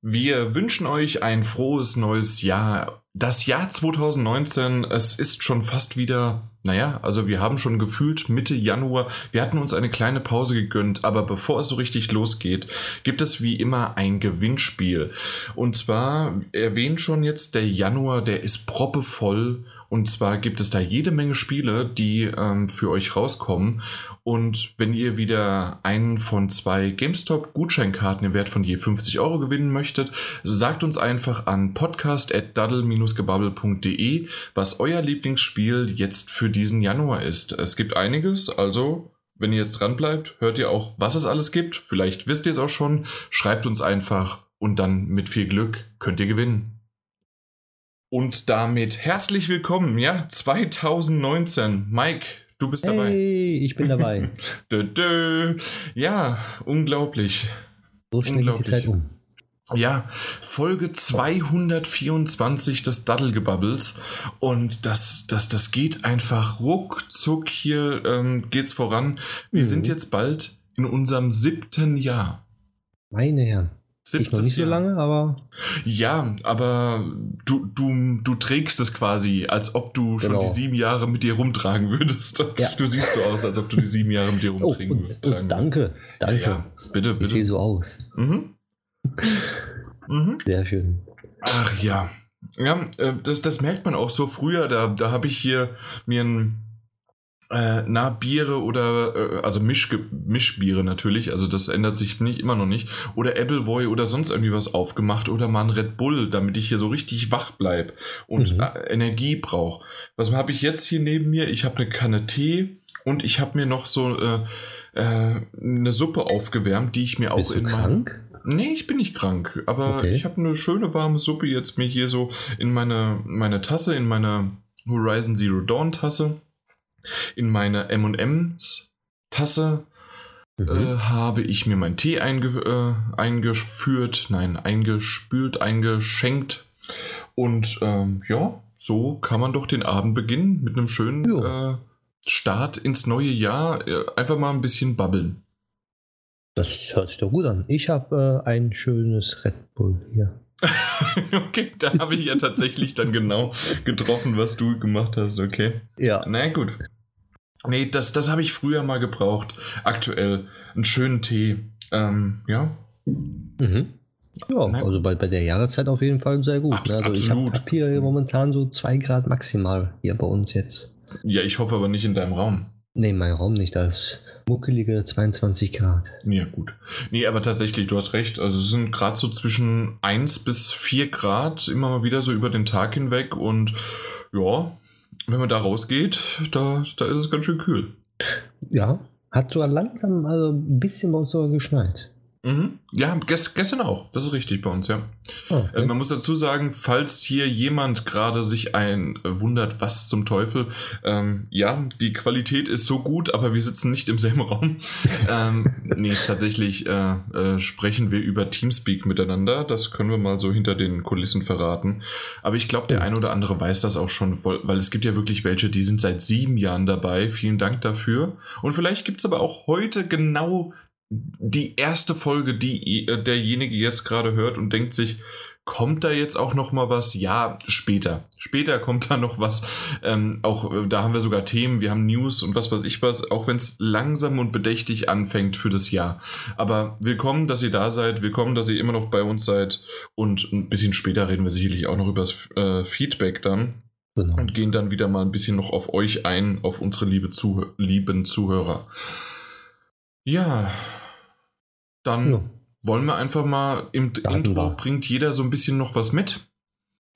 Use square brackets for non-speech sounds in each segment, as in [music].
Wir wünschen euch ein frohes neues Jahr. Das Jahr 2019, es ist schon fast wieder, naja, also wir haben schon gefühlt Mitte Januar. Wir hatten uns eine kleine Pause gegönnt, aber bevor es so richtig losgeht, gibt es wie immer ein Gewinnspiel. Und zwar erwähnt schon jetzt der Januar, der ist proppevoll und zwar gibt es da jede Menge Spiele, die ähm, für euch rauskommen. Und wenn ihr wieder einen von zwei GameStop-Gutscheinkarten im Wert von je 50 Euro gewinnen möchtet, sagt uns einfach an podcast.daddle-gebubble.de, was euer Lieblingsspiel jetzt für diesen Januar ist. Es gibt einiges, also wenn ihr jetzt dran bleibt, hört ihr auch, was es alles gibt. Vielleicht wisst ihr es auch schon. Schreibt uns einfach und dann mit viel Glück könnt ihr gewinnen. Und damit herzlich willkommen, ja, 2019. Mike, du bist dabei. Hey, ich bin dabei. [laughs] dö, dö. Ja, unglaublich. So schnell geht die Zeit um. Ja, Folge 224 des Daddelgebubbles und das, das, das geht einfach ruckzuck hier ähm, geht's voran. Wir mhm. sind jetzt bald in unserem siebten Jahr. Meine Herren. Ich noch nicht so lange, aber. Ja, aber du, du, du trägst es quasi, als ob du genau. schon die sieben Jahre mit dir rumtragen würdest. [laughs] Ja. Du siehst so aus, als ob du die sieben Jahre mit dir rumtragen [laughs] oh, und, und Danke, danke. Ja, ja. Bitte, bitte. Ich sehe so aus. Mhm. Mhm. Sehr schön. Ach ja. Ja, äh, das, das merkt man auch so früher. Da, da habe ich hier mir ein äh, na, Biere oder, äh, also Misch, Mischbiere natürlich, also das ändert sich nicht, immer noch nicht. Oder Appleboy oder sonst irgendwie was aufgemacht oder mal ein Red Bull, damit ich hier so richtig wach bleibe und mhm. äh, Energie brauche. Was habe ich jetzt hier neben mir? Ich habe eine Kanne Tee und ich habe mir noch so äh, äh, eine Suppe aufgewärmt, die ich mir Bist auch du in krank? Nee, ich bin nicht krank, aber okay. ich habe eine schöne warme Suppe jetzt mir hier so in meine, meine Tasse, in meine Horizon Zero Dawn Tasse in meine M&M's Tasse mhm. äh, habe ich mir meinen Tee einge äh, eingeführt, nein, eingespült, eingeschenkt. Und ähm, ja, so kann man doch den Abend beginnen mit einem schönen äh, Start ins neue Jahr. Äh, einfach mal ein bisschen babbeln. Das hört sich doch gut an. Ich habe äh, ein schönes Red Bull hier. [laughs] okay, da habe ich ja tatsächlich dann genau getroffen, was du gemacht hast, okay. Ja. Na gut. Nee, das, das habe ich früher mal gebraucht. Aktuell einen schönen Tee. Ähm, ja. Mhm. Ja, also bei, bei der Jahreszeit auf jeden Fall sehr gut. Ab, ne? Also absolut. ich habe hier momentan so 2 Grad maximal hier bei uns jetzt. Ja, ich hoffe aber nicht in deinem Raum. Nee, mein Raum nicht. Da ist muckelige 22 Grad. Ja, gut. Nee, aber tatsächlich, du hast recht. Also es sind gerade so zwischen 1 bis 4 Grad immer mal wieder so über den Tag hinweg und ja, wenn man da rausgeht, da, da ist es ganz schön kühl. Ja, hat sogar langsam also ein bisschen bei uns sogar geschneit. Mhm. Ja, gest gestern auch. Das ist richtig bei uns, ja. Oh, okay. äh, man muss dazu sagen, falls hier jemand gerade sich ein äh, wundert, was zum Teufel, ähm, ja, die Qualität ist so gut, aber wir sitzen nicht im selben Raum. [laughs] ähm, nee, tatsächlich äh, äh, sprechen wir über Teamspeak miteinander. Das können wir mal so hinter den Kulissen verraten. Aber ich glaube, der ein oder andere weiß das auch schon, weil es gibt ja wirklich welche, die sind seit sieben Jahren dabei. Vielen Dank dafür. Und vielleicht gibt es aber auch heute genau die erste Folge, die äh, derjenige jetzt gerade hört und denkt sich, kommt da jetzt auch noch mal was? Ja, später. Später kommt da noch was. Ähm, auch äh, da haben wir sogar Themen, wir haben News und was weiß ich was, auch wenn es langsam und bedächtig anfängt für das Jahr. Aber willkommen, dass ihr da seid, willkommen, dass ihr immer noch bei uns seid und ein bisschen später reden wir sicherlich auch noch über das äh, Feedback dann. Genau. Und gehen dann wieder mal ein bisschen noch auf euch ein, auf unsere liebe Zuh lieben Zuhörer. Ja, dann ja. wollen wir einfach mal im Starten Intro war. bringt jeder so ein bisschen noch was mit.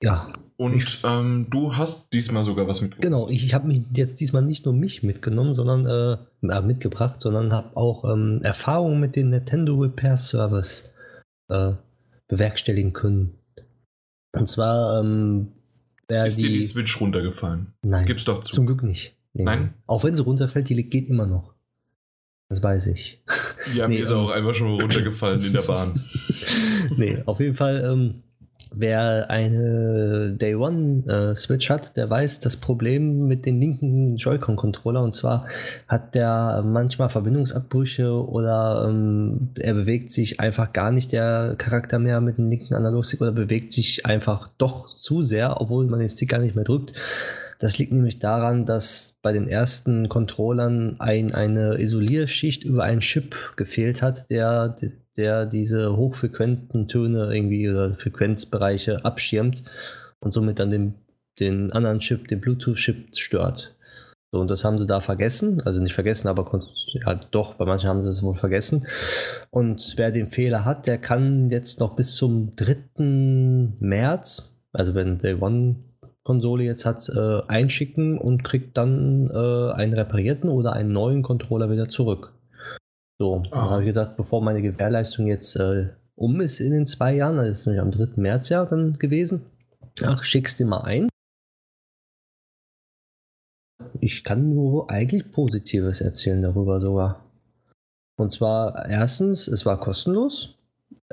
Ja. Und ähm, du hast diesmal sogar was mitgebracht. Genau, ich, ich habe mich jetzt diesmal nicht nur mich mitgenommen, sondern äh, äh, mitgebracht, sondern habe auch ähm, Erfahrungen mit dem Nintendo Repair Service äh, bewerkstelligen können. Und zwar ähm, ist die, dir die Switch runtergefallen? Nein. Gib's doch zu. Zum Glück nicht. Nee. Nein. Auch wenn sie runterfällt, die geht immer noch. Das weiß ich. Ja, nee, mir ist ähm, auch einmal schon runtergefallen in der Bahn. [laughs] nee, auf jeden Fall ähm, wer eine Day One äh, Switch hat, der weiß das Problem mit den linken Joy-Con-Controller. Und zwar hat der manchmal Verbindungsabbrüche oder ähm, er bewegt sich einfach gar nicht der Charakter mehr mit dem linken Analogstick oder bewegt sich einfach doch zu sehr, obwohl man den Stick gar nicht mehr drückt. Das liegt nämlich daran, dass bei den ersten Controllern ein, eine Isolierschicht über einen Chip gefehlt hat, der der diese hochfrequenten Töne irgendwie oder Frequenzbereiche abschirmt und somit dann den, den anderen Chip, den Bluetooth-Chip stört. So, und das haben sie da vergessen, also nicht vergessen, aber ja, doch, bei manchen haben sie es wohl vergessen. Und wer den Fehler hat, der kann jetzt noch bis zum 3. März, also wenn Day One Konsole jetzt hat, äh, einschicken und kriegt dann äh, einen reparierten oder einen neuen Controller wieder zurück. So, dann habe ich gesagt, bevor meine Gewährleistung jetzt äh, um ist in den zwei Jahren, das ist nämlich am 3. März ja dann gewesen, ach, schickst du mal ein. Ich kann nur eigentlich Positives erzählen darüber sogar. Und zwar erstens, es war kostenlos.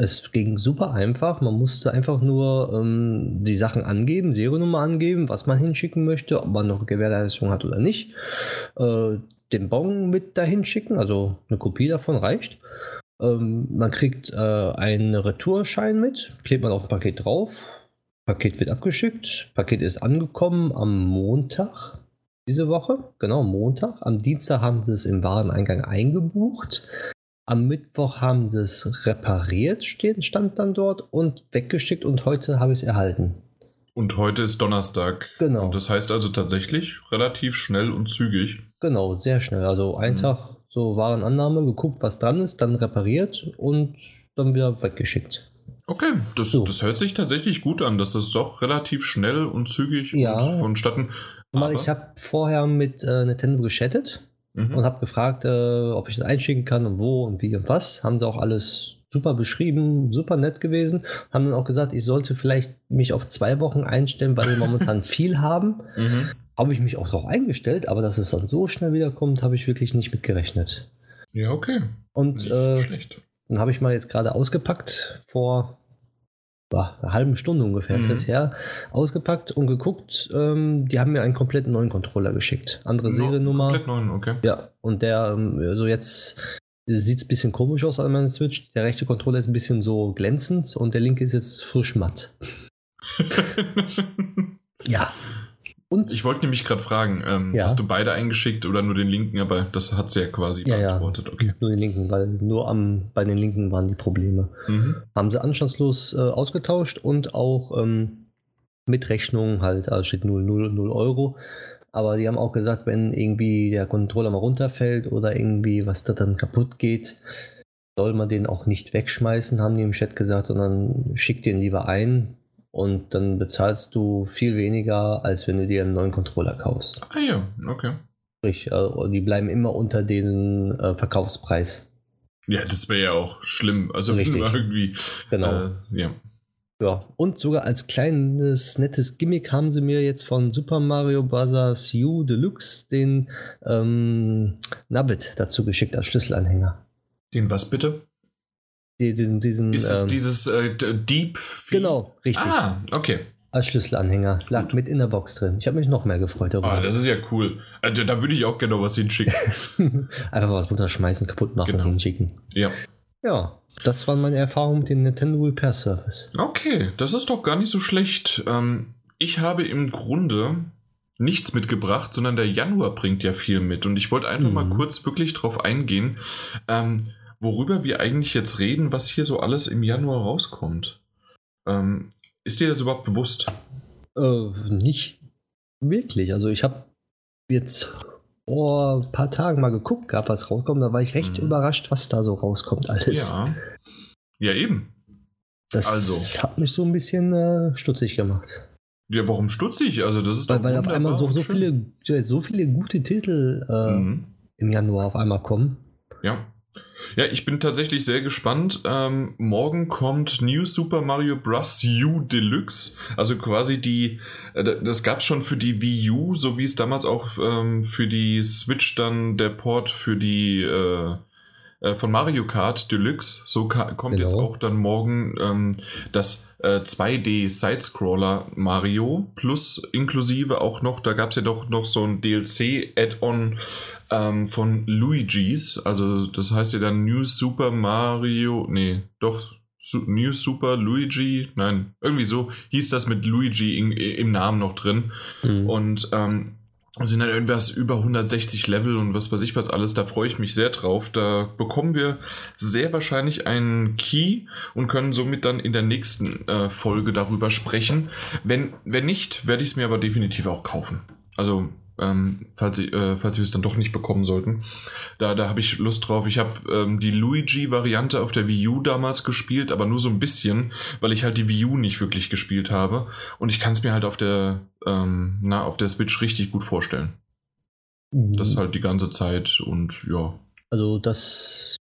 Es ging super einfach. Man musste einfach nur ähm, die Sachen angeben, Seriennummer angeben, was man hinschicken möchte, ob man noch Gewährleistung hat oder nicht. Äh, den Bon mit dahin schicken, also eine Kopie davon reicht. Ähm, man kriegt äh, einen Retourschein mit, klebt man auf ein Paket drauf. Paket wird abgeschickt. Paket ist angekommen am Montag diese Woche. Genau, Montag. Am Dienstag haben sie es im Wareneingang eingebucht. Am Mittwoch haben sie es repariert, steht, stand dann dort und weggeschickt und heute habe ich es erhalten. Und heute ist Donnerstag. Genau. Und das heißt also tatsächlich relativ schnell und zügig. Genau, sehr schnell. Also ein mhm. Tag so Warenannahme, geguckt, was dran ist, dann repariert und dann wieder weggeschickt. Okay, das, so. das hört sich tatsächlich gut an, dass das doch relativ schnell und zügig ja. und vonstatten. Mal, ich habe vorher mit äh, Nintendo geschattet mhm. und habe gefragt, äh, ob ich das einschicken kann und wo und wie und was. Haben sie auch alles super beschrieben, super nett gewesen. Haben dann auch gesagt, ich sollte vielleicht mich auf zwei Wochen einstellen, weil wir momentan [laughs] viel haben. Mhm. Habe ich mich auch darauf eingestellt, aber dass es dann so schnell wiederkommt, habe ich wirklich nicht mitgerechnet. Ja, okay. Und äh, schlecht. dann habe ich mal jetzt gerade ausgepackt vor boah, einer halben Stunde ungefähr mhm. ist das her, ausgepackt und geguckt. Ähm, die haben mir einen komplett neuen Controller geschickt. Andere no, Seriennummer. Komplett neuen, okay. Ja, und der, ähm, so also jetzt sieht es ein bisschen komisch aus an meinem Switch. Der rechte Controller ist ein bisschen so glänzend und der linke ist jetzt frisch matt. [laughs] ja. Und ich wollte nämlich gerade fragen, ähm, ja. hast du beide eingeschickt oder nur den linken? Aber das hat sie ja quasi ja, beantwortet. Ja, okay. Nur den linken, weil nur am, bei den linken waren die Probleme. Mhm. Haben sie anstandslos äh, ausgetauscht und auch ähm, mit Rechnung halt, also steht 0, 0, 0 Euro. Aber die haben auch gesagt, wenn irgendwie der Controller mal runterfällt oder irgendwie was da dann kaputt geht, soll man den auch nicht wegschmeißen, haben die im Chat gesagt, sondern schick den lieber ein und dann bezahlst du viel weniger, als wenn du dir einen neuen Controller kaufst. Ah ja, okay. Sprich, äh, die bleiben immer unter den äh, Verkaufspreis. Ja, das wäre ja auch schlimm. Also Richtig. irgendwie. Genau. Äh, ja. Ja, und sogar als kleines nettes Gimmick haben sie mir jetzt von Super Mario Bros. U Deluxe den ähm, Nubbit dazu geschickt als Schlüsselanhänger. Den was bitte? Die, diesen, diesen, Ist es ähm, dieses äh, Deep? Genau, richtig. Ah, okay. Als Schlüsselanhänger. Lag Gut. mit in der Box drin. Ich habe mich noch mehr gefreut darüber. Ah, das ist ja cool. Also, da würde ich auch gerne noch was hinschicken. [laughs] Einfach was runterschmeißen, kaputt machen genau. und hinschicken. Ja. Ja, das waren meine Erfahrungen mit dem Nintendo Repair Service. Okay, das ist doch gar nicht so schlecht. Ähm, ich habe im Grunde nichts mitgebracht, sondern der Januar bringt ja viel mit. Und ich wollte einfach mhm. mal kurz wirklich drauf eingehen, ähm, worüber wir eigentlich jetzt reden, was hier so alles im Januar rauskommt. Ähm, ist dir das überhaupt bewusst? Äh, nicht wirklich. Also ich habe jetzt vor ein paar Tagen mal geguckt gehabt, was rauskommt. Da war ich recht mhm. überrascht, was da so rauskommt alles. Ja, ja eben. Das also. hat mich so ein bisschen äh, stutzig gemacht. Ja, warum stutzig? Also das ist weil, weil auf einmal so, so viele, so viele gute Titel äh, mhm. im Januar auf einmal kommen. Ja. Ja, ich bin tatsächlich sehr gespannt. Ähm, morgen kommt New Super Mario Bros. U Deluxe. Also quasi die, äh, das gab es schon für die Wii U, so wie es damals auch ähm, für die Switch dann der Port für die, äh, äh, von Mario Kart Deluxe. So kommt genau. jetzt auch dann morgen ähm, das äh, 2D Sidescroller Mario plus inklusive auch noch, da gab es ja doch noch so ein DLC-Add-on ähm, von Luigi's. Also das heißt ja dann New Super Mario, nee, doch New Super Luigi, nein, irgendwie so hieß das mit Luigi in, im Namen noch drin. Mhm. Und ähm, sind dann irgendwas über 160 Level und was weiß ich was alles. Da freue ich mich sehr drauf. Da bekommen wir sehr wahrscheinlich einen Key und können somit dann in der nächsten äh, Folge darüber sprechen. Wenn, wenn nicht, werde ich es mir aber definitiv auch kaufen. Also ähm, falls, ich, äh, falls wir es dann doch nicht bekommen sollten. Da, da habe ich Lust drauf. Ich habe ähm, die Luigi-Variante auf der Wii U damals gespielt, aber nur so ein bisschen, weil ich halt die Wii U nicht wirklich gespielt habe. Und ich kann es mir halt auf der, ähm, na, auf der Switch richtig gut vorstellen. Mhm. Das halt die ganze Zeit und ja. Also das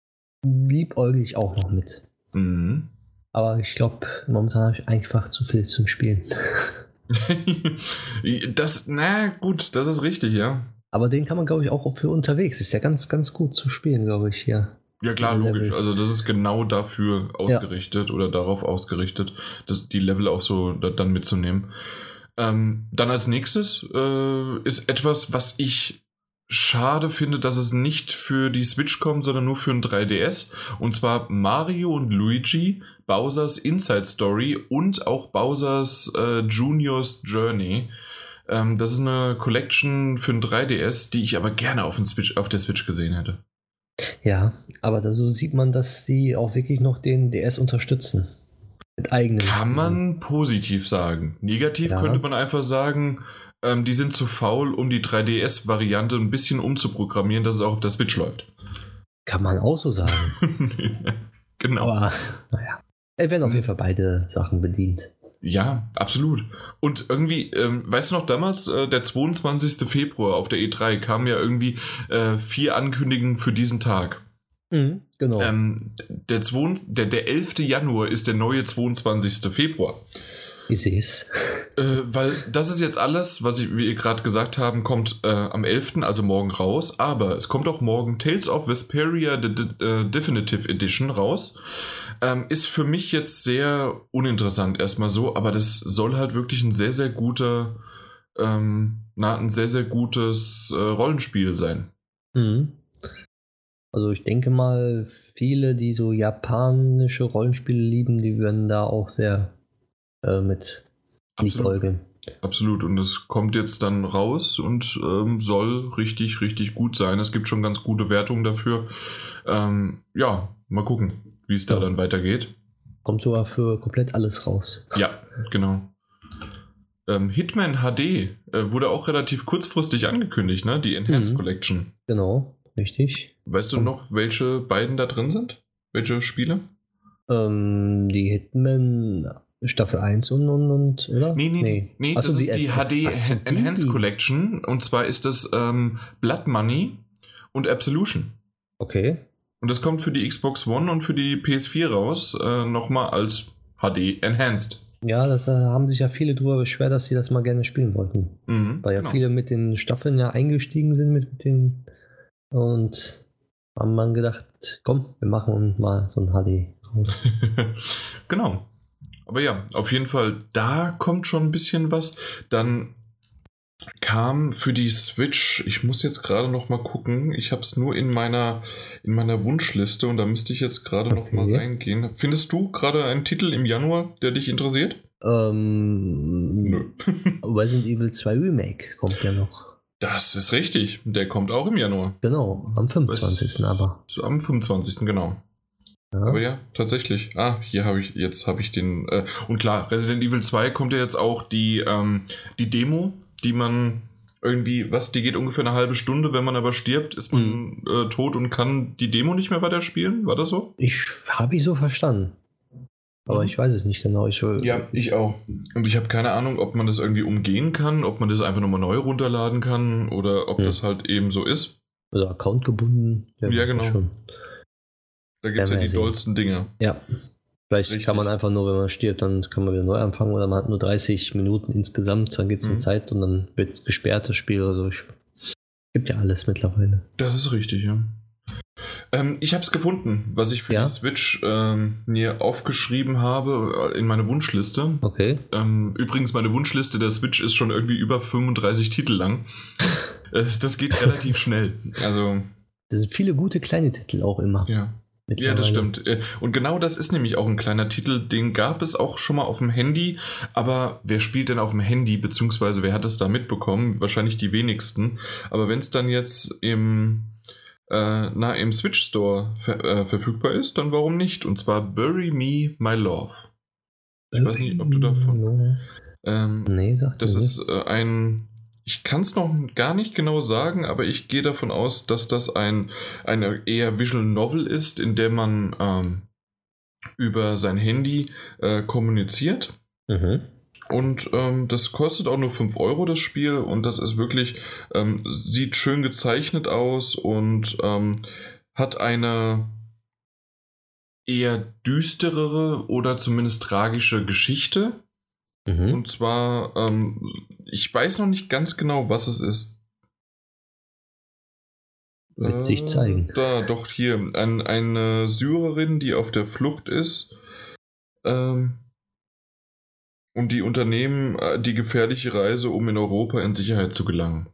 liebäugel ich auch noch mit. Mhm. Aber ich glaube, momentan habe ich einfach zu viel zum Spielen. [laughs] [laughs] das, na gut, das ist richtig, ja. Aber den kann man, glaube ich, auch für unterwegs. Ist ja ganz, ganz gut zu spielen, glaube ich, ja. Ja klar, logisch. Also das ist genau dafür ausgerichtet ja. oder darauf ausgerichtet, das, die Level auch so da, dann mitzunehmen. Ähm, dann als nächstes äh, ist etwas, was ich schade finde, dass es nicht für die Switch kommt, sondern nur für ein 3DS. Und zwar Mario und Luigi, Bowser's Inside Story und auch Bowser's äh, Junior's Journey. Ähm, das ist eine Collection für ein 3DS, die ich aber gerne auf, Switch, auf der Switch gesehen hätte. Ja, aber da so sieht man, dass sie auch wirklich noch den DS unterstützen. Mit eigenen. Kann Spielen. man positiv sagen. Negativ ja. könnte man einfach sagen, ähm, die sind zu faul, um die 3DS-Variante ein bisschen umzuprogrammieren, dass es auch auf der Switch läuft. Kann man auch so sagen. [laughs] genau. Aber naja. Es werden auf jeden Fall beide Sachen bedient. Ja, absolut. Und irgendwie, ähm, weißt du noch, damals, äh, der 22. Februar auf der E3 kamen ja irgendwie äh, vier Ankündigungen für diesen Tag. Mhm, genau. Ähm, der, der, der 11. Januar ist der neue 22. Februar. Ich sehe es. Äh, weil das ist jetzt alles, was ich, wie ihr gerade gesagt haben, kommt äh, am 11., also morgen raus. Aber es kommt auch morgen Tales of Vesperia The, The, The Definitive Edition raus. Ähm, ist für mich jetzt sehr uninteressant erstmal so, aber das soll halt wirklich ein sehr, sehr guter, ähm, na, ein sehr, sehr gutes äh, Rollenspiel sein. Mhm. Also ich denke mal, viele, die so japanische Rollenspiele lieben, die werden da auch sehr äh, mit Absolut. Absolut. Und es kommt jetzt dann raus und ähm, soll richtig, richtig gut sein. Es gibt schon ganz gute Wertungen dafür. Ähm, ja, mal gucken, wie es da ja. dann weitergeht. Kommt sogar für komplett alles raus. Ja, genau. Ähm, Hitman HD äh, wurde auch relativ kurzfristig angekündigt, ne? Die Enhanced mhm. Collection. Genau, richtig. Weißt du noch, welche beiden da drin sind? Welche Spiele? Ähm, die Hitman Staffel 1 und, und, und oder? Nee, nee, nee. nee das ist die HD so, Enhanced die. Collection und zwar ist das ähm, Blood Money und Absolution. Okay. Und das kommt für die Xbox One und für die PS4 raus, äh, nochmal als HD Enhanced. Ja, das äh, haben sich ja viele drüber beschwert, dass sie das mal gerne spielen wollten. Mhm, Weil ja genau. viele mit den Staffeln ja eingestiegen sind mit, mit den und haben man gedacht, komm, wir machen mal so ein HD raus. [laughs] genau. Aber ja, auf jeden Fall, da kommt schon ein bisschen was. Dann kam für die Switch, ich muss jetzt gerade noch mal gucken, ich habe es nur in meiner, in meiner Wunschliste und da müsste ich jetzt gerade okay. noch mal reingehen. Findest du gerade einen Titel im Januar, der dich interessiert? Ähm, Nö. [laughs] Resident Evil 2 Remake kommt ja noch. Das ist richtig, der kommt auch im Januar. Genau, am 25. aber. Am 25. genau. Ja. Aber ja, tatsächlich. Ah, hier habe ich, jetzt habe ich den. Äh, und klar, Resident Evil 2 kommt ja jetzt auch die, ähm, die Demo, die man irgendwie, was, die geht ungefähr eine halbe Stunde, wenn man aber stirbt, ist man mhm. äh, tot und kann die Demo nicht mehr weiter spielen? War das so? Ich habe ich so verstanden. Aber mhm. ich weiß es nicht genau. Ich, ja, ich auch. Und ich habe keine Ahnung, ob man das irgendwie umgehen kann, ob man das einfach nochmal neu runterladen kann oder ob mhm. das halt eben so ist. Also Account gebunden. Ja, genau. Schon. Da gibt es ja die sehen. dollsten Dinge. Ja. Vielleicht Richtig. kann man einfach nur, wenn man stirbt, dann kann man wieder neu anfangen oder man hat nur 30 Minuten insgesamt, dann geht es mhm. um Zeit und dann wird es gesperrt, das Spiel oder so. Ich, gibt ja alles mittlerweile. Das ist richtig, ja. Ähm, ich habe es gefunden, was ich für ja? die Switch ähm, mir aufgeschrieben habe äh, in meine Wunschliste. Okay. Ähm, übrigens, meine Wunschliste der Switch ist schon irgendwie über 35 Titel lang. [laughs] das geht relativ schnell. Also. Das sind viele gute kleine Titel auch immer. Ja. Ja, das stimmt. Äh, und genau das ist nämlich auch ein kleiner Titel, den gab es auch schon mal auf dem Handy, aber wer spielt denn auf dem Handy, beziehungsweise wer hat es da mitbekommen? Wahrscheinlich die wenigsten. Aber wenn es dann jetzt im, äh, na, im Switch Store ver äh, verfügbar ist, dann warum nicht? Und zwar Bury Me My Love. Ich weiß nicht, ob du davon. Ähm, nee, sag Das ist äh, ein ich kann es noch gar nicht genau sagen, aber ich gehe davon aus, dass das ein eine eher Visual Novel ist, in der man ähm, über sein Handy äh, kommuniziert. Mhm. Und ähm, das kostet auch nur 5 Euro, das Spiel. Und das ist wirklich, ähm, sieht schön gezeichnet aus und ähm, hat eine eher düsterere oder zumindest tragische Geschichte. Mhm. Und zwar, ähm, ich weiß noch nicht ganz genau, was es ist. Wird äh, sich zeigen. Da, doch, hier. Ein, eine Syrerin, die auf der Flucht ist. Ähm, und die Unternehmen äh, die gefährliche Reise, um in Europa in Sicherheit zu gelangen.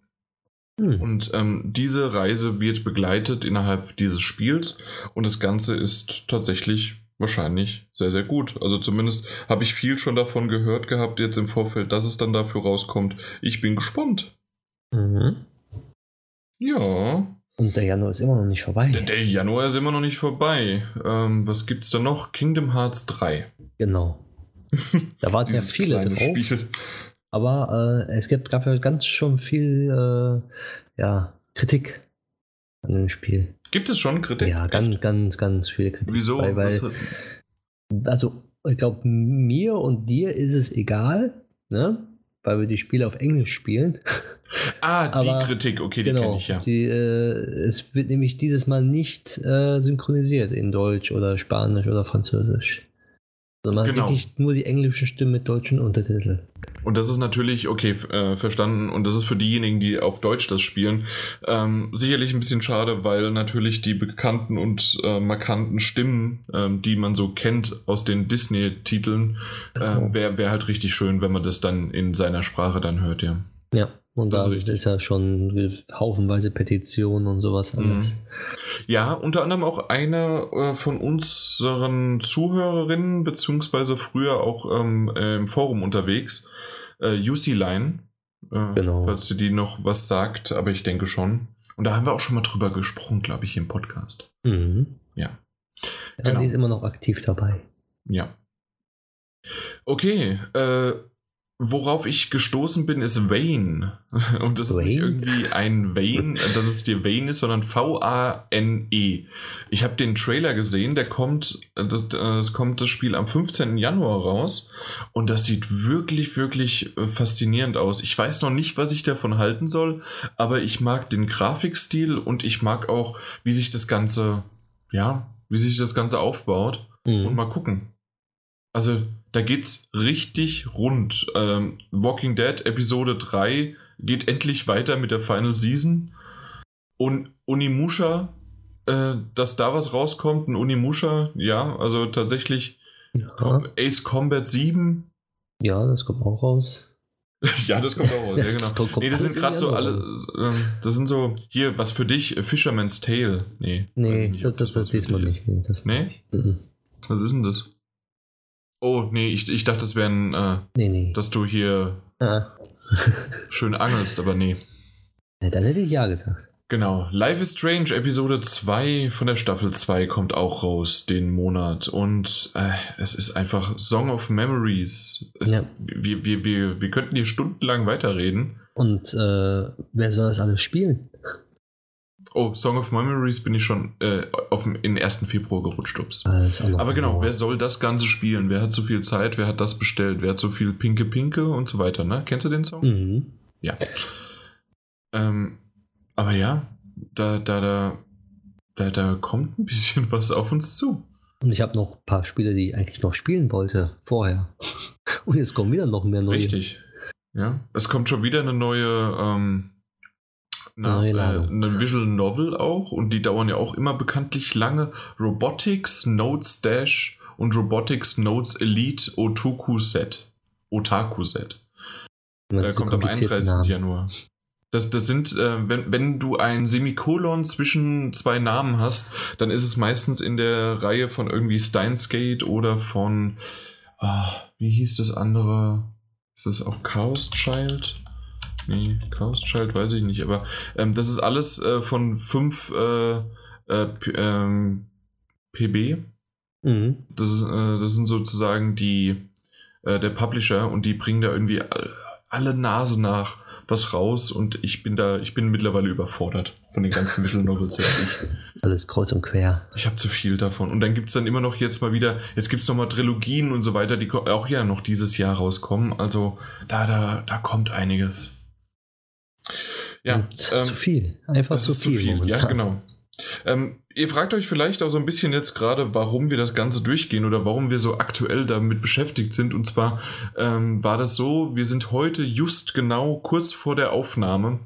Hm. Und ähm, diese Reise wird begleitet innerhalb dieses Spiels und das Ganze ist tatsächlich wahrscheinlich sehr, sehr gut. Also zumindest habe ich viel schon davon gehört gehabt jetzt im Vorfeld, dass es dann dafür rauskommt. Ich bin gespannt. Mhm. Ja. Und der Januar ist immer noch nicht vorbei. Der, der Januar ist immer noch nicht vorbei. Ähm, was gibt's da noch? Kingdom Hearts 3. Genau. [laughs] Da warten ja viele drauf. Spiel. Aber äh, es gibt, gab ja ganz schon viel äh, ja, Kritik an dem Spiel. Gibt es schon Kritik? Ja, ganz, ganz, ganz viel Kritik. Wieso? Weil, weil also, ich glaube, mir und dir ist es egal, ne? weil wir die Spiele auf Englisch spielen. Ah, die Aber, Kritik, okay, die genau, kenne ich ja. Die, äh, es wird nämlich dieses Mal nicht äh, synchronisiert in Deutsch oder Spanisch oder Französisch. Sondern genau. wirklich nur die englischen Stimmen mit deutschen Untertiteln. Und das ist natürlich, okay, äh, verstanden. Und das ist für diejenigen, die auf Deutsch das spielen, ähm, sicherlich ein bisschen schade, weil natürlich die bekannten und äh, markanten Stimmen, äh, die man so kennt aus den Disney-Titeln, äh, wäre wär halt richtig schön, wenn man das dann in seiner Sprache dann hört, ja. Ja, und da ist, ja schon haufenweise Petitionen und sowas mhm. alles. Ja, unter anderem auch eine äh, von unseren Zuhörerinnen, beziehungsweise früher auch ähm, äh, im Forum unterwegs, äh, UC Line. Äh, genau. Falls du die noch was sagt, aber ich denke schon. Und da haben wir auch schon mal drüber gesprochen, glaube ich, im Podcast. Mhm. Ja. ja genau. Die ist immer noch aktiv dabei. Ja. Okay, äh, Worauf ich gestoßen bin, ist Vane. [laughs] Und das Wayne? ist nicht irgendwie ein Vane, dass es dir Vane ist, sondern V-A-N-E. Ich habe den Trailer gesehen, der kommt, das, das kommt das Spiel am 15. Januar raus. Und das sieht wirklich, wirklich äh, faszinierend aus. Ich weiß noch nicht, was ich davon halten soll, aber ich mag den Grafikstil und ich mag auch, wie sich das Ganze, ja, wie sich das Ganze aufbaut. Mhm. Und mal gucken. Also, da geht's richtig rund. Ähm, Walking Dead Episode 3 geht endlich weiter mit der Final Season. Und Unimusha, äh, dass da was rauskommt, ein Unimusha, ja, also tatsächlich ja. Ace Combat 7. [laughs] Ja, das kommt auch raus. ja, das kommt auch raus, ja, genau. Das nee, das sind gerade so alle, äh, das sind so, hier, was für dich, Fisherman's Tale. Nee. Nee, nicht, das, das, das diesmal nicht. Nee? Das nee? Mhm. Was ist denn das? Oh, nee, ich, ich dachte, das wäre ein. Äh, nee, nee. Dass du hier ah. [laughs] schön angelst, aber nee. Ja, dann hätte ich ja gesagt. Genau. Life is Strange Episode 2 von der Staffel 2 kommt auch raus den Monat. Und äh, es ist einfach Song of Memories. Es, ja. wir, wir, wir, wir könnten hier stundenlang weiterreden. Und äh, wer soll das alles spielen? Oh, Song of Memories bin ich schon äh, auf dem, in den 1. Februar gerutscht. Ups. Ah, Aber genau, wer soll das Ganze spielen? Wer hat so viel Zeit? Wer hat das bestellt? Wer hat so viel Pinke Pinke und so weiter? Ne? Kennst du den Song? Mhm. Ja. Ähm, aber ja, da, da, da, da, da kommt ein bisschen [laughs] was auf uns zu. Und ich habe noch ein paar Spiele, die ich eigentlich noch spielen wollte vorher. [laughs] Und jetzt kommen wieder noch mehr neue. Richtig. Ja. Es kommt schon wieder eine neue. Ähm, Na, äh, eine Visual Novel auch und die dauern ja auch immer bekanntlich lange. Robotics Notes Dash und Robotics Notes Elite Otaku Set. Otaku Set. Da kommt am 31. Namen. Januar. Das, das sind, äh, wenn, wenn du ein Semikolon zwischen zwei Namen hast, dann ist es meistens in der Reihe von irgendwie Steins Gate oder von, ah, wie hieß das andere? Ist das auch Chaos Child? Nee, Chaos Child weiß ich nicht, aber ähm, das ist alles äh, von 5 äh, äh, ähm, PB. Mhm. Das, ist, äh, das sind sozusagen die äh, der Publisher und die bringen da irgendwie alle Nase nach was raus und ich bin da, ich bin mittlerweile überfordert von den ganzen Visual Novels. Alles kreuz und quer. Ich habe zu viel davon. Und dann gibt es dann immer noch jetzt mal wieder, jetzt gibt es nochmal Trilogien und so weiter, die auch ja noch dieses Jahr rauskommen. Also da, da, da kommt einiges. Ja, ähm, zu viel. Einfach zu viel. Zu viel. Ja, genau. Ähm, ihr fragt euch vielleicht auch so ein bisschen jetzt gerade, warum wir das Ganze durchgehen oder warum wir so aktuell damit beschäftigt sind. Und zwar ähm, war das so, wir sind heute just genau kurz vor der Aufnahme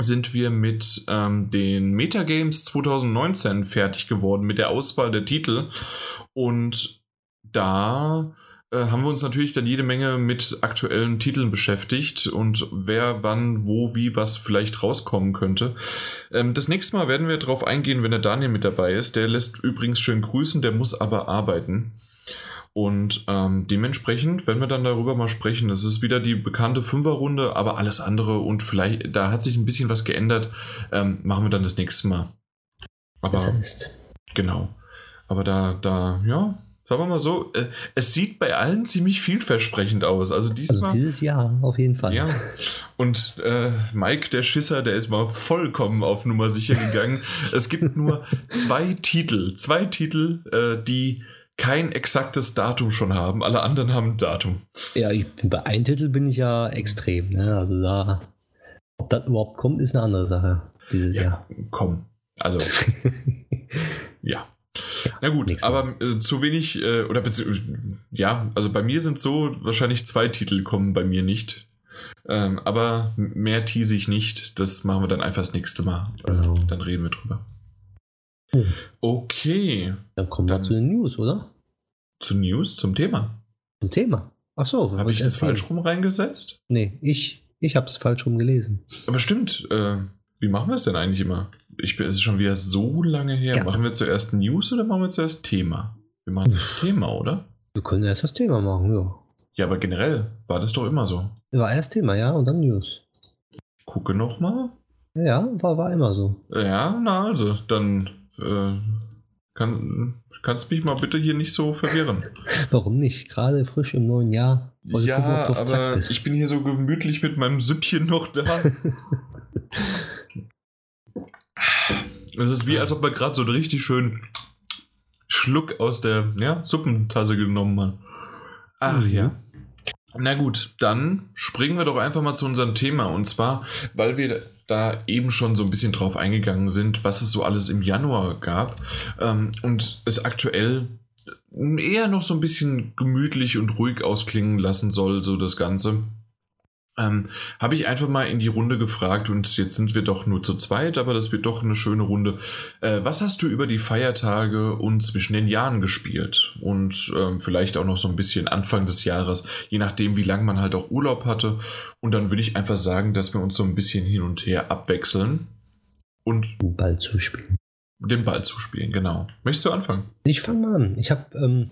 sind wir mit ähm, den Metagames 2019 fertig geworden, mit der Auswahl der Titel. Und da haben wir uns natürlich dann jede Menge mit aktuellen Titeln beschäftigt und wer, wann, wo, wie, was vielleicht rauskommen könnte. Ähm, das nächste Mal werden wir darauf eingehen, wenn der Daniel mit dabei ist. Der lässt übrigens schön grüßen, der muss aber arbeiten. Und ähm, dementsprechend, wenn wir dann darüber mal sprechen, das ist wieder die bekannte Fünferrunde, aber alles andere und vielleicht, da hat sich ein bisschen was geändert, ähm, machen wir dann das nächste Mal. Aber, das heißt. Genau. Aber da, da, ja, sagen wir mal so, äh, es sieht bei allen ziemlich vielversprechend aus. Also, diesmal, also dieses Jahr auf jeden Fall. Ja. Und äh, Mike, der Schisser, der ist mal vollkommen auf Nummer sicher gegangen. es gibt nur zwei Titel, zwei Titel, äh, die kein exaktes Datum schon haben. Alle anderen haben ein Datum. Ja, ich, bei einem Titel bin ich ja extrem. Ne? Also da, ob das überhaupt kommt, ist eine andere Sache dieses ja, Jahr. Komm, also [laughs] ja. Na gut, aber äh, zu wenig, äh, oder ja, also bei mir sind so wahrscheinlich zwei Titel kommen bei mir nicht. Ähm, aber mehr tease ich nicht. Das machen wir dann einfach das nächste Mal. Genau. Dann reden wir drüber. Hm. Okay. Dann kommen dann wir zu den News, oder? Zu News, zum Thema. Zum Thema. Ach so. Habe ich das falsch rum reingesetzt? Nee, ich, ich habe es falsch rum gelesen. Aber stimmt. Äh, wie machen wir es denn eigentlich immer? Ich bin, es ist schon wieder so lange her. Ja. Machen wir zuerst News oder machen wir zuerst Thema? Wir machen zuerst Thema, oder? Wir können erst das Thema machen, ja. Ja, aber generell war das doch immer so. War erst Thema, ja, und dann News. Gucke nochmal. Ja, war, war immer so. Ja, na also, dann äh, kann, kannst mich mal bitte hier nicht so verwirren. [laughs] Warum nicht? Gerade frisch im neuen Jahr. Ja, gucken, aber ich bin hier so gemütlich mit meinem Süppchen noch da. [laughs] Es ist wie, als ob man gerade so einen richtig schönen Schluck aus der ja, Suppentasse genommen hat. Ach mhm. ja. Na gut, dann springen wir doch einfach mal zu unserem Thema. Und zwar, weil wir da eben schon so ein bisschen drauf eingegangen sind, was es so alles im Januar gab. Ähm, und es aktuell eher noch so ein bisschen gemütlich und ruhig ausklingen lassen soll, so das Ganze. Ähm, Habe ich einfach mal in die Runde gefragt und jetzt sind wir doch nur zu zweit, aber das wird doch eine schöne Runde. Äh, was hast du über die Feiertage und zwischen den Jahren gespielt? Und ähm, vielleicht auch noch so ein bisschen Anfang des Jahres, je nachdem, wie lange man halt auch Urlaub hatte. Und dann würde ich einfach sagen, dass wir uns so ein bisschen hin und her abwechseln und den Ball zuspielen. Den Ball zuspielen, genau. Möchtest du anfangen? Ich fange mal an. Ich habe ähm,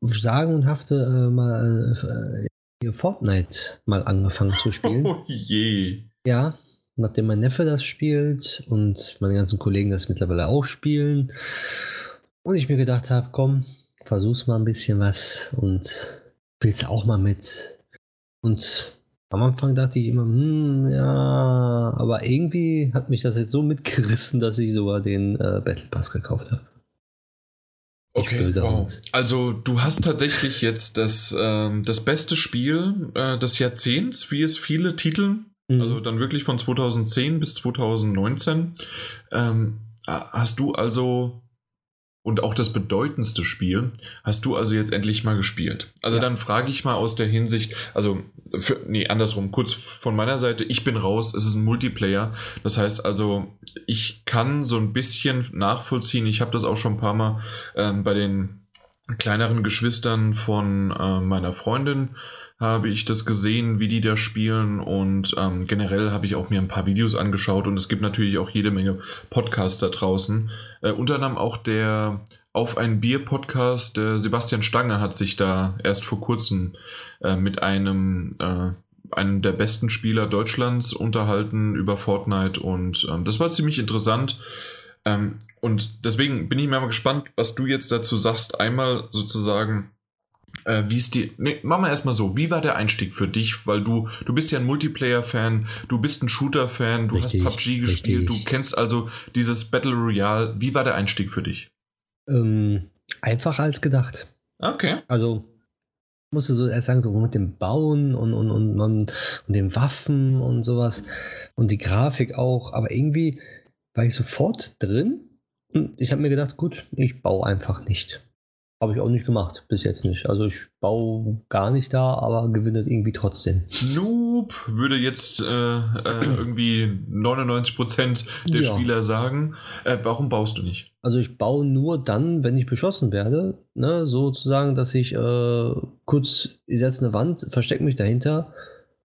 sagenhafte äh, mal äh, Fortnite mal angefangen zu spielen. [laughs] Oh je. Ja, nachdem mein Neffe das spielt und meine ganzen Kollegen das mittlerweile auch spielen. Und ich mir gedacht habe, komm, versuch's mal ein bisschen was und spiel's auch mal mit. Und am Anfang dachte ich immer, hm, ja, aber irgendwie hat mich das jetzt so mitgerissen, dass ich sogar den äh, Battle Pass gekauft habe. Okay, wow. Also du hast tatsächlich jetzt das, ähm, das beste Spiel äh, des Jahrzehnts, wie es viele Titel, mhm. also dann wirklich von 2010 bis 2019. Ähm, hast du also und auch das bedeutendste Spiel hast du also jetzt endlich mal gespielt. Also ja. dann frage ich mal aus der Hinsicht, also für, nee, andersrum, kurz von meiner Seite, ich bin raus, es ist ein Multiplayer. Das heißt also, ich kann so ein bisschen nachvollziehen, ich habe das auch schon ein paar Mal ähm, bei den kleineren Geschwistern von äh, meiner Freundin habe ich das gesehen, wie die da spielen und ähm, generell habe ich auch mir ein paar Videos angeschaut und es gibt natürlich auch jede Menge Podcasts da draußen. Äh, unter anderem auch der Auf ein Bier Podcast, der Sebastian Stange hat sich da erst vor kurzem äh, mit einem äh, einem der besten Spieler Deutschlands unterhalten über Fortnite und ähm, das war ziemlich interessant. Ähm, und deswegen bin ich mir mal gespannt, was du jetzt dazu sagst. Einmal sozusagen, äh, wie ist die. Nee, machen wir erstmal so. Wie war der Einstieg für dich? Weil du, du bist ja ein Multiplayer-Fan, du bist ein Shooter-Fan, du richtig, hast PUBG gespielt, richtig. du kennst also dieses Battle Royale. Wie war der Einstieg für dich? Ähm, einfacher als gedacht. Okay. Also, musste so erst sagen, so mit dem Bauen und, und, und, und, und den Waffen und sowas und die Grafik auch, aber irgendwie war ich sofort drin und ich habe mir gedacht, gut, ich baue einfach nicht. Habe ich auch nicht gemacht, bis jetzt nicht. Also ich baue gar nicht da, aber gewinne irgendwie trotzdem. Noob, würde jetzt äh, äh, irgendwie 99% der ja. Spieler sagen. Äh, warum baust du nicht? Also ich baue nur dann, wenn ich beschossen werde. Ne? Sozusagen, dass ich äh, kurz, ich setze eine Wand, verstecke mich dahinter,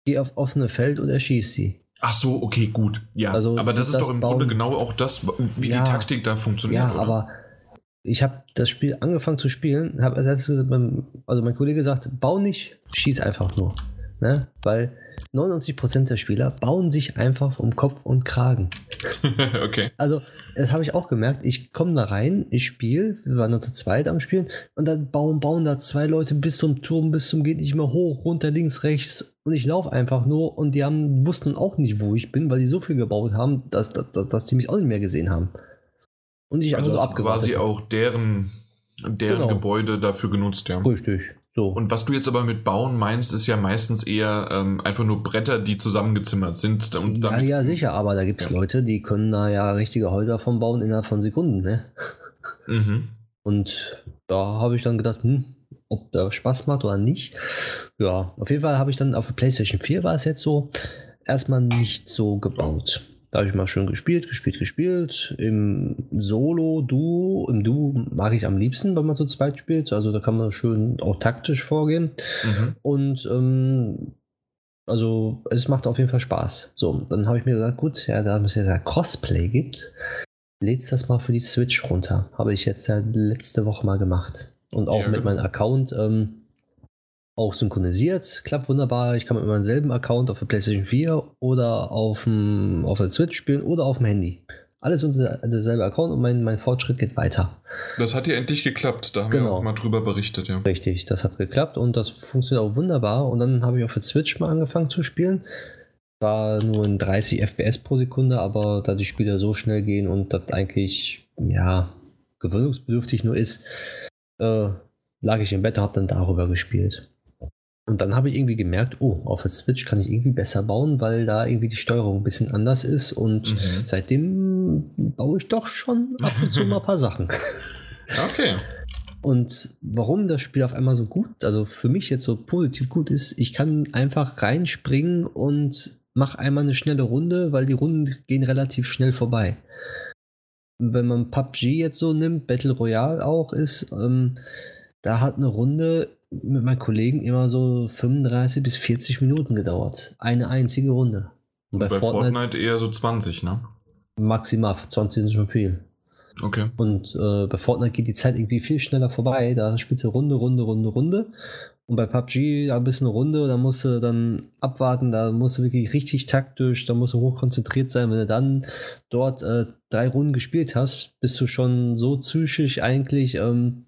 gehe auf offene Feld und erschieße sie. Ach so, okay, gut. Ja, also, aber das ist das doch im Bauen, Grunde genau auch das, wie ja, die Taktik da funktioniert. Ja, oder? aber ich habe das Spiel angefangen zu spielen, habe als also mein Kollege gesagt, bau nicht, schieß einfach nur. Ne? Weil 99% der Spieler bauen sich einfach um Kopf und Kragen. [laughs] okay. Also, das habe ich auch gemerkt. Ich komme da rein, ich spiele, wir waren nur zu zweit am Spielen, und dann bauen, bauen da zwei Leute bis zum Turm, bis zum geht nicht mehr hoch, runter, links, rechts. Und ich laufe einfach nur und die haben, wussten auch nicht, wo ich bin, weil die so viel gebaut haben, dass, dass, dass die mich auch nicht mehr gesehen haben. Und ich also so quasi auch deren, deren genau. Gebäude dafür genutzt, ja. Richtig. So. Und was du jetzt aber mit Bauen meinst, ist ja meistens eher ähm, einfach nur Bretter, die zusammengezimmert sind. Und ja, ja, sicher, aber da gibt es ja. Leute, die können da ja richtige Häuser von bauen innerhalb von Sekunden, ne? Mhm. Und da habe ich dann gedacht, hm, ob der Spaß macht oder nicht. Ja, auf jeden Fall habe ich dann auf der PlayStation 4 war es jetzt so, erstmal nicht so gebaut. Da habe ich mal schön gespielt, gespielt, gespielt. Im Solo, Duo, im Duo mag ich am liebsten, wenn man zu zweit spielt. Also da kann man schön auch taktisch vorgehen. Mhm. Und ähm, also es macht auf jeden Fall Spaß. So, dann habe ich mir gesagt, gut, ja, da es ja da Crossplay gibt, lädst das mal für die Switch runter. Habe ich jetzt ja letzte Woche mal gemacht. Und auch ja, mit genau. meinem Account. Ähm, auch synchronisiert, klappt wunderbar. Ich kann mit meinem selben Account auf der PlayStation 4 oder auf, dem, auf der Switch spielen oder auf dem Handy. Alles unter derselben Account und mein, mein Fortschritt geht weiter. Das hat ja endlich geklappt, da haben genau. wir auch mal drüber berichtet, ja. Richtig, das hat geklappt und das funktioniert auch wunderbar. Und dann habe ich auf der Switch mal angefangen zu spielen. War nur in 30 FPS pro Sekunde, aber da die Spiele so schnell gehen und das eigentlich, ja, gewöhnungsbedürftig nur ist, äh, lag ich im Bett und habe dann darüber gespielt. Und dann habe ich irgendwie gemerkt, oh, auf der Switch kann ich irgendwie besser bauen, weil da irgendwie die Steuerung ein bisschen anders ist. Und mhm. seitdem baue ich doch schon ab und zu mal ein paar Sachen. [laughs] Okay. Und warum das Spiel auf einmal so gut, also für mich jetzt so positiv gut ist, ich kann einfach reinspringen und mache einmal eine schnelle Runde, weil die Runden gehen relativ schnell vorbei. Wenn man PUBG jetzt so nimmt, Battle Royale auch ist, ähm, da hat eine Runde mit meinen Kollegen immer so 35 bis 40 Minuten gedauert. Eine einzige Runde. Und bei, bei Fortnite, Fortnite, eher so 20, ne? Maximal, 20 sind schon viel. Okay. Und äh, bei Fortnite geht die Zeit irgendwie viel schneller vorbei. Da spielst du Runde, Runde, Runde, Runde. Und bei PUBG, da bist du eine Runde, da musst du dann abwarten, da musst du wirklich richtig taktisch, da musst du hochkonzentriert sein. Wenn du dann dort äh, drei Runden gespielt hast, bist du schon so psychisch eigentlich ähm,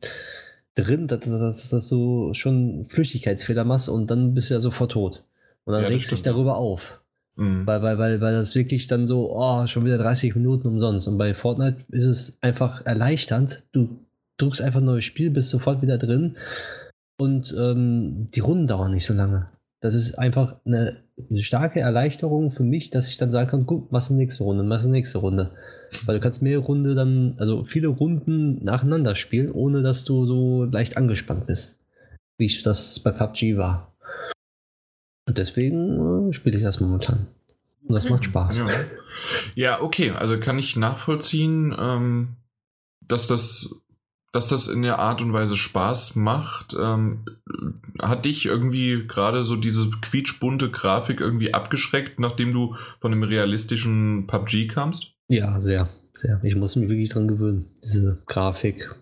drin, dass, dass, dass, du schon Flüchtigkeitsfehler machst und dann bist du ja sofort tot. Und dann ja, regst dich darüber auf. Mhm. Weil, weil, weil, weil das wirklich dann so, oh, schon wieder 30 Minuten umsonst. Und bei Fortnite ist es einfach erleichternd. Du drückst einfach ein neues Spiel, bist sofort wieder drin. Und ähm, die Runden dauern nicht so lange. Das ist einfach eine, eine, starke Erleichterung für mich, dass ich dann sagen kann, gut, was ist die nächste Runde, was ist die nächste Runde. Weil du kannst mehrere Runde dann, also viele Runden nacheinander spielen, ohne dass du so leicht angespannt bist. Wie ich das bei PUBG war. Und deswegen äh, spiele ich das momentan. Und das macht Spaß. Ja. ja, okay, also kann ich nachvollziehen, ähm, dass das dass das in der Art und Weise Spaß macht. Ähm, hat dich irgendwie gerade so diese quietschbunte Grafik irgendwie abgeschreckt, nachdem du von einem realistischen PUBG kamst? Ja, sehr, sehr. Ich muss mich wirklich dran gewöhnen, diese Grafik.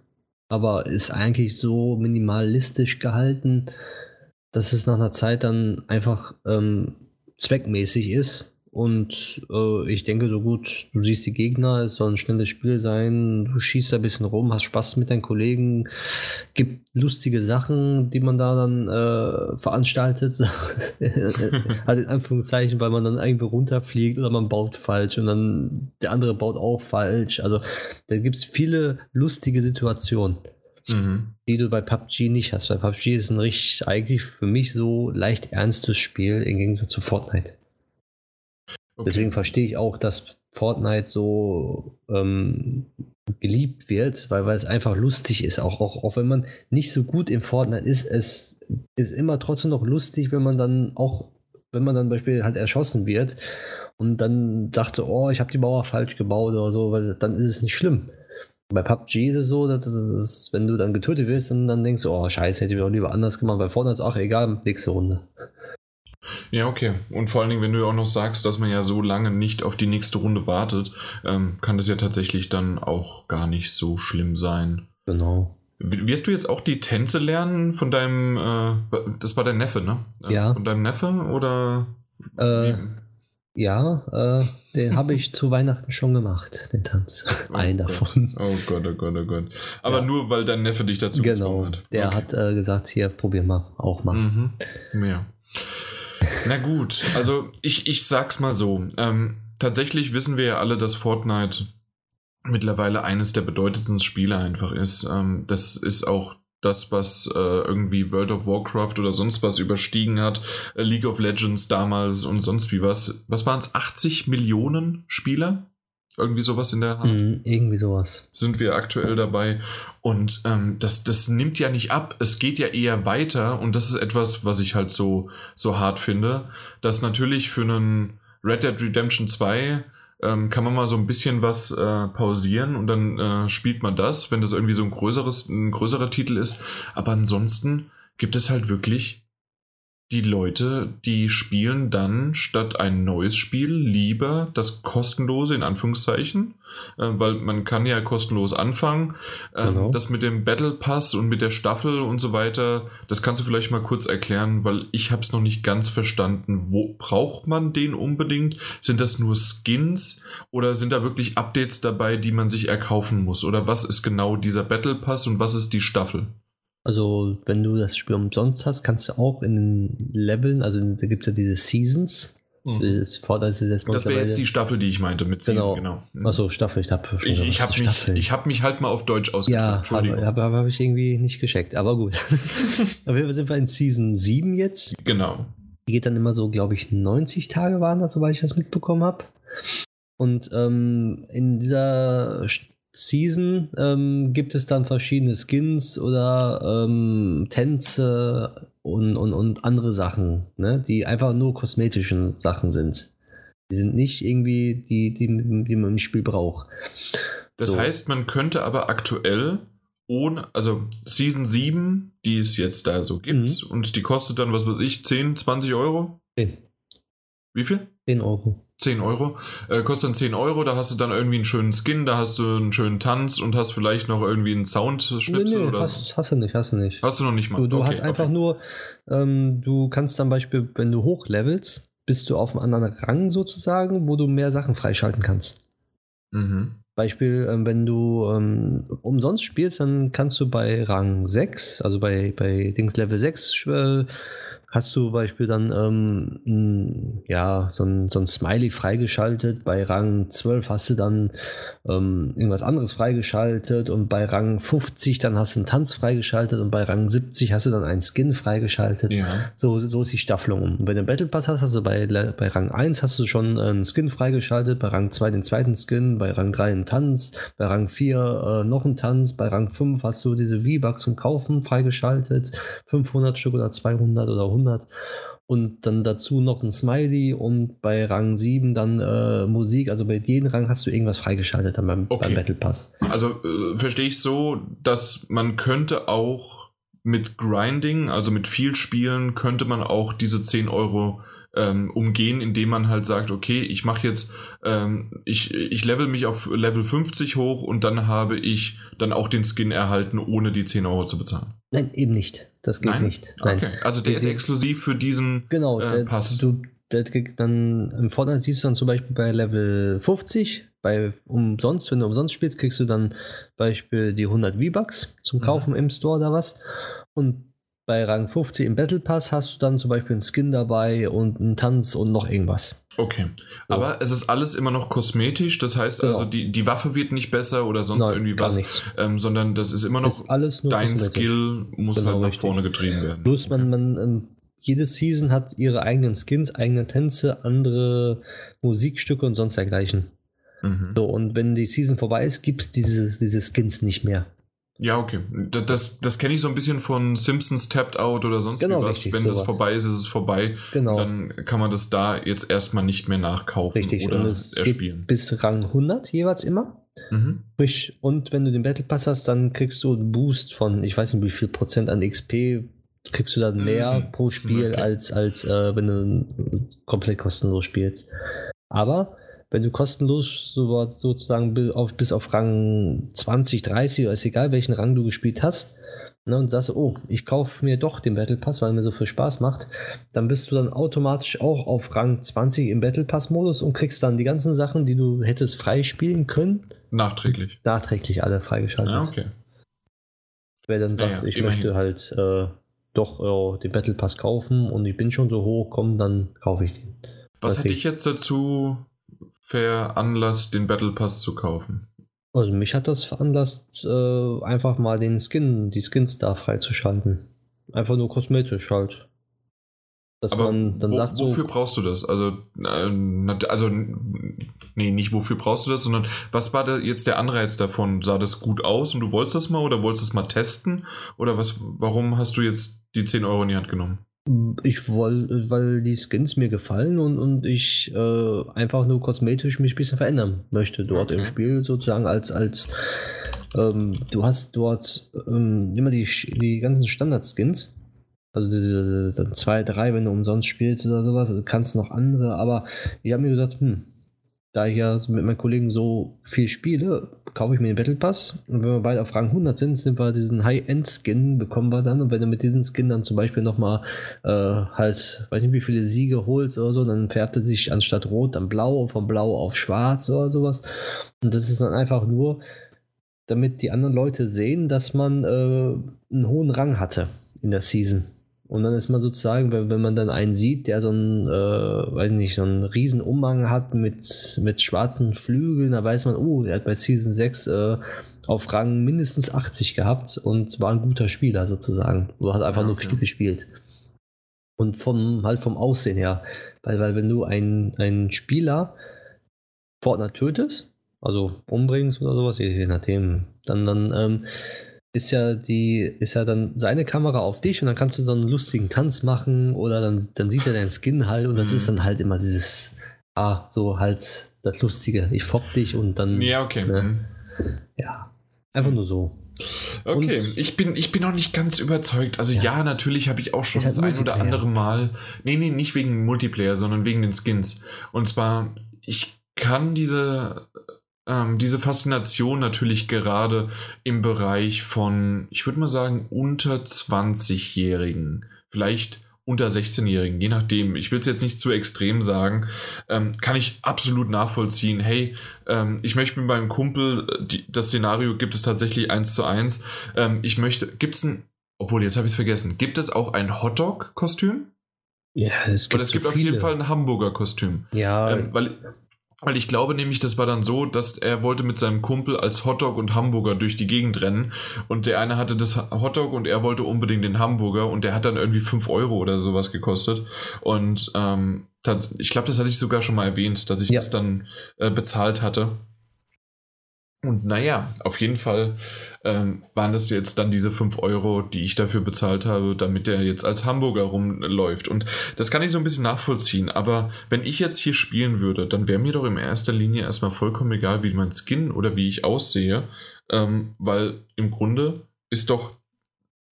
Aber ist eigentlich so minimalistisch gehalten, dass es nach einer Zeit dann einfach ähm, zweckmäßig ist und äh, ich denke so gut, du siehst die Gegner, es soll ein schnelles Spiel sein, du schießt ein bisschen rum, hast Spaß mit deinen Kollegen, gibt lustige Sachen, die man da dann äh, veranstaltet, [laughs] halt in Anführungszeichen, weil man dann irgendwie runterfliegt oder man baut falsch und dann der andere baut auch falsch. Also da gibt es viele lustige Situationen. Mhm. Die du bei PUBG nicht hast. Weil PUBG ist ein richtig, eigentlich für mich so leicht ernstes Spiel im Gegensatz zu Fortnite. Okay. Deswegen verstehe ich auch, dass Fortnite so ähm, geliebt wird, weil, weil es einfach lustig ist. Auch, auch, auch wenn man nicht so gut in Fortnite ist, es ist immer trotzdem noch lustig, wenn man dann auch, wenn man dann zum Beispiel halt erschossen wird und dann sagt so, oh, ich habe die Mauer falsch gebaut oder so, weil dann ist es nicht schlimm. Bei PUBG ist es so, dass es, wenn du dann getötet wirst, dann, dann denkst du, oh, scheiße, hätte ich doch lieber anders gemacht. Bei Fortnite ist ach, egal, nächste Runde. Ja, okay. Und vor allen Dingen, wenn du auch noch sagst, dass man ja so lange nicht auf die nächste Runde wartet, ähm, kann das ja tatsächlich dann auch gar nicht so schlimm sein. Genau. Wirst du jetzt auch die Tänze lernen von deinem, äh, das war dein Neffe, ne? Äh, ja. Von deinem Neffe oder? Äh, ja, äh, den habe ich zu Weihnachten schon gemacht, den Tanz. Oh [laughs] Ein Gott. davon. Oh Gott, oh Gott, oh Gott. Aber ja. nur, weil dein Neffe dich dazu genau, hat. Der okay. hat äh, gesagt, hier, probier mal, auch mal. Mhm. Ja. Na gut, also ich, ich sag's mal so. Ähm, tatsächlich wissen wir ja alle, dass Fortnite mittlerweile eines der bedeutendsten Spiele einfach ist. Ähm, das ist auch das, was äh, irgendwie World of Warcraft oder sonst was überstiegen hat. Äh, League of Legends damals und sonst wie was. Was waren es? 80 Millionen Spieler? Irgendwie sowas in der Hand. Mm, irgendwie sowas. Sind wir aktuell dabei. Und ähm, das, das nimmt ja nicht ab. Es geht ja eher weiter. Und das ist etwas, was ich halt so, so hart finde. Dass natürlich für einen Red Dead Redemption 2 ähm, kann man mal so ein bisschen was äh, pausieren und dann äh, spielt man das, wenn das irgendwie so ein größeres, ein größerer Titel ist. Aber ansonsten gibt es halt wirklich die Leute, die spielen dann statt ein neues Spiel lieber das kostenlose, in Anführungszeichen, äh, weil man kann ja kostenlos anfangen. Ähm, genau. Das mit dem Battle Pass und mit der Staffel und so weiter, das kannst du vielleicht mal kurz erklären, weil ich habe es noch nicht ganz verstanden. Wo braucht man den unbedingt? Sind das nur Skins oder sind da wirklich Updates dabei, die man sich erkaufen muss? Oder was ist genau dieser Battle Pass und was ist die Staffel? Also, wenn du das Spiel umsonst hast, kannst du auch in den Leveln, also da gibt es ja diese Seasons. Mhm. Das, das, das, wäre jetzt die Staffel, die ich meinte, mit Season, genau. genau. Mhm. Achso, Staffel, ich habe Ich, ich habe mich, hab mich halt mal auf Deutsch ausgedrückt. Ja, Entschuldigung. habe hab, hab ich irgendwie nicht gescheckt, aber gut. [laughs] aber sind wir in Season 7 jetzt. Genau. Die geht dann immer so, glaube ich, 90 Tage waren das, soweit ich das mitbekommen habe. Und ähm, in dieser Season ähm, gibt es dann verschiedene Skins oder ähm, Tänze und, und, und andere Sachen, ne? die einfach nur kosmetischen Sachen sind. Die sind nicht irgendwie die, die, die man im Spiel braucht. Das so. heißt, man könnte aber aktuell ohne, also Season 7, die es jetzt da so gibt, mhm. und die kostet dann, was weiß ich, 10, 20 Euro? 10. Wie viel? 10 Euro. 10 Euro. Äh, kostet dann 10 Euro, da hast du dann irgendwie einen schönen Skin, da hast du einen schönen Tanz und hast vielleicht noch irgendwie einen Soundschnipsel nee, nee, oder. Hast, hast, du nicht, hast du nicht. Hast du noch nicht mal. Du, du okay, hast einfach okay. nur, ähm, du kannst zum Beispiel, wenn du hochlevelst, bist du auf einem anderen Rang sozusagen, wo du mehr Sachen freischalten kannst. Mhm. Beispiel, ähm, wenn du ähm, umsonst spielst, dann kannst du bei Rang 6, also bei, bei Dings Level 6, äh, hast du zum Beispiel dann ähm, ja, so ein, so ein Smiley freigeschaltet. Bei Rang 12 hast du dann ähm, irgendwas anderes freigeschaltet und bei Rang 50 dann hast du einen Tanz freigeschaltet und bei Rang 70 hast du dann einen Skin freigeschaltet. Ja. So, so ist die Staffelung. Und wenn du einen Battle Pass hast, hast du bei, bei Rang 1 hast du schon einen Skin freigeschaltet, bei Rang 2 den zweiten Skin, bei Rang 3 einen Tanz, bei Rang 4 äh, noch einen Tanz, bei Rang 5 hast du diese V-Bucks zum Kaufen freigeschaltet, 500 Stück oder 200 oder 100 und dann dazu noch ein Smiley und bei Rang 7 dann äh, Musik. Also bei jedem Rang hast du irgendwas freigeschaltet dann beim, okay. beim Battle Pass. Also äh, verstehe ich so, dass man könnte auch mit Grinding, also mit viel Spielen, könnte man auch diese 10 Euro ähm, umgehen, indem man halt sagt, okay, ich mache jetzt, ähm, ich, ich level mich auf Level 50 hoch und dann habe ich dann auch den Skin erhalten, ohne die 10 Euro zu bezahlen. Nein, eben nicht. Das geht Nein? nicht. Nein. Okay, also der die, ist exklusiv für diesen genau, äh, der, Pass. Du, der kriegt dann im Fortnite siehst du dann zum Beispiel bei Level 50, bei umsonst, wenn du umsonst spielst, kriegst du dann Beispiel die 100 V-Bucks zum mhm. Kaufen mhm. im Store oder was. Und bei Rang 50 im Battle Pass hast du dann zum Beispiel einen Skin dabei und einen Tanz und noch irgendwas. Okay. Aber es ist alles immer noch kosmetisch, das heißt genau. also, die, die Waffe wird nicht besser oder sonst Nein, irgendwie was, ähm, sondern das ist immer noch ist dein Skill muss genau, halt nach richtig. vorne getrieben werden. Plus man, man ähm, jede Season hat ihre eigenen Skins, eigene Tänze, andere Musikstücke und sonst dergleichen. Mhm. So, und wenn die Season vorbei ist, gibt es diese, diese Skins nicht mehr. Ja, okay. Das, das kenne ich so ein bisschen von Simpsons Tapped Out oder sonst genau, was. Richtig, Wenn sowas. das vorbei ist, ist es vorbei. Genau. Dann kann man das da jetzt erstmal nicht mehr nachkaufen richtig. oder und es erspielen. bis Rang 100 jeweils immer. Mhm. Und wenn du den Battle Pass hast, dann kriegst du einen Boost von, ich weiß nicht wie viel Prozent an XP, kriegst du dann mehr mhm. pro Spiel, okay. als, als äh, wenn du komplett kostenlos spielst. Aber wenn du kostenlos so, sozusagen auf, bis auf Rang 20, 30 oder ist egal, welchen Rang du gespielt hast, ne, und sagst, oh, ich kaufe mir doch den Battle Pass, weil mir so viel Spaß macht, dann bist du dann automatisch auch auf Rang 20 im Battle Pass-Modus und kriegst dann die ganzen Sachen, die du hättest freispielen können. Nachträglich. Nachträglich alle freigeschaltet. Ja, okay. Wer dann sagt, ja, ja, ich immerhin. möchte halt äh, doch äh, den Battle Pass kaufen und ich bin schon so hoch, komm, dann kaufe ich den. Was hat dich jetzt dazu veranlasst, den Battle Pass zu kaufen? Also mich hat das veranlasst, äh, einfach mal den Skin, die Skins da freizuschalten. Einfach nur kosmetisch halt. Dass Aber man dann wo, sagt so. Wofür brauchst du das? Also, äh, also, nee, nicht wofür brauchst du das, sondern was war da jetzt der Anreiz davon? Sah das gut aus und du wolltest das mal oder wolltest es mal testen? Oder was, warum hast du jetzt die 10 Euro in die Hand genommen? Ich wollte, weil die Skins mir gefallen und, und ich äh, einfach nur kosmetisch mich ein bisschen verändern möchte dort okay. im Spiel sozusagen als, als ähm, du hast dort ähm, immer die, die ganzen Standard-Skins. Also diese, diese zwei, drei, wenn du umsonst spielst oder sowas, also kannst noch andere, aber ich habe mir gesagt, hm, da ich ja mit meinen Kollegen so viel spiele, kaufe ich mir den Battle Pass. Und wenn wir beide auf Rang 100 sind, sind wir diesen High-End-Skin bekommen wir dann. Und wenn du mit diesem Skin dann zum Beispiel nochmal äh, halt, weiß nicht wie viele Siege holst oder so, dann färbt er sich anstatt rot dann blau, von blau auf schwarz oder sowas. Und das ist dann einfach nur, damit die anderen Leute sehen, dass man äh, einen hohen Rang hatte in der Season. Und dann ist man sozusagen, wenn, wenn man dann einen sieht, der so einen, äh, weiß nicht, so einen riesen Umhang hat mit, mit schwarzen Flügeln, da weiß man, oh, er hat bei Season 6 äh, auf Rang mindestens 80 gehabt und war ein guter Spieler sozusagen. Du hast einfach ja, okay. nur viel gespielt. Und vom, halt vom Aussehen her. Weil, weil wenn du einen, einen Spieler Fortnite tötest, also umbringst oder sowas, je nachdem, dann, dann ähm, ist ja die, ist ja dann seine Kamera auf dich und dann kannst du so einen lustigen Tanz machen oder dann, dann sieht er deinen Skin halt und das mhm. ist dann halt immer dieses, ah, so halt das Lustige. Ich fopp dich und dann. Ja, okay. Ne, mhm. ja. Einfach nur so. Okay, und, ich bin, ich bin noch nicht ganz überzeugt. Also ja, ja natürlich habe ich auch schon das ein oder andere Mal. Nee, nee, nicht wegen Multiplayer, sondern wegen den Skins. Und zwar, ich kann diese ähm, diese Faszination natürlich gerade im Bereich von, ich würde mal sagen, unter 20-Jährigen, vielleicht unter 16-Jährigen, je nachdem. Ich will es jetzt nicht zu extrem sagen, ähm, kann ich absolut nachvollziehen. Hey, ähm, ich möchte mit meinem Kumpel, äh, die, das Szenario gibt es tatsächlich eins zu eins. Ähm, ich möchte, gibt es ein, obwohl jetzt habe ich es vergessen, gibt es auch ein Hotdog-Kostüm? Ja, es gibt, weil es so gibt auf jeden Fall ein Hamburger Kostüm. Ja. Ähm, weil, weil ich glaube nämlich, das war dann so, dass er wollte mit seinem Kumpel als Hotdog und Hamburger durch die Gegend rennen. Und der eine hatte das Hotdog und er wollte unbedingt den Hamburger und der hat dann irgendwie 5 Euro oder sowas gekostet. Und ähm, das, ich glaube, das hatte ich sogar schon mal erwähnt, dass ich ja. das dann äh, bezahlt hatte. Und naja, auf jeden Fall ähm, waren das jetzt dann diese 5 Euro, die ich dafür bezahlt habe, damit der jetzt als Hamburger rumläuft. Und das kann ich so ein bisschen nachvollziehen. Aber wenn ich jetzt hier spielen würde, dann wäre mir doch in erster Linie erstmal vollkommen egal, wie mein Skin oder wie ich aussehe. Ähm, weil im Grunde ist doch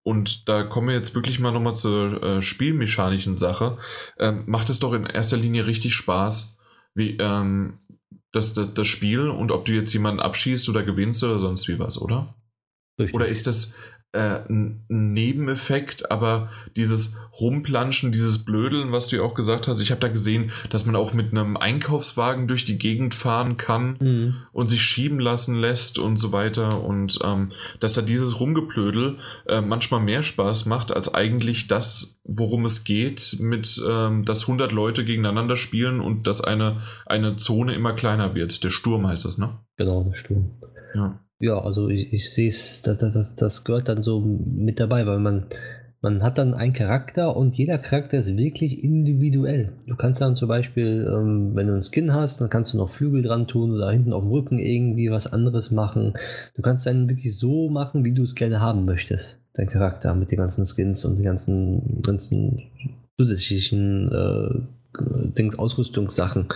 und da kommen wir jetzt wirklich mal nochmal zur äh, spielmechanischen Sache. Ähm, macht es doch in erster Linie richtig Spaß, wie, ähm, das, das, das Spiel und ob du jetzt jemanden abschießt oder gewinnst oder sonst wie was, oder? Richtig. Oder ist das äh, ein Nebeneffekt, aber dieses Rumplanschen, dieses Blödeln, was du ja auch gesagt hast, ich habe da gesehen, dass man auch mit einem Einkaufswagen durch die Gegend fahren kann mhm. und sich schieben lassen lässt und so weiter und ähm, dass da dieses Rumgeplödel äh, manchmal mehr Spaß macht als eigentlich das, worum es geht, mit ähm, dass 100 Leute gegeneinander spielen und dass eine, eine Zone immer kleiner wird. Der Sturm heißt das, ne? Genau, der Sturm. Ja. Ja, also ich, ich sehe es, das, das, das gehört dann so mit dabei, weil man, man hat dann einen Charakter und jeder Charakter ist wirklich individuell. Du kannst dann zum Beispiel, ähm, wenn du einen Skin hast, dann kannst du noch Flügel dran tun oder hinten auf dem Rücken irgendwie was anderes machen. Du kannst dann wirklich so machen, wie du es gerne haben möchtest. Dein Charakter mit den ganzen Skins und den ganzen, ganzen zusätzlichen äh, Dings, Ausrüstungssachen.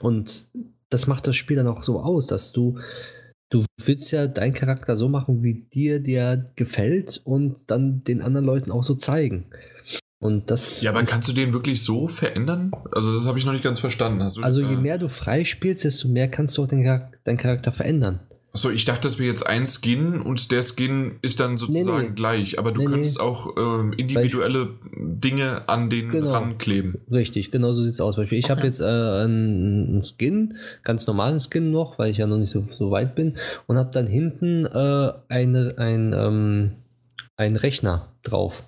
Und das macht das Spiel dann auch so aus, dass du Du willst ja deinen Charakter so machen, wie dir der gefällt und dann den anderen Leuten auch so zeigen. Und das ja, aber kannst du den wirklich so verändern? Also das habe ich noch nicht ganz verstanden. also je mehr du freispielst, desto mehr kannst du auch den, deinen Charakter verändern. Achso, ich dachte, das wäre jetzt ein Skin und der Skin ist dann sozusagen nee, nee. gleich, aber du nee, könntest auch ähm, individuelle Dinge an den genau. rankleben. Richtig, genau so sieht es aus. Beispiel. Ich okay. habe jetzt äh, einen Skin, ganz normalen Skin noch, weil ich ja noch nicht so, so weit bin, und habe dann hinten äh, eine, ein, ähm, einen Rechner drauf.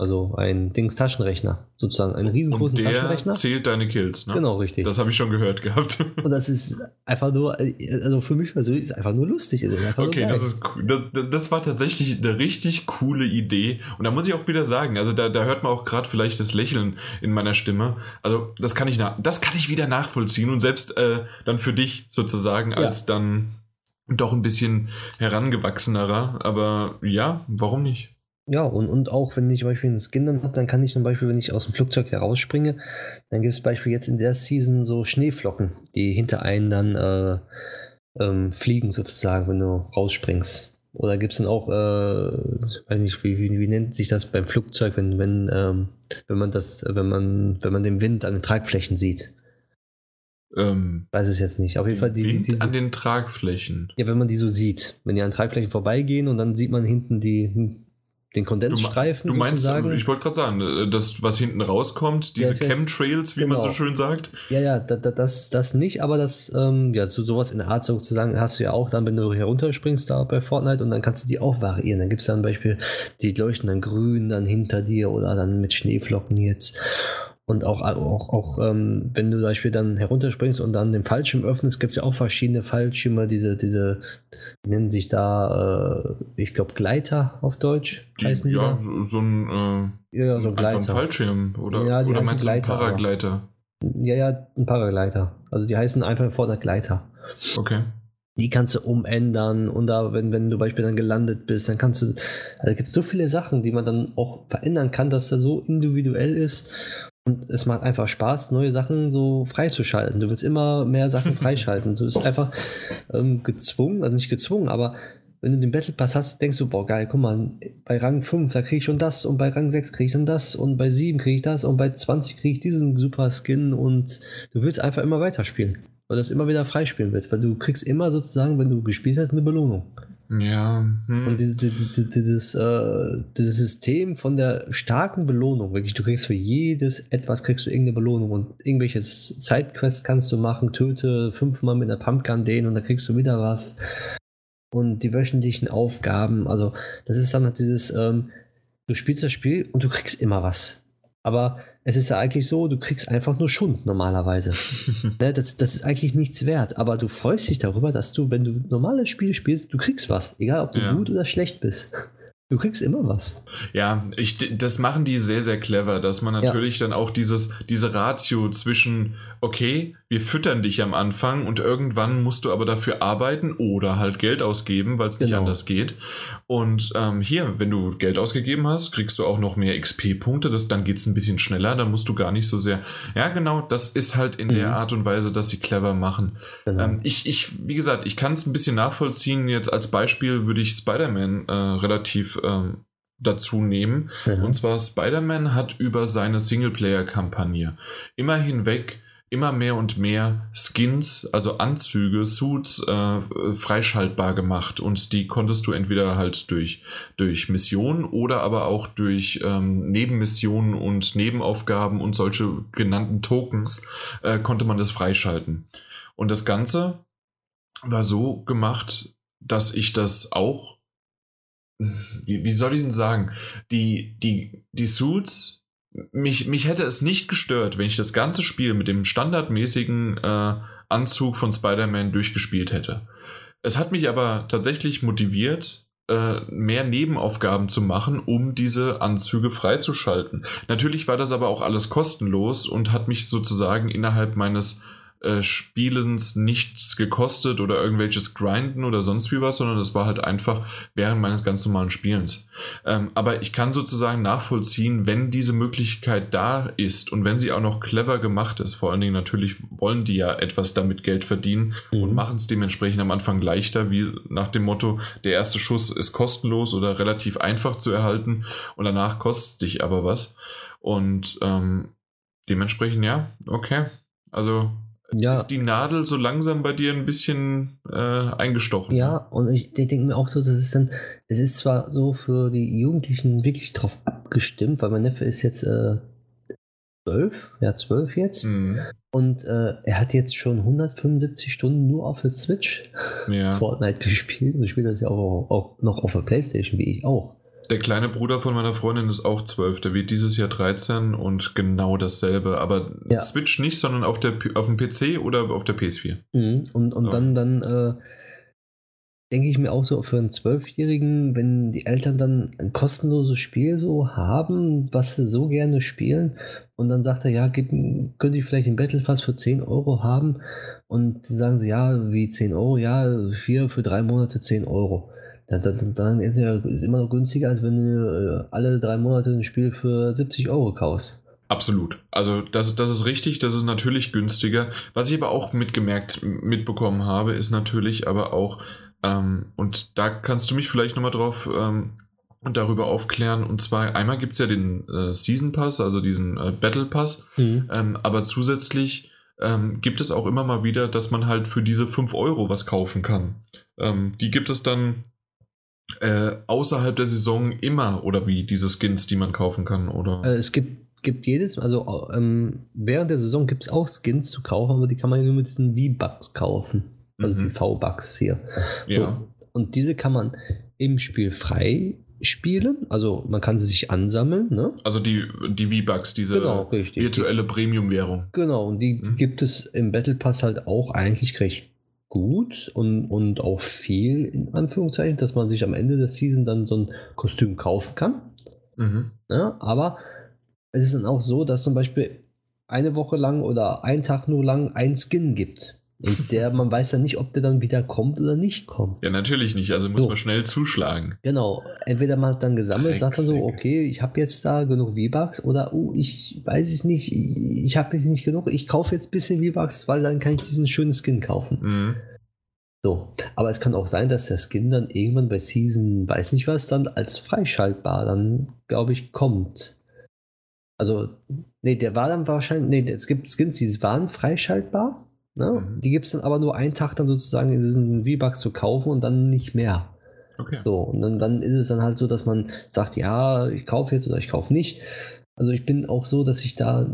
Also ein Dings Taschenrechner, sozusagen einen riesengroßen und der Taschenrechner. zählt deine Kills, ne? Genau, richtig. Das habe ich schon gehört gehabt. [laughs] Und das ist einfach nur, also für mich persönlich ist es einfach nur lustig. Einfach okay, das ist das, das war tatsächlich eine richtig coole Idee. Und da muss ich auch wieder sagen, also da, da hört man auch gerade vielleicht das Lächeln in meiner Stimme. Also das kann ich das kann ich wieder nachvollziehen und selbst äh, dann für dich sozusagen als ja. dann doch ein bisschen herangewachsenerer. Aber ja, warum nicht? Ja, und, und auch wenn ich zum Beispiel einen Skin dann habe, dann kann ich zum Beispiel, wenn ich aus dem Flugzeug herausspringe, dann gibt es Beispiel jetzt in der Season so Schneeflocken, die hinter einen dann äh, ähm, fliegen sozusagen, wenn du rausspringst. Oder gibt es dann auch, äh, weiß nicht, wie, wie, wie, nennt sich das beim Flugzeug, wenn, wenn, ähm, wenn man das, wenn man, wenn man den Wind an den Tragflächen sieht? Ähm, weiß es jetzt nicht. Auf jeden Fall die, die, diese, an den Tragflächen. Ja, wenn man die so sieht, wenn die an Tragflächen vorbeigehen und dann sieht man hinten die den Kondensstreifen. Du, du meinst, sozusagen. ich wollte gerade sagen, äh, das, was hinten rauskommt, diese ja, Chemtrails, wie genau. man so schön sagt. Ja, ja, da, da, das, das nicht, aber das, ähm, ja, zu sowas in der Art sozusagen hast du ja auch dann, wenn du herunterspringst da bei Fortnite und dann kannst du die auch variieren. Dann gibt es dann zum Beispiel, die leuchten dann grün dann hinter dir oder dann mit Schneeflocken jetzt. Und auch, auch, auch ähm, wenn du zum Beispiel dann herunterspringst und dann den Fallschirm öffnest, gibt es ja auch verschiedene Fallschirme, diese, diese, die nennen sich da, äh, ich glaube, Gleiter auf Deutsch heißen die. Ja, so, so, ein, äh, ja, so ein Gleiter. Ein Fallschirm oder, ja, oder meinst Gleiter, du einen Paragleiter? Ja, ja, ein Paragleiter. Also die heißen einfach vorne Gleiter. Okay. Die kannst du umändern und da, wenn, wenn du zum Beispiel dann gelandet bist, dann kannst du, also gibt es so viele Sachen, die man dann auch verändern kann, dass er so individuell ist und es macht einfach Spaß, neue Sachen so freizuschalten. Du willst immer mehr Sachen [laughs] freischalten. Du bist einfach ähm, gezwungen, also nicht gezwungen, aber wenn du den Battle Pass hast, denkst du, boah, geil, guck mal, bei Rang 5, da kriege ich schon das und bei Rang 6 kriege ich dann das und bei 7 kriege ich das und bei 20 kriege ich diesen super Skin und du willst einfach immer weiterspielen. Weil du das immer wieder freispielen willst, weil du kriegst immer sozusagen, wenn du gespielt hast, eine Belohnung. Ja. Hm. Und dieses, dieses, dieses, äh, dieses, System von der starken Belohnung, wirklich, du kriegst für jedes etwas, kriegst du irgendeine Belohnung und irgendwelche Sidequests kannst du machen, töte fünfmal mit einer Pumpgun den und dann kriegst du wieder was. Und die wöchentlichen Aufgaben, also das ist dann halt dieses, ähm, du spielst das Spiel und du kriegst immer was. Aber es ist ja eigentlich so, du kriegst einfach nur Schund normalerweise. [laughs] ne, das, das ist eigentlich nichts wert. Aber du freust dich darüber, dass du, wenn du normales Spiel spielst, du kriegst was. Egal, ob du ja. gut oder schlecht bist. Du kriegst immer was. Ja, ich, das machen die sehr, sehr clever, dass man natürlich ja. dann auch dieses, diese Ratio zwischen, okay, wir füttern dich am Anfang und irgendwann musst du aber dafür arbeiten oder halt Geld ausgeben, weil es nicht genau. anders geht. Und ähm, hier, wenn du Geld ausgegeben hast, kriegst du auch noch mehr XP-Punkte, dann geht es ein bisschen schneller, dann musst du gar nicht so sehr. Ja, genau, das ist halt in mhm. der Art und Weise, dass sie clever machen. Genau. Ähm, ich, ich, wie gesagt, ich kann es ein bisschen nachvollziehen. Jetzt als Beispiel würde ich Spider-Man äh, relativ ähm, dazu nehmen. Mhm. Und zwar Spider-Man hat über seine Singleplayer-Kampagne immer hinweg immer mehr und mehr Skins, also Anzüge, Suits äh, freischaltbar gemacht und die konntest du entweder halt durch, durch Missionen oder aber auch durch ähm, Nebenmissionen und Nebenaufgaben und solche genannten Tokens äh, konnte man das freischalten. Und das Ganze war so gemacht, dass ich das auch, wie, wie soll ich denn sagen, die, die, die Suits mich, mich hätte es nicht gestört, wenn ich das ganze Spiel mit dem standardmäßigen äh, Anzug von Spider-Man durchgespielt hätte. Es hat mich aber tatsächlich motiviert, äh, mehr Nebenaufgaben zu machen, um diese Anzüge freizuschalten. Natürlich war das aber auch alles kostenlos und hat mich sozusagen innerhalb meines äh, Spielens nichts gekostet oder irgendwelches Grinden oder sonst wie was, sondern es war halt einfach während meines ganz normalen Spielens. Ähm, aber ich kann sozusagen nachvollziehen, wenn diese Möglichkeit da ist und wenn sie auch noch clever gemacht ist, vor allen Dingen natürlich wollen die ja etwas damit Geld verdienen mhm. und machen es dementsprechend am Anfang leichter, wie nach dem Motto, der erste Schuss ist kostenlos oder relativ einfach zu erhalten und danach kostet dich aber was. Und ähm, dementsprechend ja, okay. Also ja. ist die Nadel so langsam bei dir ein bisschen äh, eingestochen. Ja, und ich, ich denke mir auch so, das ist dann, es ist zwar so für die Jugendlichen wirklich drauf abgestimmt, weil mein Neffe ist jetzt äh, zwölf, ja zwölf jetzt, mhm. und äh, er hat jetzt schon 175 Stunden nur auf der Switch ja. Fortnite gespielt und spielt das ja auch, auch noch auf der Playstation, wie ich auch. Der kleine Bruder von meiner Freundin ist auch 12. Der wird dieses Jahr 13 und genau dasselbe. Aber ja. Switch nicht, sondern auf, der, auf dem PC oder auf der PS4. Mhm. Und, und so. dann, dann äh, denke ich mir auch so für einen Zwölfjährigen, wenn die Eltern dann ein kostenloses Spiel so haben, was sie so gerne spielen, und dann sagt er, ja, gib, könnte ich vielleicht den Battle Pass für 10 Euro haben? Und sagen sie, ja, wie 10 Euro? Ja, hier für drei Monate 10 Euro. Dann, dann, dann ist es immer noch günstiger, als wenn du äh, alle drei Monate ein Spiel für 70 Euro kaufst. Absolut. Also das, das ist richtig, das ist natürlich günstiger. Was ich aber auch mitgemerkt, mitbekommen habe, ist natürlich aber auch, ähm, und da kannst du mich vielleicht nochmal drauf ähm, darüber aufklären. Und zwar einmal gibt es ja den äh, Season Pass, also diesen äh, Battle Pass, mhm. ähm, aber zusätzlich ähm, gibt es auch immer mal wieder, dass man halt für diese 5 Euro was kaufen kann. Ähm, die gibt es dann äh, außerhalb der Saison immer oder wie diese Skins, die man kaufen kann, oder? Äh, es gibt, gibt jedes, also ähm, während der Saison gibt es auch Skins zu kaufen, aber die kann man ja nur mit diesen V-Bucks kaufen. Also mhm. die V-Bucks hier. So, ja. Und diese kann man im Spiel frei spielen, also man kann sie sich ansammeln. Ne? Also die, die V-Bucks, diese genau, virtuelle Premium-Währung. Genau, und die mhm. gibt es im Battle Pass halt auch eigentlich recht gut und, und auch viel, in Anführungszeichen, dass man sich am Ende der Season dann so ein Kostüm kaufen kann. Mhm. Ja, aber es ist dann auch so, dass zum Beispiel eine Woche lang oder einen Tag nur lang ein Skin gibt. Und der, man weiß ja nicht, ob der dann wieder kommt oder nicht kommt. Ja, natürlich nicht. Also muss so. man schnell zuschlagen. Genau. Entweder man hat dann gesammelt, sagt dann so, okay, ich habe jetzt da genug V-Bucks oder, oh, ich weiß es nicht, ich, ich habe jetzt nicht genug, ich kaufe jetzt ein bisschen V-Bucks, weil dann kann ich diesen schönen Skin kaufen. Mhm. So. Aber es kann auch sein, dass der Skin dann irgendwann bei Season, weiß nicht was, dann als freischaltbar dann, glaube ich, kommt. Also, nee, der war dann wahrscheinlich, nee, es gibt Skins, die waren freischaltbar Ne? Mhm. Die gibt es dann aber nur einen Tag dann sozusagen in diesen V-Bucks zu kaufen und dann nicht mehr. Okay. So, und dann, dann ist es dann halt so, dass man sagt, ja, ich kaufe jetzt oder ich kaufe nicht. Also ich bin auch so, dass ich da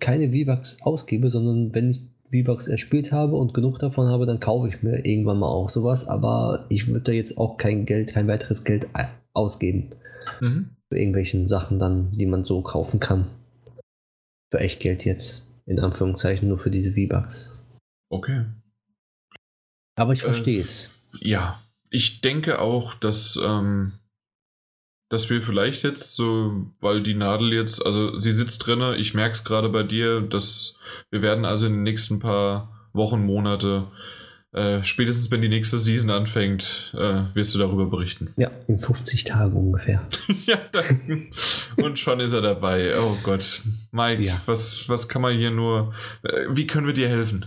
keine V-Bucks ausgebe, sondern wenn ich V-Bucks erspielt habe und genug davon habe, dann kaufe ich mir irgendwann mal auch sowas. Aber ich würde da jetzt auch kein Geld, kein weiteres Geld ausgeben. Mhm. Für irgendwelchen Sachen dann, die man so kaufen kann. Für echt Geld jetzt. In Anführungszeichen nur für diese V-Bucks. Okay. Aber ich verstehe es. Äh, ja, ich denke auch, dass, ähm, dass wir vielleicht jetzt so, weil die Nadel jetzt, also sie sitzt drinne, ich merke es gerade bei dir, dass wir werden also in den nächsten paar Wochen, Monate äh, spätestens wenn die nächste Season anfängt, äh, wirst du darüber berichten. Ja, in 50 Tagen ungefähr. [laughs] ja, dann, [laughs] und schon ist er dabei. Oh Gott. Mike, ja. was, was kann man hier nur. Äh, wie können wir dir helfen?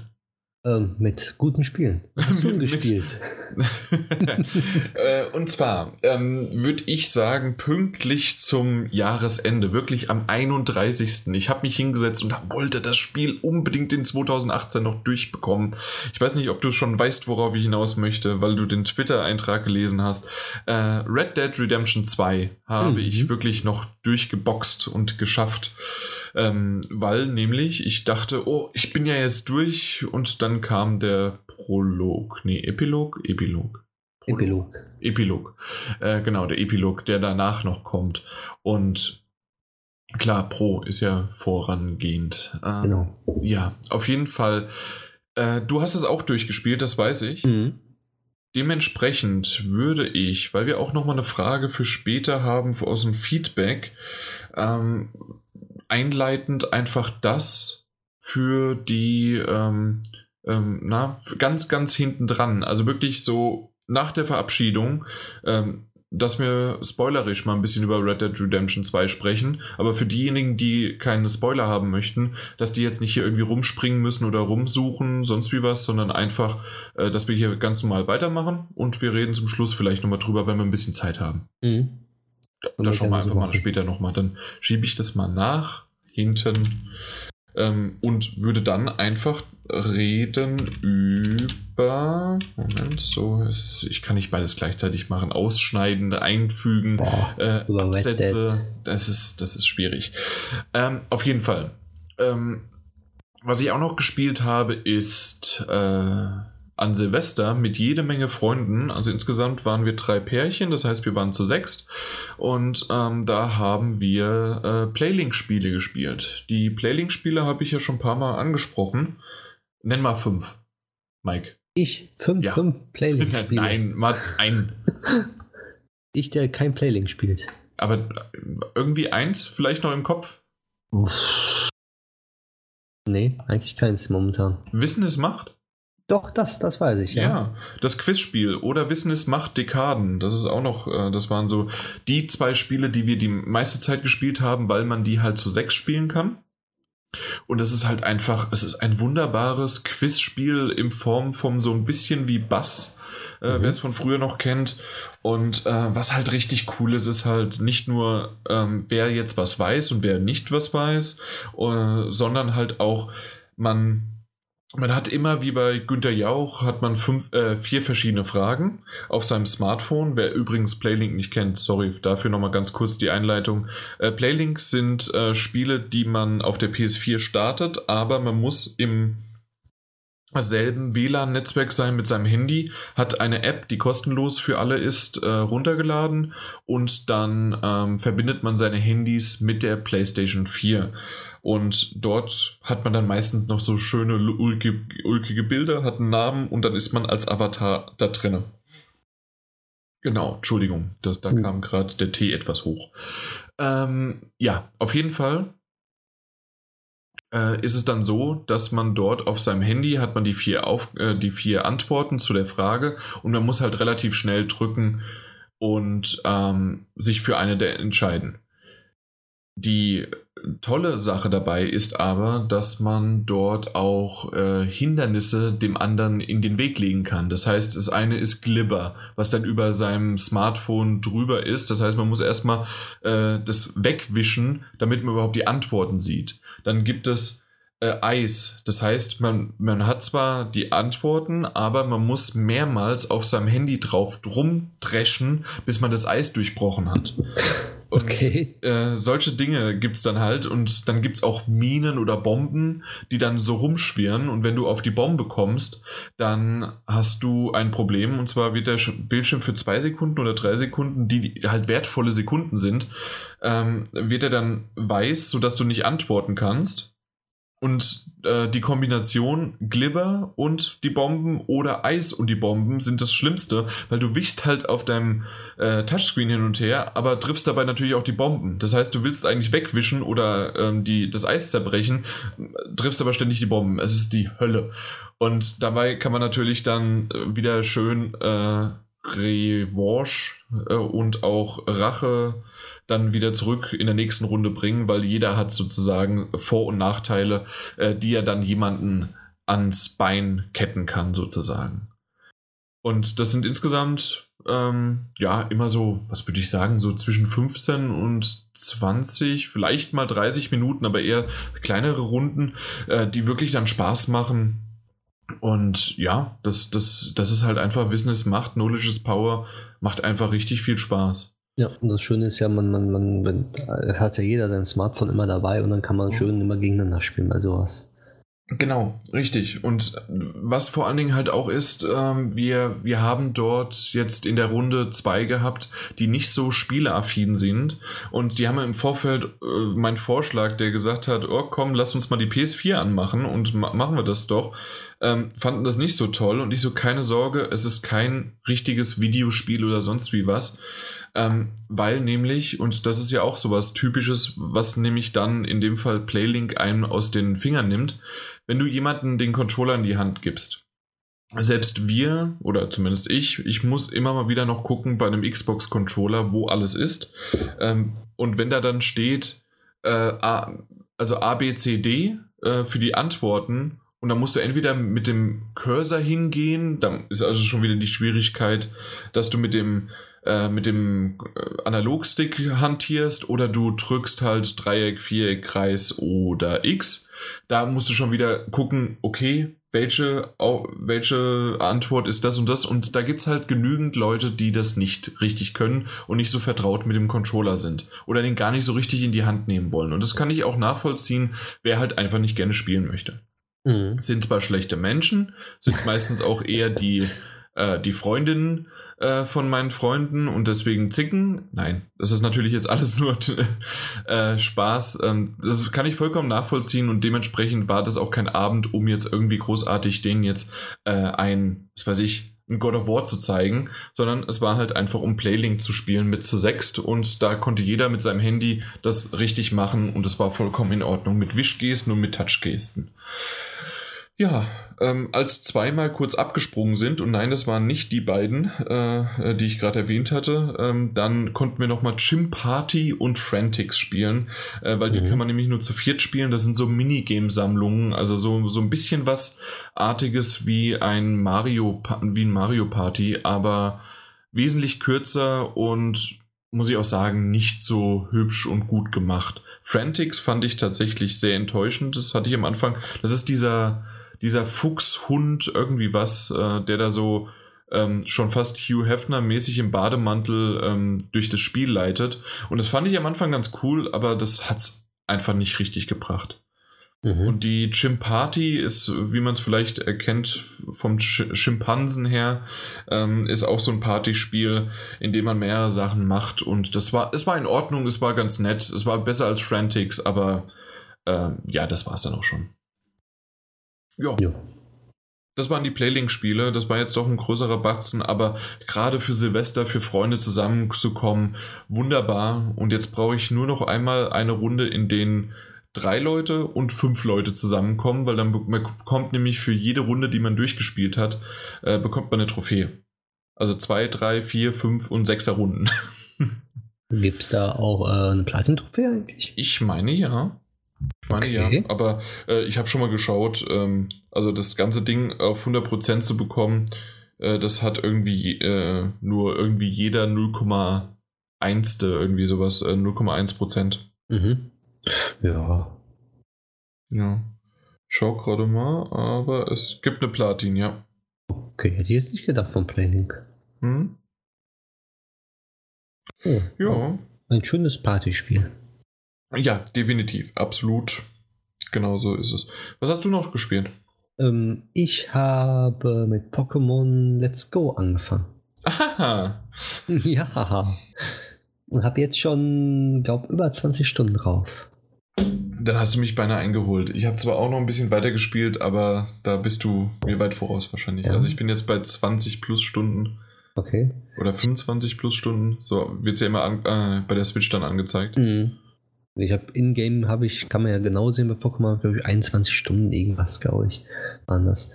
Ähm, mit guten Spielen. Hast du [laughs] gespielt? [laughs] äh, und zwar ähm, würde ich sagen, pünktlich zum Jahresende, wirklich am 31. Ich habe mich hingesetzt und wollte das Spiel unbedingt in 2018 noch durchbekommen. Ich weiß nicht, ob du schon weißt, worauf ich hinaus möchte, weil du den Twitter-Eintrag gelesen hast. Äh, Red Dead Redemption 2 habe mhm. ich wirklich noch durchgeboxt und geschafft. Ähm, weil nämlich ich dachte, oh, ich bin ja jetzt durch und dann kam der Prolog, nee, Epilog, Epilog. Prolog. Epilog. Epilog. Äh, genau, der Epilog, der danach noch kommt. Und klar, Pro ist ja vorangehend. Äh, genau. Ja, auf jeden Fall. Äh, du hast es auch durchgespielt, das weiß ich. Mhm. Dementsprechend würde ich, weil wir auch nochmal eine Frage für später haben aus dem Feedback, ähm, einleitend einfach das für die, ähm, ähm, na, ganz, ganz hinten dran. Also wirklich so nach der Verabschiedung, ähm, dass wir spoilerisch mal ein bisschen über Red Dead Redemption 2 sprechen. Aber für diejenigen, die keine Spoiler haben möchten, dass die jetzt nicht hier irgendwie rumspringen müssen oder rumsuchen, sonst wie was, sondern einfach, äh, dass wir hier ganz normal weitermachen und wir reden zum Schluss vielleicht nochmal drüber, wenn wir ein bisschen Zeit haben. Mhm. Da, da schauen wir einfach mal später nochmal. Dann schiebe ich das mal nach hinten ähm, und würde dann einfach reden über. Moment, so, ist, ich kann nicht beides gleichzeitig machen. Ausschneiden, einfügen, Boah, äh, Absätze. Das ist, das ist schwierig. Ähm, auf jeden Fall. Ähm, was ich auch noch gespielt habe, ist. Äh, an Silvester mit jede Menge Freunden. Also insgesamt waren wir drei Pärchen, das heißt, wir waren zu sechst. Und ähm, da haben wir äh, Playlink-Spiele gespielt. Die Playlink-Spiele habe ich ja schon ein paar Mal angesprochen. Nenn mal fünf, Mike. Ich? Fünf, ja. fünf [laughs] Playlink-Spiele? Nein, mal ein. [laughs] ich, der kein Playlink spielt. Aber äh, irgendwie eins vielleicht noch im Kopf? Uff. Nee, eigentlich keins momentan. Wissen es macht? Doch, das, das weiß ich, ja. Ja, das Quizspiel oder Wissen ist Macht Dekaden, das ist auch noch, äh, das waren so die zwei Spiele, die wir die meiste Zeit gespielt haben, weil man die halt zu sechs spielen kann. Und es ist halt einfach, es ist ein wunderbares Quizspiel in Form von so ein bisschen wie Bass, äh, mhm. wer es von früher noch kennt. Und äh, was halt richtig cool ist, ist halt nicht nur, ähm, wer jetzt was weiß und wer nicht was weiß, äh, sondern halt auch, man man hat immer, wie bei Günter Jauch, hat man fünf, äh, vier verschiedene Fragen auf seinem Smartphone. Wer übrigens Playlink nicht kennt, sorry, dafür nochmal ganz kurz die Einleitung. Äh, Playlinks sind äh, Spiele, die man auf der PS4 startet, aber man muss im selben WLAN-Netzwerk sein mit seinem Handy, hat eine App, die kostenlos für alle ist, äh, runtergeladen und dann ähm, verbindet man seine Handys mit der PlayStation 4. Und dort hat man dann meistens noch so schöne ulkige, ulkige Bilder, hat einen Namen und dann ist man als Avatar da drinne. Genau, Entschuldigung, das, da mhm. kam gerade der Tee etwas hoch. Ähm, ja, auf jeden Fall äh, ist es dann so, dass man dort auf seinem Handy hat man die vier, auf, äh, die vier Antworten zu der Frage und man muss halt relativ schnell drücken und ähm, sich für eine der entscheiden. Die tolle Sache dabei ist aber, dass man dort auch äh, Hindernisse dem anderen in den Weg legen kann. Das heißt, das eine ist Glibber, was dann über seinem Smartphone drüber ist. Das heißt, man muss erstmal äh, das wegwischen, damit man überhaupt die Antworten sieht. Dann gibt es äh, Eis. Das heißt, man, man hat zwar die Antworten, aber man muss mehrmals auf seinem Handy drauf rumdreschen, bis man das Eis durchbrochen hat. Und okay. äh, solche Dinge gibt es dann halt und dann gibt es auch Minen oder Bomben, die dann so rumschwirren und wenn du auf die Bombe kommst, dann hast du ein Problem und zwar wird der Bildschirm für zwei Sekunden oder drei Sekunden, die halt wertvolle Sekunden sind, ähm, wird er dann weiß, sodass du nicht antworten kannst Und äh, die Kombination Glibber und die Bomben oder Eis und die Bomben sind das Schlimmste, weil du wichst halt auf deinem äh, Touchscreen hin und her, aber triffst dabei natürlich auch die Bomben. Das heißt, du willst eigentlich wegwischen oder ähm, die, das Eis zerbrechen, triffst aber ständig die Bomben. Es ist die Hölle. Und dabei kann man natürlich dann äh, wieder schön äh, Revanche äh, und auch Rache dann wieder zurück in der nächsten Runde bringen, weil jeder hat sozusagen Vor- und Nachteile, äh, die er dann jemanden ans Bein ketten kann, sozusagen. Und das sind insgesamt, ähm, ja, immer so, was würde ich sagen, so zwischen 15 und 20, vielleicht mal 30 Minuten, aber eher kleinere Runden, äh, die wirklich dann Spaß machen. Und ja, das, das, das ist halt einfach ist Macht, Knowledge is Power, macht einfach richtig viel Spaß. Ja, und das Schöne ist ja, man, man, man wenn, hat ja jeder sein Smartphone immer dabei und dann kann man schön immer gegeneinander spielen bei sowas. Genau, richtig. Und was vor allen Dingen halt auch ist, ähm, wir, wir haben dort jetzt in der Runde zwei gehabt, die nicht so spieleaffin sind. Und die haben im Vorfeld äh, mein Vorschlag, der gesagt hat, oh komm, lass uns mal die PS4 anmachen und ma machen wir das doch, ähm, fanden das nicht so toll. Und ich so, keine Sorge, es ist kein richtiges Videospiel oder sonst wie was. Ähm, weil nämlich, und das ist ja auch sowas Typisches, was nämlich dann in dem Fall Playlink einem aus den Fingern nimmt, wenn du jemanden den Controller in die Hand gibst. Selbst wir, oder zumindest ich, ich muss immer mal wieder noch gucken bei einem Xbox-Controller, wo alles ist. Ähm, und wenn da dann steht, äh, A, also A, B, C, D äh, für die Antworten, und dann musst du entweder mit dem Cursor hingehen, dann ist also schon wieder die Schwierigkeit, dass du mit dem äh, mit dem äh, Analogstick hantierst oder du drückst halt Dreieck, Viereck, Kreis oder X. Da musst du schon wieder gucken, okay, welche, welche Antwort ist das und das. Und da gibt es halt genügend Leute, die das nicht richtig können und nicht so vertraut mit dem Controller sind oder den gar nicht so richtig in die Hand nehmen wollen. Und das kann ich auch nachvollziehen, wer halt einfach nicht gerne spielen möchte. Mhm. Sind zwar schlechte Menschen, sind meistens auch eher die, äh, die Freundinnen äh, von meinen Freunden und deswegen zicken. Nein, das ist natürlich jetzt alles [laughs] nur äh, Spaß. Ähm, das kann ich vollkommen nachvollziehen und dementsprechend war das auch kein Abend, um jetzt irgendwie großartig denen jetzt äh, ein, was weiß ich, ein God of War zu zeigen, sondern es war halt einfach um Playlink zu spielen mit zu sechst und da konnte jeder mit seinem Handy das richtig machen und es war vollkommen in Ordnung mit Wischgesten und mit Touchgesten. Ja, ähm, als zweimal kurz abgesprungen sind, und nein, das waren nicht die beiden, äh, die ich gerade erwähnt hatte, ähm, dann konnten wir nochmal Chim Party und Frantics spielen, äh, weil mhm. die kann man nämlich nur zu viert spielen. Das sind so Minigame-Sammlungen, also so, so ein bisschen was Artiges wie ein Mario, wie ein Mario Party, aber wesentlich kürzer und muss ich auch sagen, nicht so hübsch und gut gemacht. Frantics fand ich tatsächlich sehr enttäuschend. Das hatte ich am Anfang. Das ist dieser dieser Fuchshund irgendwie was, äh, der da so ähm, schon fast Hugh Hefner-mäßig im Bademantel ähm, durch das Spiel leitet. Und das fand ich am Anfang ganz cool, aber das hat's einfach nicht richtig gebracht. Mhm. Und die Chimpati ist, wie man es vielleicht erkennt vom Sch Schimpansen her, ähm, ist auch so ein Partyspiel, in dem man mehrere Sachen macht. Und das war, es war in Ordnung, es war ganz nett, es war besser als Frantics, aber äh, ja, das war es dann auch schon. Ja. ja. Das waren die Playlink-Spiele, das war jetzt doch ein größerer Batzen, aber gerade für Silvester, für Freunde zusammenzukommen, wunderbar. Und jetzt brauche ich nur noch einmal eine Runde, in denen drei Leute und fünf Leute zusammenkommen, weil dann bekommt nämlich für jede Runde, die man durchgespielt hat, äh, bekommt man eine Trophäe. Also zwei, drei, vier, fünf und sechser Runden. [laughs] Gibt es da auch äh, eine Platin-Trophäe eigentlich? Ich meine ja. Ich meine okay. ja, aber äh, ich habe schon mal geschaut, ähm, also das ganze Ding auf 100% zu bekommen, äh, das hat irgendwie äh, nur irgendwie jeder 0,1. irgendwie sowas, 0,1%. Äh, mhm. Ja. Ja. Schau gerade mal, aber es gibt eine Platin, ja. Okay, hätte ich jetzt nicht gedacht vom Playlink. Hm? Oh, ja. Ein schönes Partyspiel. Ja, definitiv, absolut. Genau so ist es. Was hast du noch gespielt? Ähm, ich habe mit Pokémon Let's Go angefangen. Aha. [laughs] Ja. Und habe jetzt schon, glaube über 20 Stunden drauf. Dann hast du mich beinahe eingeholt. Ich habe zwar auch noch ein bisschen weiter gespielt, aber da bist du mir weit voraus wahrscheinlich. Ja. Also ich bin jetzt bei 20 plus Stunden. Okay. Oder 25 plus Stunden. So wird es ja immer an, äh, bei der Switch dann angezeigt. Mhm. Ich habe in-game habe ich, kann man ja genau sehen bei Pokémon, glaube ich, 21 Stunden irgendwas, glaube ich. Anders.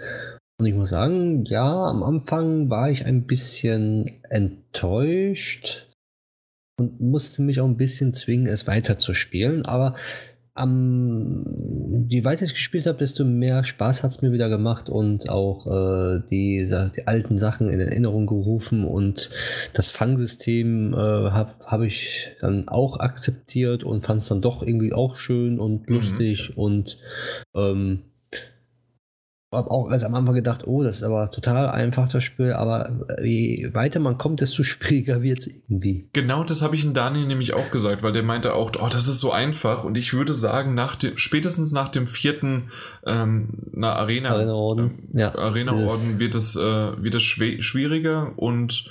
Und ich muss sagen, ja, am Anfang war ich ein bisschen enttäuscht und musste mich auch ein bisschen zwingen, es weiter zu spielen. Aber am, je weiter ich gespielt habe, desto mehr Spaß hat es mir wieder gemacht und auch äh, die, die, alten Sachen in Erinnerung gerufen und das Fangsystem äh, habe hab ich dann auch akzeptiert und fand es dann doch irgendwie auch schön und mhm. lustig mhm. und ähm, habe auch als am Anfang gedacht, oh, das ist aber total einfach das Spiel, aber je weiter man kommt, desto [laughs] schwieriger wird es irgendwie. Genau, das habe ich in Daniel nämlich auch gesagt, weil der meinte auch, oh, das ist so einfach und ich würde sagen, nach dem, spätestens nach dem vierten ähm, na, Arena, Arena Orden, äh, ja, Arena -Orden wird es, äh, wird es schwieriger und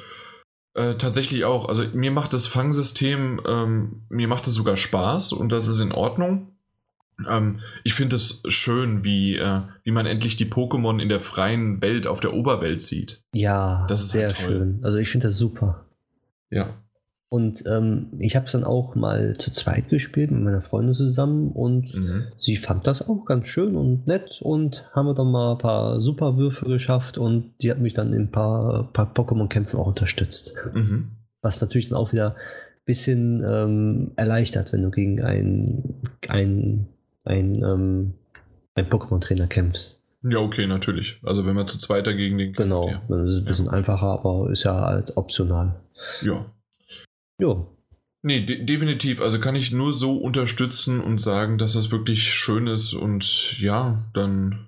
äh, tatsächlich auch. Also mir macht das Fangsystem, ähm, mir macht es sogar Spaß und das ist in Ordnung. Ähm, ich finde es schön, wie, äh, wie man endlich die Pokémon in der freien Welt auf der Oberwelt sieht. Ja, das ist sehr halt schön. Also ich finde das super. Ja. Und ähm, ich habe es dann auch mal zu zweit gespielt mit meiner Freundin zusammen und mhm. sie fand das auch ganz schön und nett und haben wir dann mal ein paar Superwürfe geschafft und die hat mich dann in ein paar, paar Pokémon-Kämpfen auch unterstützt. Mhm. Was natürlich dann auch wieder ein bisschen ähm, erleichtert, wenn du gegen einen, einen ein, ähm, ein Pokémon-Trainer kämpfst. Ja, okay, natürlich. Also wenn man zu zweit dagegen den Genau, kämpft, ja. das ist ein bisschen ja. einfacher, aber ist ja halt optional. Ja. Jo. Nee, de definitiv. Also kann ich nur so unterstützen und sagen, dass das wirklich schön ist und ja, dann.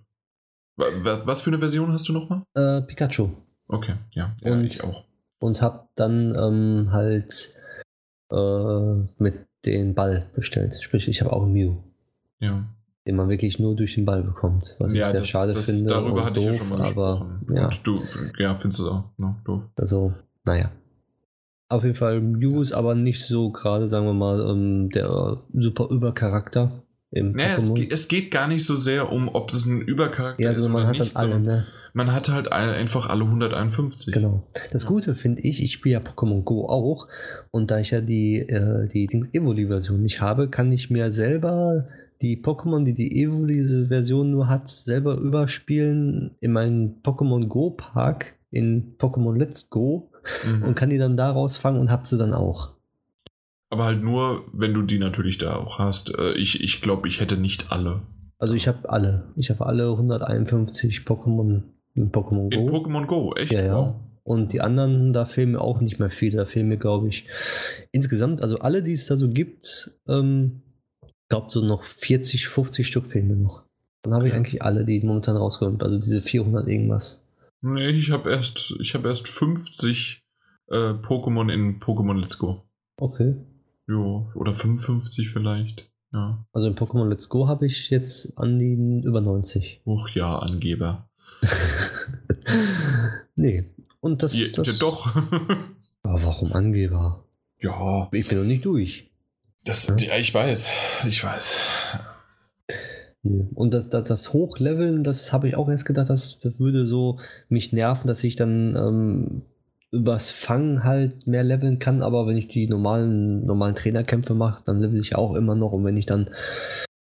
Was für eine Version hast du nochmal? Äh, Pikachu. Okay, ja, ja und, ich auch. Und hab dann ähm, halt äh, mit den Ball bestellt. Sprich, ich habe auch Mew. Ja. Den man wirklich nur durch den Ball bekommt. Was ja, ich sehr das, schade das, finde. Darüber hatte doof, ich ja schon mal gesprochen. Aber, ja. Und du, ja, findest du es auch, ne? Doof. Also, naja. Auf jeden Fall Mew ist aber nicht so gerade, sagen wir mal, um, der super Übercharakter. Im naja, es, es, geht gar nicht so sehr um, ob es ein Übercharakter ja, also ist. man hat nicht, alle, ne? Man hat halt einfach alle 151. Genau. Das ja. Gute finde ich, ich spiele ja Pokémon Go auch. Und da ich ja die, äh, die, die Evoli-Version nicht habe, kann ich mir selber die Pokémon, die die Evoli-Version nur hat, selber überspielen in meinen Pokémon Go Park in Pokémon Let's Go mhm. und kann die dann daraus fangen und hab sie dann auch. Aber halt nur, wenn du die natürlich da auch hast. Äh, ich, ich glaube, ich hätte nicht alle. Also ich habe alle. Ich habe alle 151 Pokémon in Pokémon Go. In Pokémon Go, echt? Ja, ja. Wow. Und die anderen, da fehlen mir auch nicht mehr viele. Da fehlen mir, glaube ich, insgesamt, also alle, die es da so gibt, ähm, glaube, so noch 40, 50 Stück fehlen mir noch. Dann habe ich eigentlich alle, die momentan rauskommen. Also diese 400 irgendwas. Nee, ich habe erst, hab erst 50 äh, Pokémon in Pokémon Let's Go. Okay. Jo, oder 55 vielleicht. Ja. Also in Pokémon Let's Go habe ich jetzt an die über 90. Uch ja, Angeber. [laughs] nee. Und das, ja, das ja, doch. [laughs] aber warum Angeber? Ja. Ich bin noch nicht durch. Das, ja? ja, ich weiß. Ich weiß. Und das, das, das Hochleveln, das habe ich auch erst gedacht, das würde so mich nerven, dass ich dann ähm, übers Fangen halt mehr leveln kann, aber wenn ich die normalen, normalen Trainerkämpfe mache, dann level ich auch immer noch. Und wenn ich dann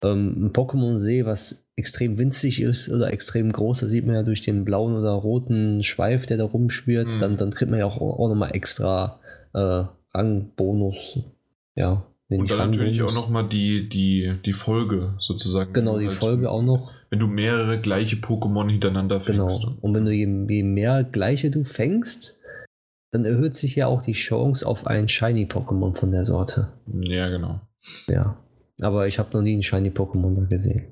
ähm, ein Pokémon sehe, was extrem winzig ist oder extrem groß, da sieht man ja durch den blauen oder roten Schweif, der da rumschwirrt, mhm. dann, dann kriegt man ja auch, auch nochmal extra äh, Rangbonus. Ja. Und dann natürlich auch nochmal die, die, die Folge sozusagen. Genau, die halt, Folge auch noch. Wenn du mehrere gleiche Pokémon hintereinander fängst. Genau. Und wenn du je, je mehr gleiche du fängst, dann erhöht sich ja auch die Chance auf ein Shiny-Pokémon von der Sorte. Ja, genau. Ja. Aber ich habe noch nie ein Shiny-Pokémon da gesehen.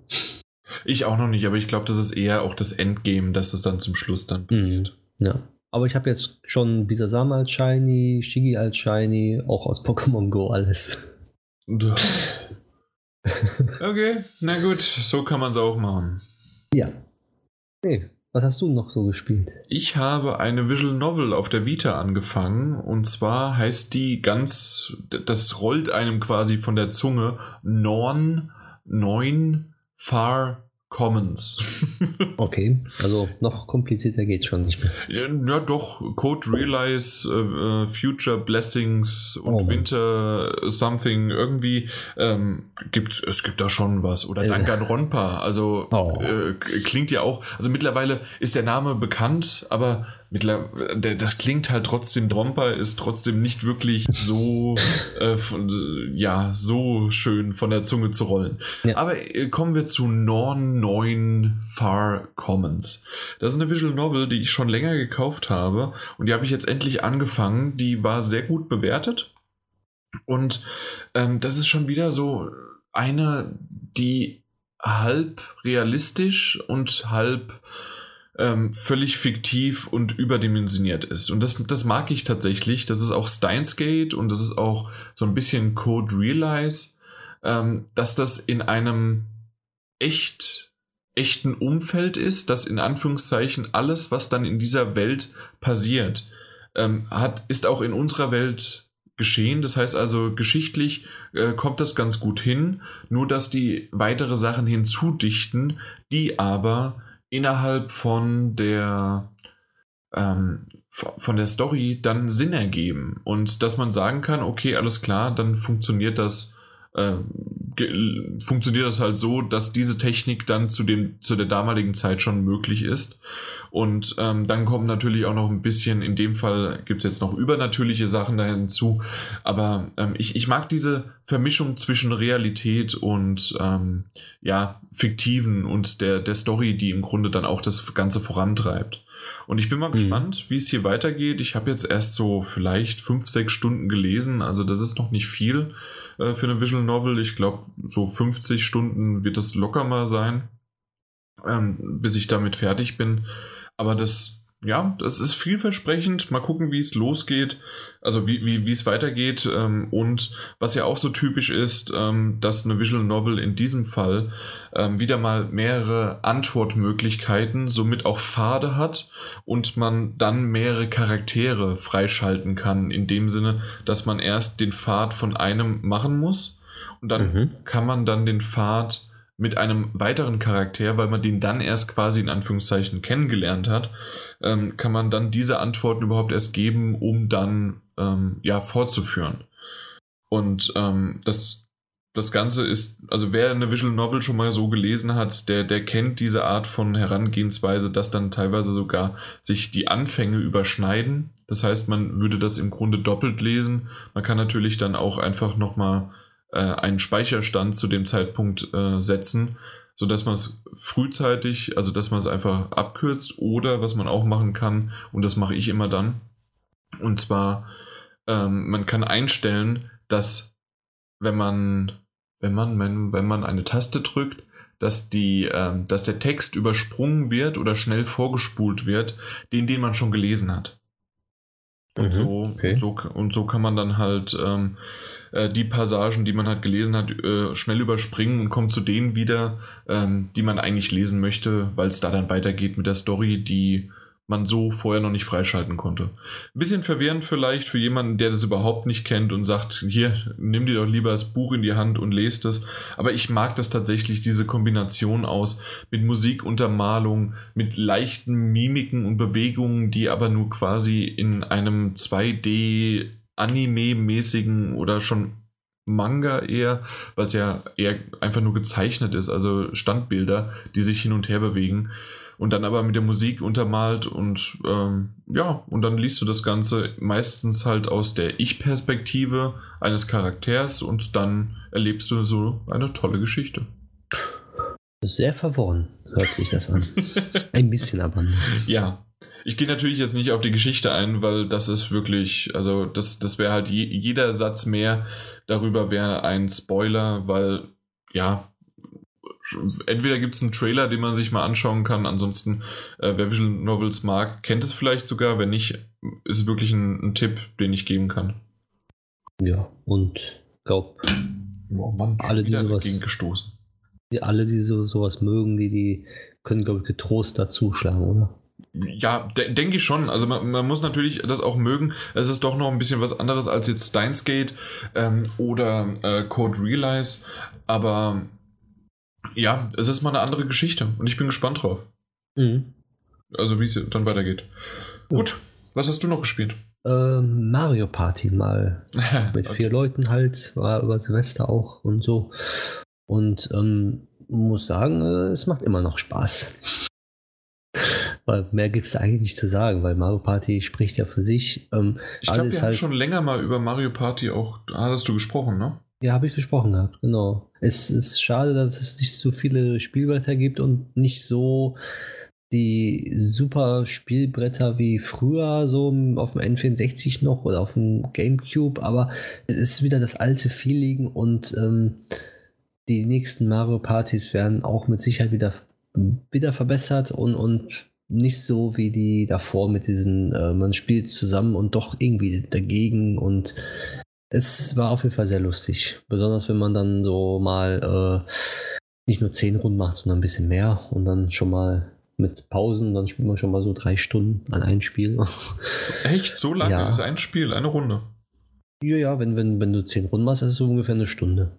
Ich auch noch nicht, aber ich glaube, das ist eher auch das Endgame, dass es dann zum Schluss dann passiert. Mhm. Ja. Aber ich habe jetzt schon Bisasam als Shiny, Shigi als Shiny, auch aus Pokémon Go alles. Okay, na gut, so kann man es auch machen. Ja. Nee, was hast du noch so gespielt? Ich habe eine Visual Novel auf der Vita angefangen und zwar heißt die ganz, das rollt einem quasi von der Zunge Norn 9 Far Commons. [laughs] okay, also noch komplizierter geht es schon nicht mehr. Ja, ja, doch, Code Realize, äh, Future Blessings und oh. Winter Something, irgendwie ähm, gibt es gibt da schon was. Oder äh. Danganronpa, also oh. äh, klingt ja auch, also mittlerweile ist der Name bekannt, aber das klingt halt trotzdem, Dromper ist trotzdem nicht wirklich so, [laughs] äh, von, ja, so schön von der Zunge zu rollen. Ja. Aber äh, kommen wir zu Norn 9 Far Commons. Das ist eine Visual Novel, die ich schon länger gekauft habe und die habe ich jetzt endlich angefangen. Die war sehr gut bewertet und ähm, das ist schon wieder so eine, die halb realistisch und halb ähm, völlig fiktiv und überdimensioniert ist. Und das, das mag ich tatsächlich. Das ist auch Steins Gate und das ist auch so ein bisschen Code Realize, ähm, dass das in einem echt echten Umfeld ist, dass in Anführungszeichen alles, was dann in dieser Welt passiert, ähm, hat, ist auch in unserer Welt geschehen. Das heißt also, geschichtlich äh, kommt das ganz gut hin, nur dass die weitere Sachen hinzudichten, die aber innerhalb von der ähm, von der Story dann Sinn ergeben. Und dass man sagen kann, okay, alles klar, dann funktioniert das äh, funktioniert das halt so, dass diese Technik dann zu dem zu der damaligen Zeit schon möglich ist und ähm, dann kommen natürlich auch noch ein bisschen, in dem Fall gibt es jetzt noch übernatürliche Sachen da hinzu. Aber ähm, ich, ich mag diese Vermischung zwischen Realität und ähm, ja, fiktiven und der, der Story, die im Grunde dann auch das Ganze vorantreibt. Und ich bin mal mhm. gespannt, wie es hier weitergeht. Ich habe jetzt erst so vielleicht fünf, sechs Stunden gelesen. Also das ist noch nicht viel äh, für eine Visual Novel. Ich glaube, so 50 Stunden wird das locker mal sein, ähm, bis ich damit fertig bin. Aber das, ja, das ist vielversprechend. Mal gucken, wie es losgeht, also wie, wie, wie es weitergeht. Ähm, und was ja auch so typisch ist, ähm, dass eine Visual Novel in diesem Fall ähm, wieder mal mehrere Antwortmöglichkeiten, somit auch Pfade hat und man dann mehrere Charaktere freischalten kann. In dem Sinne, dass man erst den Pfad von einem machen muss und dann mhm. kann man dann den Pfad mit einem weiteren Charakter, weil man den dann erst quasi in Anführungszeichen kennengelernt hat, ähm, kann man dann diese Antworten überhaupt erst geben, um dann ähm, ja fortzuführen. Und ähm, das, das Ganze ist, also wer eine Visual Novel schon mal so gelesen hat, der, der kennt diese Art von Herangehensweise, dass dann teilweise sogar sich die Anfänge überschneiden. Das heißt, man würde das im Grunde doppelt lesen. Man kann natürlich dann auch einfach nochmal äh, einen Speicherstand zu dem Zeitpunkt äh, setzen, sodass man es frühzeitig, also dass man es einfach abkürzt oder was man auch machen kann, und das mache ich immer dann, und zwar, ähm, man kann einstellen, dass wenn man, wenn man, wenn, wenn man eine Taste drückt, dass, die, äh, dass der Text übersprungen wird oder schnell vorgespult wird, den, den man schon gelesen hat. Und, mhm, so, okay. und, so, und so kann man dann halt ähm, äh, die Passagen, die man halt gelesen hat, äh, schnell überspringen und kommt zu denen wieder, ähm, die man eigentlich lesen möchte, weil es da dann weitergeht mit der Story, die man so vorher noch nicht freischalten konnte. Ein bisschen verwirrend vielleicht für jemanden, der das überhaupt nicht kennt und sagt, hier, nimm dir doch lieber das Buch in die Hand und lest es. Aber ich mag das tatsächlich, diese Kombination aus mit Musikuntermalung, mit leichten Mimiken und Bewegungen, die aber nur quasi in einem 2D Anime-mäßigen oder schon Manga eher, weil es ja eher einfach nur gezeichnet ist, also Standbilder, die sich hin und her bewegen und dann aber mit der Musik untermalt und ähm, ja, und dann liest du das Ganze meistens halt aus der Ich-Perspektive eines Charakters und dann erlebst du so eine tolle Geschichte. Sehr verworren hört sich das an. [laughs] Ein bisschen aber. Ja, ich gehe natürlich jetzt nicht auf die Geschichte ein, weil das ist wirklich, also das, das wäre halt je, jeder Satz mehr darüber wäre ein Spoiler, weil ja, entweder gibt es einen Trailer, den man sich mal anschauen kann, ansonsten, äh, wer Visual Novels mag, kennt es vielleicht sogar, wenn nicht, ist es wirklich ein, ein Tipp, den ich geben kann. Ja, und glaub, oh Mann, alle, die sowas, gestoßen. Die, alle, die so, sowas mögen, die, die können, glaube ich, getrost dazuschlagen, oder? Ja, de denke ich schon. Also man, man, muss natürlich das auch mögen. Es ist doch noch ein bisschen was anderes als jetzt Steins Gate ähm, oder äh, Code Realize. Aber Ja, es ist mal eine andere Geschichte und ich bin gespannt drauf. Mhm. Also wie es dann weitergeht. Ja. Gut, was hast du noch gespielt? Ähm, Mario Party mal [laughs] mit okay. vier Leuten halt, war über Silvester auch und so. Und ähm, muss sagen, äh, es macht immer noch Spaß. [laughs] weil mehr gibt es eigentlich nicht zu sagen, weil Mario Party spricht ja für sich. Ähm, ich glaube, wir halt haben schon länger mal über Mario Party auch, hast du gesprochen, ne? Ja, habe ich gesprochen gehabt, genau. Es ist schade, dass es nicht so viele Spielbretter gibt und nicht so die super Spielbretter wie früher, so auf dem N64 noch oder auf dem Gamecube, aber es ist wieder das alte Feeling und ähm, die nächsten Mario Partys werden auch mit Sicherheit wieder, wieder verbessert und, und nicht so wie die davor mit diesen, äh, man spielt zusammen und doch irgendwie dagegen und es war auf jeden Fall sehr lustig. Besonders wenn man dann so mal äh, nicht nur zehn Runden macht, sondern ein bisschen mehr und dann schon mal mit Pausen, dann spielt man schon mal so drei Stunden an ein Spiel. [laughs] Echt? So lange ja. ist ein Spiel, eine Runde? Ja, ja, wenn, wenn, wenn du zehn Runden machst, ist es so ungefähr eine Stunde.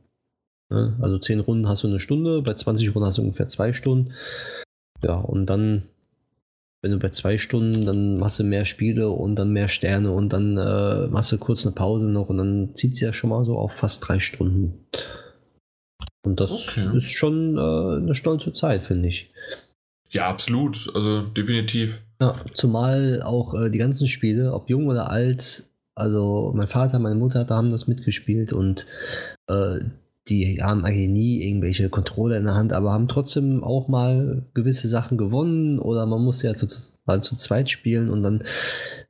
Ja, also zehn Runden hast du eine Stunde, bei 20 Runden hast du ungefähr zwei Stunden. Ja, und dann, wenn du bei zwei Stunden, dann machst du mehr Spiele und dann mehr Sterne und dann äh, machst du kurz eine Pause noch und dann zieht es ja schon mal so auf fast drei Stunden. Und das okay. ist schon äh, eine stolze Zeit, finde ich. Ja, absolut. Also definitiv. Ja, zumal auch äh, die ganzen Spiele, ob jung oder alt, also mein Vater, meine Mutter da haben das mitgespielt und äh, die haben eigentlich nie irgendwelche Controller in der Hand, aber haben trotzdem auch mal gewisse Sachen gewonnen oder man muss ja zu, mal zu zweit spielen und dann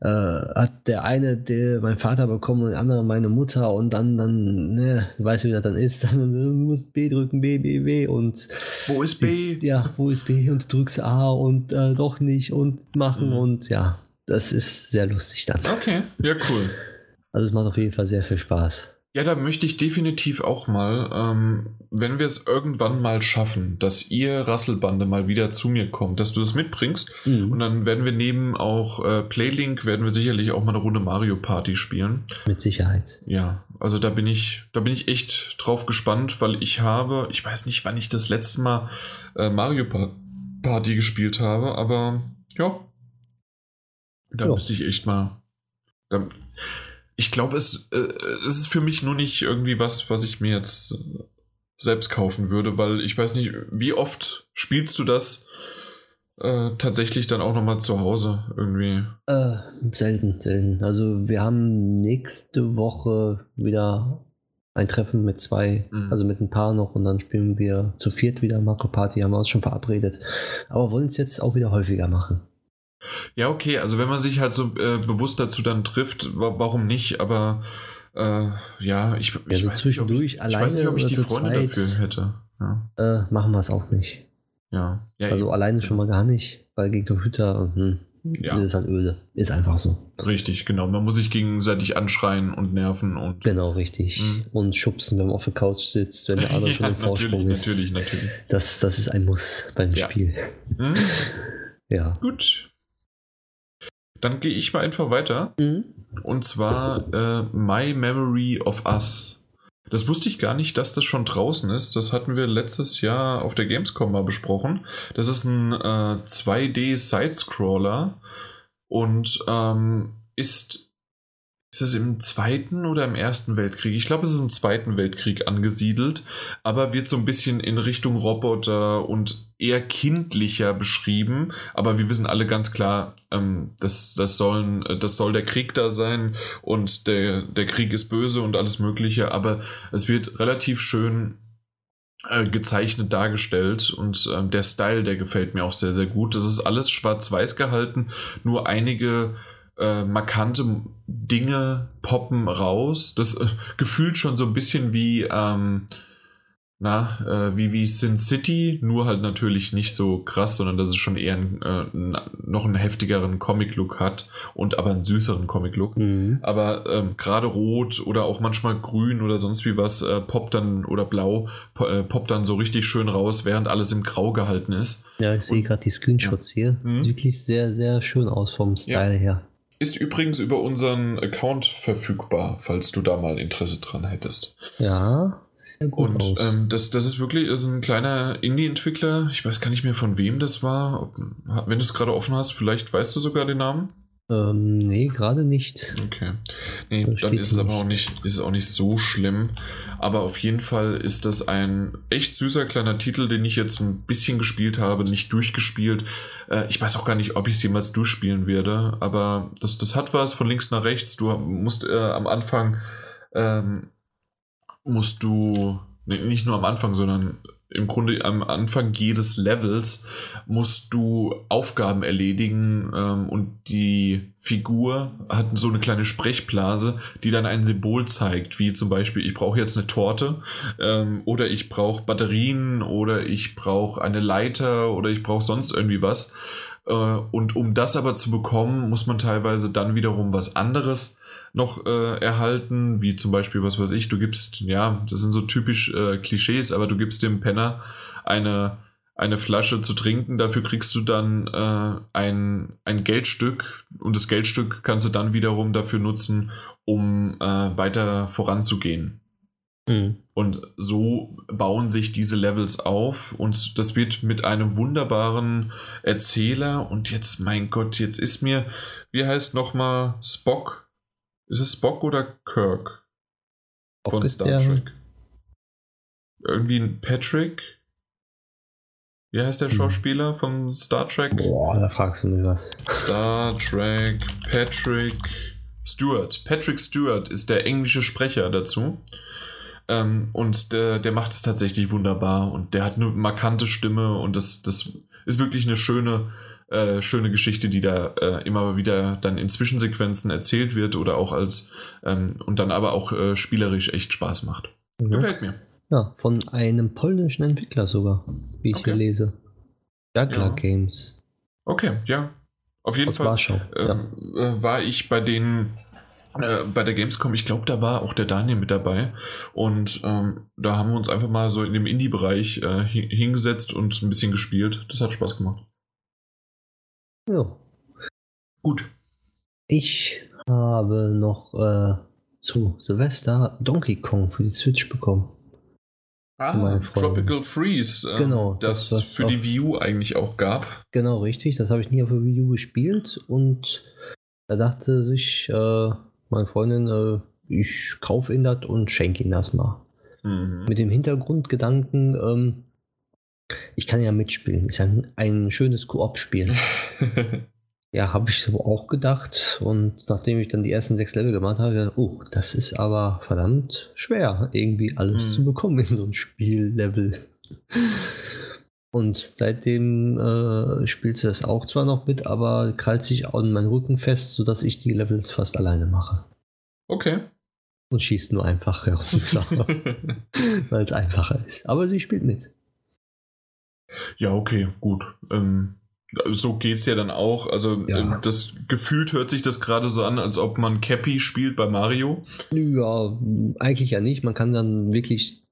äh, hat der eine der mein Vater bekommen und der andere meine Mutter und dann, dann, ne, weißt du, wie das dann ist, [laughs] dann du musst B drücken, B, B, B und wo ist B? Ja, wo ist B und du drückst A und äh, doch nicht und machen mhm. und ja, das ist sehr lustig dann. Okay, ja, cool. Also es macht auf jeden Fall sehr viel Spaß. Ja, da möchte ich definitiv auch mal, ähm, wenn wir es irgendwann mal schaffen, dass ihr Rasselbande mal wieder zu mir kommt, dass du das mitbringst. Mhm. Und dann werden wir neben auch äh, Playlink, werden wir sicherlich auch mal eine Runde Mario Party spielen. Mit Sicherheit. Ja, also da bin ich, da bin ich echt drauf gespannt, weil ich habe, ich weiß nicht, wann ich das letzte Mal äh, Mario Party gespielt habe, aber ja, da ja. müsste ich echt mal. Da, ich glaube, es, äh, es ist für mich nur nicht irgendwie was, was ich mir jetzt selbst kaufen würde, weil ich weiß nicht, wie oft spielst du das äh, tatsächlich dann auch nochmal zu Hause irgendwie? Äh, selten, selten. Also wir haben nächste Woche wieder ein Treffen mit zwei, mhm. also mit ein paar noch und dann spielen wir zu viert wieder Mario Party, haben wir uns schon verabredet. Aber wollen es jetzt auch wieder häufiger machen. Ja, okay, also wenn man sich halt so äh, bewusst dazu dann trifft, wa warum nicht, aber äh, ja, ich, ich, ja, weiß nicht, ob ich, ich weiß nicht, ob ich die Freunde dafür hätte. Ja. Äh, machen wir es auch nicht. Ja. ja also alleine schon mal gar nicht, weil gegen Computer hm, ja. ist halt öde. Ist einfach so. Richtig, genau. Man muss sich gegenseitig anschreien und nerven und. Genau, richtig. Mhm. Und schubsen, wenn man auf der Couch sitzt, wenn der andere [laughs] schon im Vorsprung ist. Natürlich, natürlich. Das, das ist ein Muss beim Spiel. Mhm. Ja. Gut. Dann gehe ich mal einfach weiter. Mhm. Und zwar äh, My Memory of Us. Das wusste ich gar nicht, dass das schon draußen ist. Das hatten wir letztes Jahr auf der Gamescom mal besprochen. Das ist ein äh, 2D-Sidescroller und ähm, ist ist es im Zweiten oder im Ersten Weltkrieg? Ich glaube, es ist im Zweiten Weltkrieg angesiedelt, aber wird so ein bisschen in Richtung Roboter und eher kindlicher beschrieben. Aber wir wissen alle ganz klar, ähm, das, das, sollen, das soll der Krieg da sein und der, der Krieg ist böse und alles Mögliche. Aber es wird relativ schön äh, gezeichnet dargestellt und äh, der Style, der gefällt mir auch sehr, sehr gut. Es ist alles schwarz-weiß gehalten, nur einige äh, markante Dinge poppen raus. Das äh, gefühlt schon so ein bisschen wie, ähm, na, äh, wie, wie Sin City, nur halt natürlich nicht so krass, sondern dass es schon eher ein, äh, noch einen heftigeren Comic-Look hat und aber einen süßeren Comic-Look. Mhm. Aber ähm, gerade rot oder auch manchmal grün oder sonst wie was äh, poppt dann oder blau po, äh, poppt dann so richtig schön raus, während alles im Grau gehalten ist. Ja, ich sehe gerade die Screenshots ja. hier. Mhm. Sieht wirklich sehr, sehr schön aus vom Style ja. her. Ist übrigens über unseren Account verfügbar, falls du da mal Interesse dran hättest. Ja, und ähm, das, das ist wirklich ist ein kleiner Indie-Entwickler. Ich weiß gar nicht mehr von wem das war. Ob, wenn du es gerade offen hast, vielleicht weißt du sogar den Namen. Ähm, nee, gerade nicht. Okay. Nee, das dann ist es aber auch nicht, ist es auch nicht so schlimm. Aber auf jeden Fall ist das ein echt süßer kleiner Titel, den ich jetzt ein bisschen gespielt habe, nicht durchgespielt. Äh, ich weiß auch gar nicht, ob ich es jemals durchspielen werde, aber das, das hat was von links nach rechts. Du musst äh, am Anfang ähm, musst du nicht nur am Anfang, sondern im Grunde am Anfang jedes Levels musst du Aufgaben erledigen ähm, und die Figur hat so eine kleine Sprechblase, die dann ein Symbol zeigt, wie zum Beispiel ich brauche jetzt eine Torte ähm, oder ich brauche Batterien oder ich brauche eine Leiter oder ich brauche sonst irgendwie was. Äh, und um das aber zu bekommen, muss man teilweise dann wiederum was anderes noch äh, erhalten, wie zum Beispiel, was weiß ich, du gibst, ja, das sind so typisch äh, Klischees, aber du gibst dem Penner eine, eine Flasche zu trinken, dafür kriegst du dann äh, ein, ein Geldstück und das Geldstück kannst du dann wiederum dafür nutzen, um äh, weiter voranzugehen. Mhm. Und so bauen sich diese Levels auf und das wird mit einem wunderbaren Erzähler und jetzt, mein Gott, jetzt ist mir, wie heißt nochmal Spock? Ist es Spock oder Kirk? Spock von Star Trek. Irgendwie ein Patrick? Wie heißt der hm. Schauspieler von Star Trek? Boah, da fragst du mich was. Star Trek, Patrick Stewart. Patrick Stewart ist der englische Sprecher dazu. Ähm, und der, der macht es tatsächlich wunderbar und der hat eine markante Stimme und das, das ist wirklich eine schöne, äh, schöne Geschichte, die da äh, immer wieder dann in Zwischensequenzen erzählt wird oder auch als ähm, und dann aber auch äh, spielerisch echt Spaß macht. Mhm. Gefällt mir. Ja, von einem polnischen Entwickler sogar, wie ich okay. hier lese. Jagler ja. Games. Okay, ja. Auf jeden Aus Fall Warschau, ähm, ja. Äh, war ich bei den äh, bei der Gamescom, ich glaube, da war auch der Daniel mit dabei. Und ähm, da haben wir uns einfach mal so in dem Indie-Bereich äh, hingesetzt und ein bisschen gespielt. Das hat Spaß gemacht. Ja. Gut. Ich habe noch äh, zu Silvester Donkey Kong für die Switch bekommen. Ah, Tropical Freeze. Äh, genau. Das, das für die Wii U eigentlich auch gab. Genau, richtig. Das habe ich nie auf der Wii U gespielt und da dachte sich äh, meine Freundin, äh, ich kaufe ihn das und schenke ihn das mal. Mhm. Mit dem Hintergrundgedanken, ähm, ich kann ja mitspielen. Ist ja ein, ein schönes Koop-Spiel. [laughs] ja, habe ich so auch gedacht. Und nachdem ich dann die ersten sechs Level gemacht habe, gedacht, oh, das ist aber verdammt schwer, irgendwie alles mhm. zu bekommen in so ein Spiellevel. Und seitdem äh, spielt sie das auch zwar noch mit, aber krallt sich an meinen Rücken fest, sodass ich die Levels fast alleine mache. Okay. Und schießt nur einfach herunter, [laughs] weil es einfacher ist. Aber sie spielt mit. Ja, okay, gut. Ähm, so es ja dann auch. Also ja. Ähm, das gefühlt hört sich das gerade so an, als ob man Cappy spielt bei Mario. Ja, eigentlich ja nicht. Man kann dann wirklich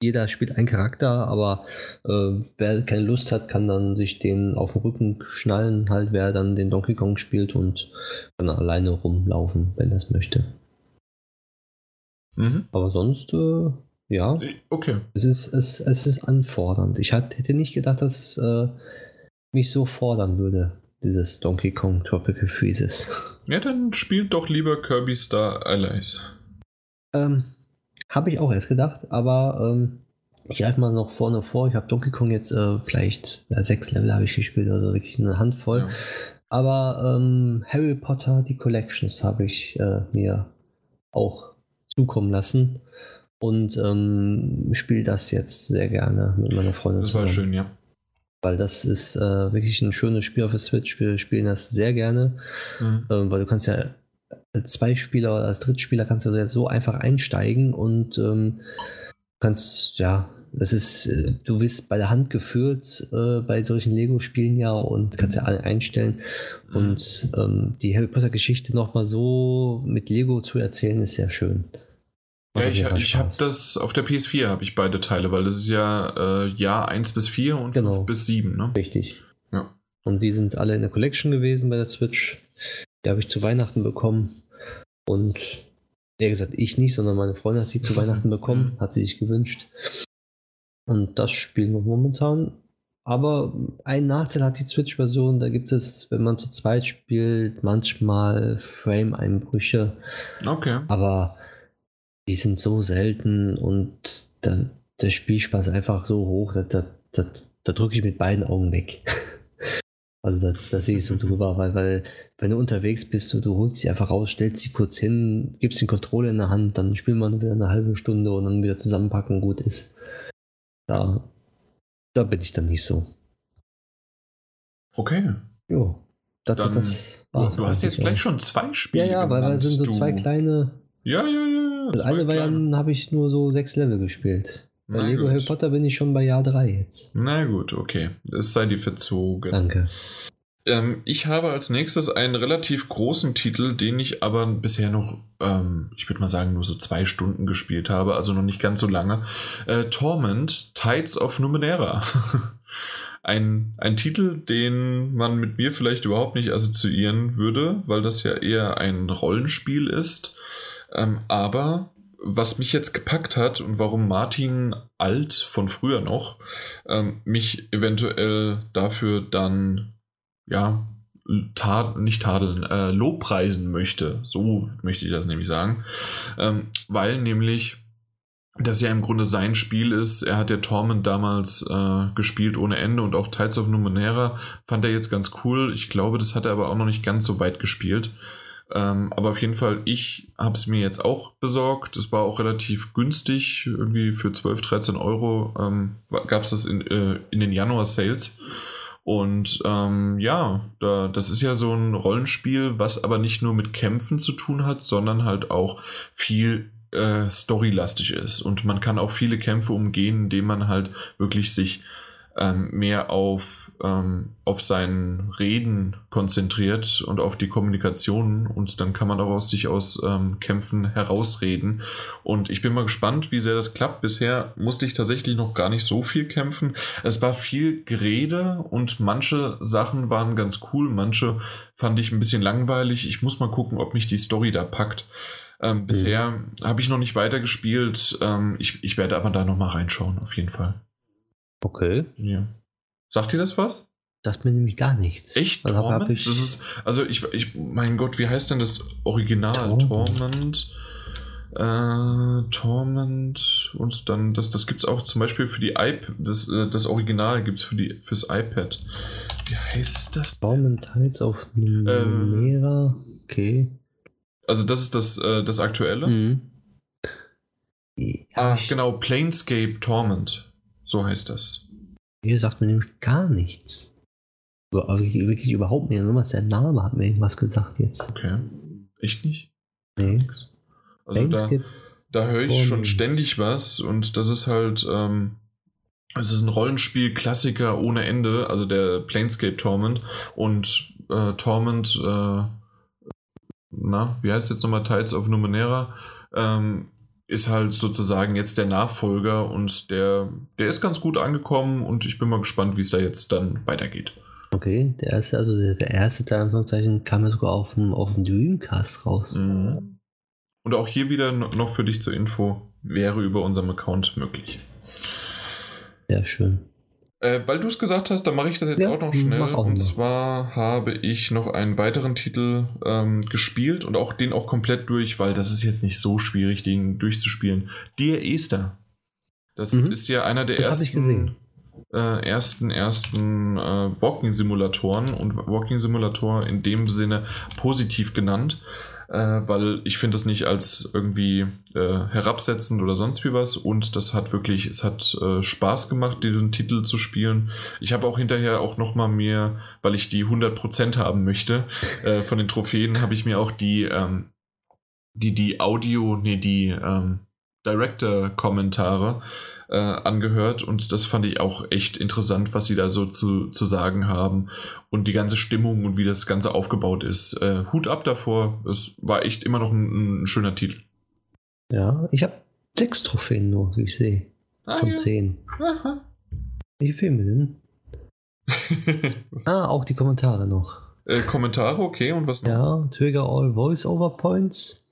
jeder spielt einen Charakter, aber äh, wer keine Lust hat, kann dann sich den auf den Rücken schnallen, halt wer dann den Donkey Kong spielt und kann alleine rumlaufen, wenn er es möchte. Mhm. Aber sonst äh, ja. Okay. Es ist, es, es ist anfordernd. Ich hat, hätte nicht gedacht, dass es äh, mich so fordern würde, dieses Donkey Kong Tropical Freezes. [laughs] Ja, dann spielt doch lieber Kirby Star Allies. Ähm, habe ich auch erst gedacht, aber ähm, ich greife mal noch vorne vor. Ich habe Donkey Kong jetzt äh, vielleicht ja, sechs Level habe ich gespielt, also wirklich eine Handvoll. Ja. Aber ähm, Harry Potter, die Collections habe ich äh, mir auch zukommen lassen und ähm, spiele das jetzt sehr gerne mit meiner Freundin. Das war zusammen. schön, ja. Weil das ist äh, wirklich ein schönes Spiel auf der Switch. Wir spielen das sehr gerne, mhm. ähm, weil du kannst ja als Zweispieler oder als Drittspieler kannst du jetzt so einfach einsteigen und ähm, kannst, ja, das ist, äh, du wirst bei der Hand geführt äh, bei solchen Lego-Spielen ja und kannst ja alle einstellen. Mhm. Und ähm, die Harry Potter-Geschichte nochmal so mit Lego zu erzählen, ist sehr schön. Ja, ich, ich habe das auf der PS4 habe ich beide Teile, weil das ist ja äh, Jahr 1 bis 4 und genau. 5 bis 7, ne? Richtig. Ja. Und die sind alle in der Collection gewesen bei der Switch. Die habe ich zu Weihnachten bekommen. Und eher gesagt, ich nicht, sondern meine Freundin hat sie zu [laughs] Weihnachten bekommen, hat sie sich gewünscht. Und das spielen wir momentan. Aber ein Nachteil hat die Switch-Version, da gibt es, wenn man zu zweit spielt, manchmal Frame-Einbrüche. Okay. Aber die sind so selten und da, der Spielspaß ist einfach so hoch, da, da, da, da drücke ich mit beiden Augen weg. [laughs] Also das, das sehe ich so drüber, weil, weil wenn du unterwegs bist, und du holst sie einfach raus, stellst sie kurz hin, gibst den Controller in der Hand, dann spielen wir wieder eine halbe Stunde und dann wieder zusammenpacken, gut ist. Da, da bin ich dann nicht so. Okay. Jo. Das, dann, das war's du hast jetzt gleich schon zwei Spiele. Ja, ja, weil das sind so du... zwei kleine. Ja, ja, ja. Das eine war ja, habe ich nur so sechs Level gespielt. Bei Na Lego gut. Harry Potter bin ich schon bei Jahr 3 jetzt. Na gut, okay. Es sei dir verzogen. Danke. Ähm, ich habe als nächstes einen relativ großen Titel, den ich aber bisher noch, ähm, ich würde mal sagen, nur so zwei Stunden gespielt habe, also noch nicht ganz so lange. Äh, Torment, Tides of Numenera. [laughs] ein, ein Titel, den man mit mir vielleicht überhaupt nicht assoziieren würde, weil das ja eher ein Rollenspiel ist. Ähm, aber was mich jetzt gepackt hat und warum Martin Alt von früher noch ähm, mich eventuell dafür dann, ja, tad nicht tadeln, äh, lobpreisen möchte. So möchte ich das nämlich sagen. Ähm, weil nämlich das ja im Grunde sein Spiel ist. Er hat ja Torment damals äh, gespielt ohne Ende und auch Tides of Numenera fand er jetzt ganz cool. Ich glaube, das hat er aber auch noch nicht ganz so weit gespielt. Ähm, aber auf jeden Fall, ich habe es mir jetzt auch besorgt. Es war auch relativ günstig, irgendwie für 12, 13 Euro ähm, gab es das in, äh, in den Januar-Sales. Und ähm, ja, da, das ist ja so ein Rollenspiel, was aber nicht nur mit Kämpfen zu tun hat, sondern halt auch viel äh, storylastig ist. Und man kann auch viele Kämpfe umgehen, indem man halt wirklich sich ähm, mehr auf, ähm, auf sein Reden konzentriert und auf die Kommunikation und dann kann man auch aus sich aus ähm, Kämpfen herausreden. Und ich bin mal gespannt, wie sehr das klappt. Bisher musste ich tatsächlich noch gar nicht so viel kämpfen. Es war viel Gerede und manche Sachen waren ganz cool, manche fand ich ein bisschen langweilig. Ich muss mal gucken, ob mich die Story da packt. Ähm, bisher mhm. habe ich noch nicht weitergespielt. Ähm, ich, ich werde aber da noch mal reinschauen, auf jeden Fall. Okay. Ja. Sagt dir das was? Sagt mir nämlich gar nichts. Echt? Also Torment? Ich das ist, also ich, ich, mein Gott, wie heißt denn das Original? Torment. Torment, äh, Torment und dann, das, das gibt es auch zum Beispiel für die iPad, das, äh, das Original gibt es für die, fürs iPad. Wie heißt das? Torment Tides auf Numera, ähm, okay. Also das ist das, äh, das aktuelle? Mhm. Ja, ah, genau, Planescape Torment. So heißt das. Hier sagt mir nämlich gar nichts. Wirklich überhaupt nicht. Nur mal der Name hat mir irgendwas gesagt jetzt. Okay. Echt nicht? Nee. Also da, da höre ich schon ständig was und das ist halt, ähm, es ist ein Rollenspiel-Klassiker ohne Ende, also der Planescape Torment und äh, Torment, äh, na, wie heißt jetzt nochmal Tides of Numenera? Ähm, ist halt sozusagen jetzt der Nachfolger und der, der ist ganz gut angekommen und ich bin mal gespannt, wie es da jetzt dann weitergeht. Okay, der erste, also der, der erste Teil Anführungszeichen kam ja sogar auf dem, auf dem Dreamcast raus. Mhm. Und auch hier wieder noch für dich zur Info, wäre über unserem Account möglich. Sehr schön. Äh, weil du es gesagt hast, dann mache ich das jetzt ja, auch noch schnell. Auch und noch. zwar habe ich noch einen weiteren Titel ähm, gespielt und auch den auch komplett durch, weil das ist jetzt nicht so schwierig, den durchzuspielen. Dear Esther. Das mhm. ist ja einer der das ersten, äh, ersten, ersten äh, Walking-Simulatoren und Walking-Simulator in dem Sinne positiv genannt äh, weil ich finde es nicht als irgendwie äh, herabsetzend oder sonst wie was und das hat wirklich, es hat äh, Spaß gemacht, diesen Titel zu spielen. Ich habe auch hinterher auch nochmal mehr, weil ich die 100% haben möchte, äh, von den Trophäen habe ich mir auch die, ähm, die, die Audio, nee, die ähm, Director-Kommentare äh, angehört und das fand ich auch echt interessant, was sie da so zu, zu sagen haben und die ganze Stimmung und wie das Ganze aufgebaut ist. Äh, Hut ab davor, es war echt immer noch ein, ein schöner Titel. Ja, ich habe sechs Trophäen nur, wie ich sehe. Ah, von ja. zehn. Aha. Wie viel mir denn? [laughs] ah, auch die Kommentare noch. Äh, Kommentare, okay, und was noch? Ja, Trigger All Voice-Over Points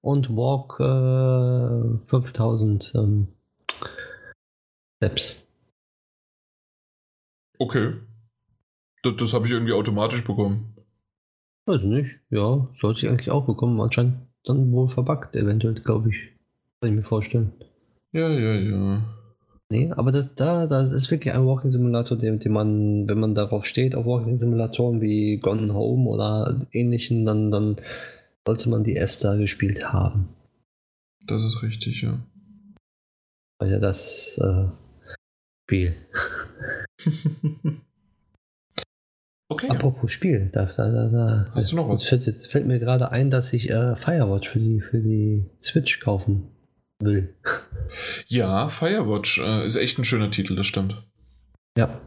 und Walk äh, 5000 ähm, Steps. Okay. Das, das habe ich irgendwie automatisch bekommen. Weiß nicht. Ja, sollte ich eigentlich auch bekommen. Anscheinend dann wohl verbuggt, eventuell, glaube ich. Kann ich mir vorstellen. Ja, ja, ja. Nee, aber das, da, das ist wirklich ein Walking-Simulator, den, den man, wenn man darauf steht, auf Walking-Simulatoren wie Gone Home oder ähnlichen, dann, dann sollte man die Esther gespielt haben. Das ist richtig, ja. Weil ja das äh, Spiel. [laughs] okay. Apropos Spiel, da, da, da, Hast du noch was? Fällt, jetzt fällt mir gerade ein, dass ich äh, Firewatch für die, für die Switch kaufen will. Ja, Firewatch äh, ist echt ein schöner Titel, das stimmt. Ja.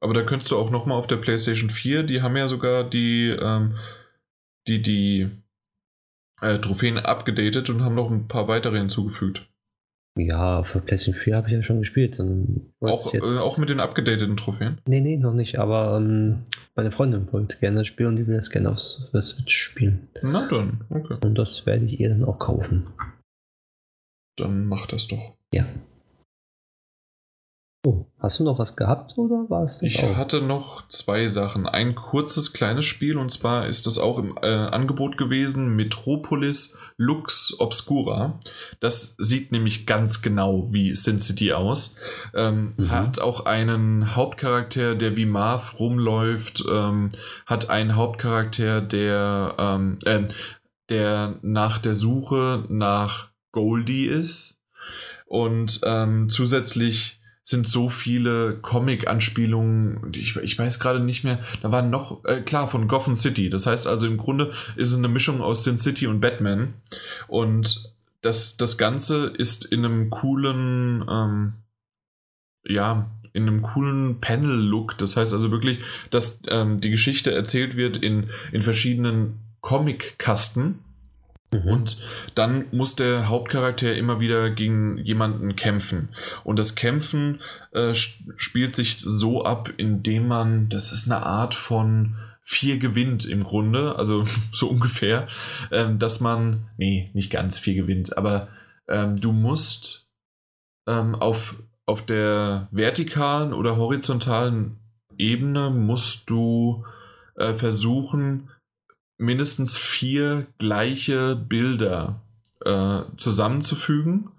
Aber da könntest du auch nochmal auf der PlayStation 4, die haben ja sogar die, ähm, die, die äh, Trophäen abgedatet und haben noch ein paar weitere hinzugefügt. Ja, für PlayStation 4 habe ich ja schon gespielt. Auch, jetzt... äh, auch mit den abgedateten Trophäen? Nee, nee, noch nicht. Aber ähm, meine Freundin wollte gerne das spielen und die will das gerne auf der Switch spielen. Na dann, okay. Und das werde ich ihr dann auch kaufen. Dann mach das doch. Ja. Oh, hast du noch was gehabt oder war es Ich auch? hatte noch zwei Sachen. Ein kurzes kleines Spiel und zwar ist das auch im äh, Angebot gewesen: Metropolis Lux Obscura. Das sieht nämlich ganz genau wie Sin City aus. Ähm, mhm. Hat auch einen Hauptcharakter, der wie Marv rumläuft. Ähm, hat einen Hauptcharakter, der, ähm, äh, der nach der Suche nach Goldie ist. Und ähm, zusätzlich sind so viele Comic-Anspielungen, ich, ich weiß gerade nicht mehr, da waren noch, äh, klar, von Gotham City. Das heißt also im Grunde ist es eine Mischung aus Sin City und Batman. Und das, das Ganze ist in einem coolen, ähm, ja, in einem coolen Panel-Look. Das heißt also wirklich, dass ähm, die Geschichte erzählt wird in, in verschiedenen Comic-Kasten Mhm. Und dann muss der Hauptcharakter immer wieder gegen jemanden kämpfen. Und das Kämpfen äh, spielt sich so ab, indem man, das ist eine Art von vier gewinnt im Grunde, also [laughs] so ungefähr, ähm, dass man, nee, nicht ganz vier gewinnt, aber ähm, du musst ähm, auf, auf der vertikalen oder horizontalen Ebene musst du äh, versuchen, mindestens vier gleiche Bilder äh, zusammenzufügen,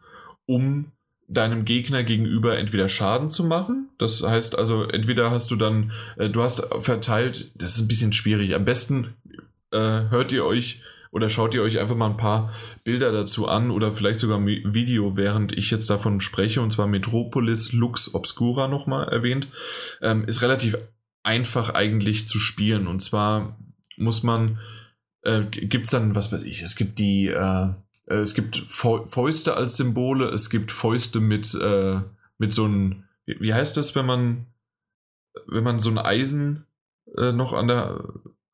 um deinem Gegner gegenüber entweder Schaden zu machen. Das heißt also, entweder hast du dann, äh, du hast verteilt, das ist ein bisschen schwierig. Am besten äh, hört ihr euch oder schaut ihr euch einfach mal ein paar Bilder dazu an oder vielleicht sogar ein Video, während ich jetzt davon spreche, und zwar Metropolis Lux Obscura nochmal erwähnt, ähm, ist relativ einfach eigentlich zu spielen. Und zwar muss man, äh, gibt es dann, was weiß ich, es gibt die, äh, äh es gibt Fäuste als Symbole, es gibt Fäuste mit, äh, mit so einem, wie heißt das, wenn man, wenn man so ein Eisen äh, noch an der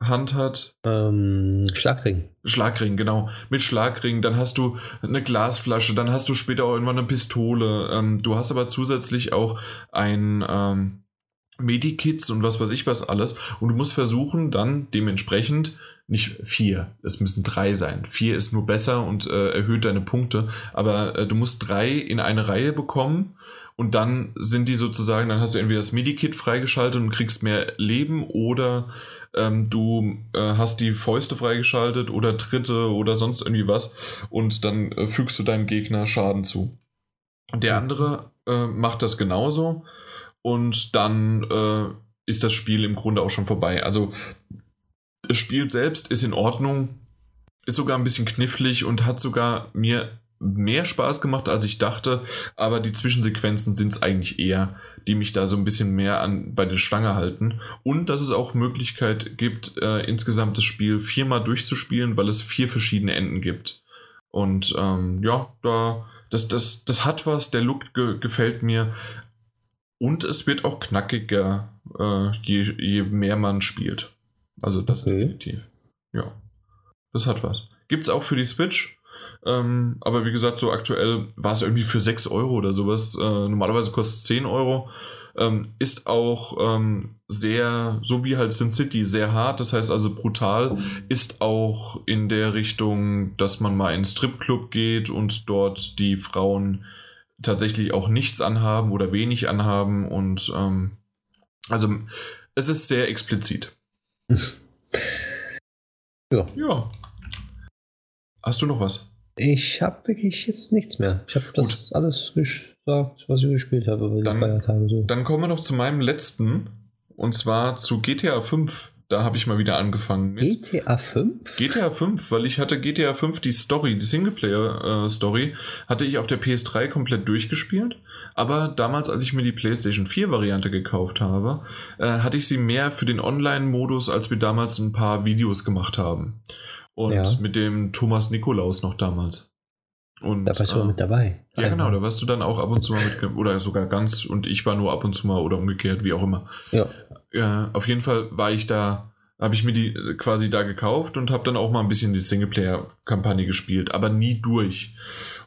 Hand hat. Ähm, Schlagring. Schlagring, genau. Mit Schlagring. Dann hast du eine Glasflasche, dann hast du später auch irgendwann eine Pistole. Ähm, du hast aber zusätzlich auch ein, ähm, Medikits und was weiß ich was alles. Und du musst versuchen, dann dementsprechend nicht vier, es müssen drei sein. Vier ist nur besser und äh, erhöht deine Punkte. Aber äh, du musst drei in eine Reihe bekommen und dann sind die sozusagen, dann hast du entweder das Medikit freigeschaltet und kriegst mehr Leben oder ähm, du äh, hast die Fäuste freigeschaltet oder Tritte oder sonst irgendwie was und dann äh, fügst du deinem Gegner Schaden zu. Der andere äh, macht das genauso und dann äh, ist das Spiel im Grunde auch schon vorbei. Also das Spiel selbst ist in Ordnung, ist sogar ein bisschen knifflig und hat sogar mir mehr Spaß gemacht, als ich dachte, aber die Zwischensequenzen sind es eigentlich eher, die mich da so ein bisschen mehr an bei der Stange halten. Und dass es auch Möglichkeit gibt, äh, insgesamt das Spiel viermal durchzuspielen, weil es vier verschiedene Enden gibt. Und ähm, ja, da, das, das, das hat was, der Look ge gefällt mir. Und es wird auch knackiger, äh, je, je mehr man spielt. Also das okay. definitiv. Ja. Das hat was. Gibt es auch für die Switch. Ähm, aber wie gesagt, so aktuell war es irgendwie für 6 Euro oder sowas. Äh, normalerweise kostet es 10 Euro. Ähm, ist auch ähm, sehr, so wie halt Sin City, sehr hart, das heißt also brutal, ist auch in der Richtung, dass man mal in einen Stripclub geht und dort die Frauen tatsächlich auch nichts anhaben oder wenig anhaben und ähm, also es ist sehr explizit. [laughs] ja. Ja. Hast du noch was? Ich habe wirklich jetzt nichts mehr. Ich habe das Gut. alles gesagt, was ich gespielt habe über die dann, Feiertage. So. Dann kommen wir noch zu meinem letzten. Und zwar zu GTA 5. Da habe ich mal wieder angefangen mit. GTA 5? GTA 5, weil ich hatte GTA 5 die Story, die Singleplayer-Story, äh, hatte ich auf der PS3 komplett durchgespielt. Aber damals, als ich mir die PlayStation 4-Variante gekauft habe, äh, hatte ich sie mehr für den Online-Modus, als wir damals ein paar Videos gemacht haben. Und ja. mit dem Thomas Nikolaus noch damals. Und, da warst du äh, mit dabei. Ja, genau, da warst du dann auch ab und zu mal mit, oder sogar ganz, und ich war nur ab und zu mal oder umgekehrt, wie auch immer. Ja. ja auf jeden Fall war ich da, habe ich mir die äh, quasi da gekauft und habe dann auch mal ein bisschen die Singleplayer-Kampagne gespielt, aber nie durch.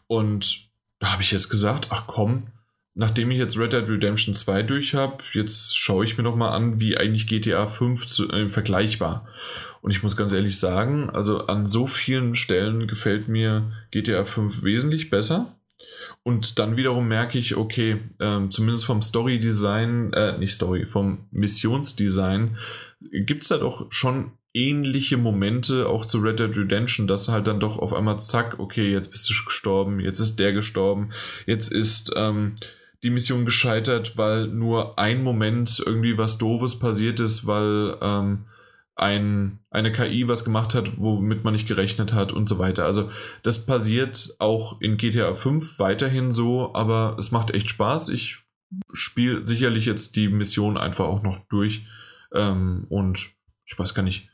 Und da habe ich jetzt gesagt, ach komm, nachdem ich jetzt Red Dead Redemption 2 durch habe, jetzt schaue ich mir noch mal an, wie eigentlich GTA 5 zu, äh, vergleichbar. Und ich muss ganz ehrlich sagen, also an so vielen Stellen gefällt mir GTA 5 wesentlich besser. Und dann wiederum merke ich, okay, äh, zumindest vom Story-Design, äh, nicht Story, vom Missionsdesign, gibt es da doch schon ähnliche Momente auch zu Red Dead Redemption, dass halt dann doch auf einmal zack, okay, jetzt bist du gestorben, jetzt ist der gestorben, jetzt ist ähm, die Mission gescheitert, weil nur ein Moment irgendwie was Doofes passiert ist, weil ähm, ein, eine KI was gemacht hat, womit man nicht gerechnet hat und so weiter. Also das passiert auch in GTA 5 weiterhin so, aber es macht echt Spaß. Ich spiele sicherlich jetzt die Mission einfach auch noch durch ähm, und ich weiß gar nicht,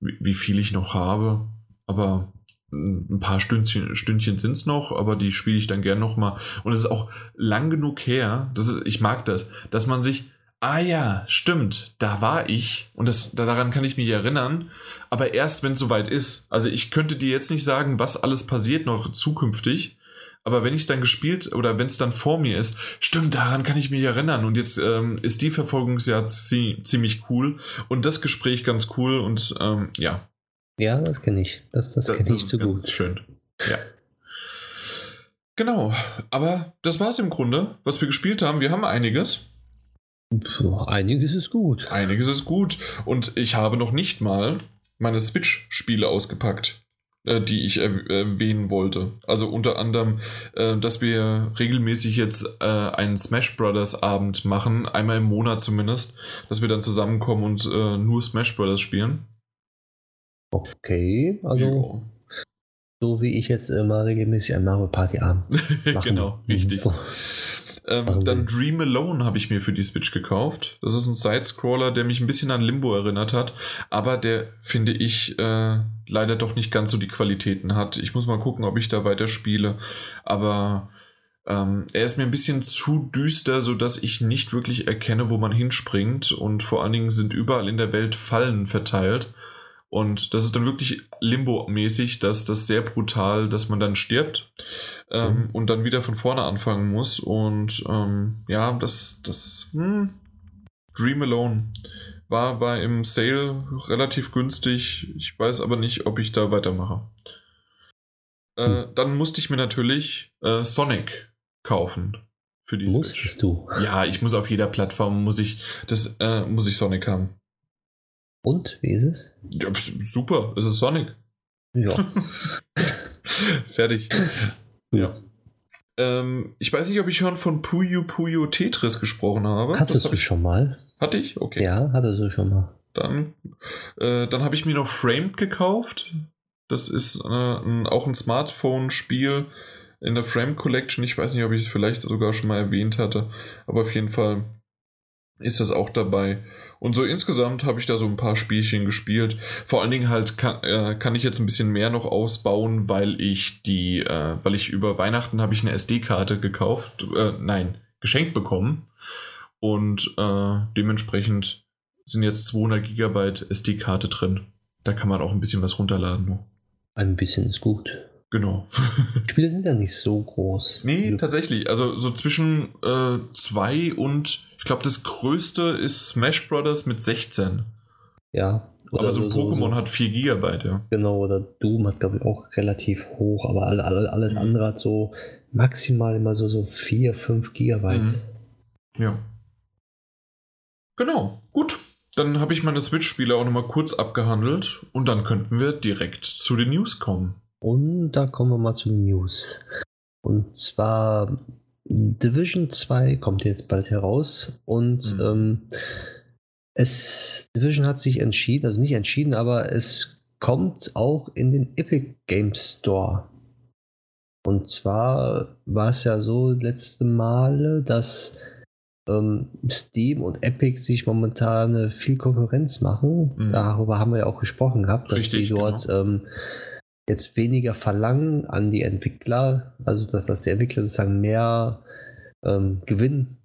wie, wie, viel ich noch habe, aber ein paar Stündchen, Stündchen sind es noch, aber die spiele ich dann gern nochmal. Und es ist auch lang genug her, das ist, ich mag das, dass man sich ah ja, stimmt, da war ich und das, daran kann ich mich erinnern, aber erst wenn es soweit ist. Also ich könnte dir jetzt nicht sagen, was alles passiert noch zukünftig, aber wenn ich es dann gespielt oder wenn es dann vor mir ist, stimmt, daran kann ich mich erinnern und jetzt ähm, ist die Verfolgungsjagd ziemlich cool und das Gespräch ganz cool und ähm, ja. Ja, das kenne ich. Das, das kenne ich so gut. Schön. Ja. Genau, aber das war es im Grunde, was wir gespielt haben. Wir haben einiges. Einiges ist gut. Einiges ist gut. Und ich habe noch nicht mal meine Switch-Spiele ausgepackt, äh, die ich erwähnen wollte. Also unter anderem, äh, dass wir regelmäßig jetzt äh, einen Smash Brothers Abend machen, einmal im Monat zumindest, dass wir dann zusammenkommen und äh, nur Smash Brothers spielen. Okay, also. Jo. So wie ich jetzt immer regelmäßig ein Mario Party Abend. [laughs] genau, richtig. [laughs] Ähm, dann Dream Alone habe ich mir für die Switch gekauft. Das ist ein Sidescroller, der mich ein bisschen an Limbo erinnert hat, aber der, finde ich, äh, leider doch nicht ganz so die Qualitäten hat. Ich muss mal gucken, ob ich da weiter spiele. Aber ähm, er ist mir ein bisschen zu düster, sodass ich nicht wirklich erkenne, wo man hinspringt. Und vor allen Dingen sind überall in der Welt Fallen verteilt. Und das ist dann wirklich Limbo-mäßig, dass das sehr brutal, dass man dann stirbt ähm, mhm. und dann wieder von vorne anfangen muss. Und ähm, ja, das, das hm, Dream Alone war, war im Sale relativ günstig. Ich weiß aber nicht, ob ich da weitermache. Äh, mhm. Dann musste ich mir natürlich äh, Sonic kaufen für die Musstest Switch. du? Ja, ich muss auf jeder Plattform muss ich das äh, muss ich Sonic haben. Und wie ist es? Ja, super, es ist Sonic. Ja. [laughs] Fertig. Ja. Ähm, ich weiß nicht, ob ich schon von Puyo Puyo Tetris gesprochen habe. Hattest das du schon mal? Hatte ich? Okay. Ja, hattest du schon mal. Dann, äh, dann habe ich mir noch Framed gekauft. Das ist äh, ein, auch ein Smartphone-Spiel in der Frame Collection. Ich weiß nicht, ob ich es vielleicht sogar schon mal erwähnt hatte, aber auf jeden Fall ist das auch dabei. Und so insgesamt habe ich da so ein paar Spielchen gespielt. Vor allen Dingen halt kann, äh, kann ich jetzt ein bisschen mehr noch ausbauen, weil ich die, äh, weil ich über Weihnachten habe ich eine SD-Karte gekauft, äh, nein, geschenkt bekommen. Und äh, dementsprechend sind jetzt 200 Gigabyte SD-Karte drin. Da kann man auch ein bisschen was runterladen. Ein bisschen ist gut. Genau. Die [laughs] Spiele sind ja nicht so groß. Nee, ja. tatsächlich. Also so zwischen 2 äh, und ich glaube, das größte ist Smash Brothers mit 16. Ja. aber so, so Pokémon so, hat 4 GB, ja. Genau, oder Doom hat, glaube ich, auch relativ hoch, aber alle, alle, alles mhm. andere hat so maximal immer so, so 4, 5 GB. Mhm. Ja. Genau, gut. Dann habe ich meine Switch-Spiele auch nochmal kurz abgehandelt und dann könnten wir direkt zu den News kommen. Und da kommen wir mal zu den News. Und zwar Division 2 kommt jetzt bald heraus und mhm. ähm, es Division hat sich entschieden, also nicht entschieden, aber es kommt auch in den Epic Games Store. Und zwar war es ja so letzte Male, dass ähm, Steam und Epic sich momentan viel Konkurrenz machen. Mhm. Darüber haben wir ja auch gesprochen gehabt, dass Richtig, sie dort genau. ähm, jetzt weniger verlangen an die Entwickler, also dass, dass die Entwickler sozusagen mehr ähm, Gewinn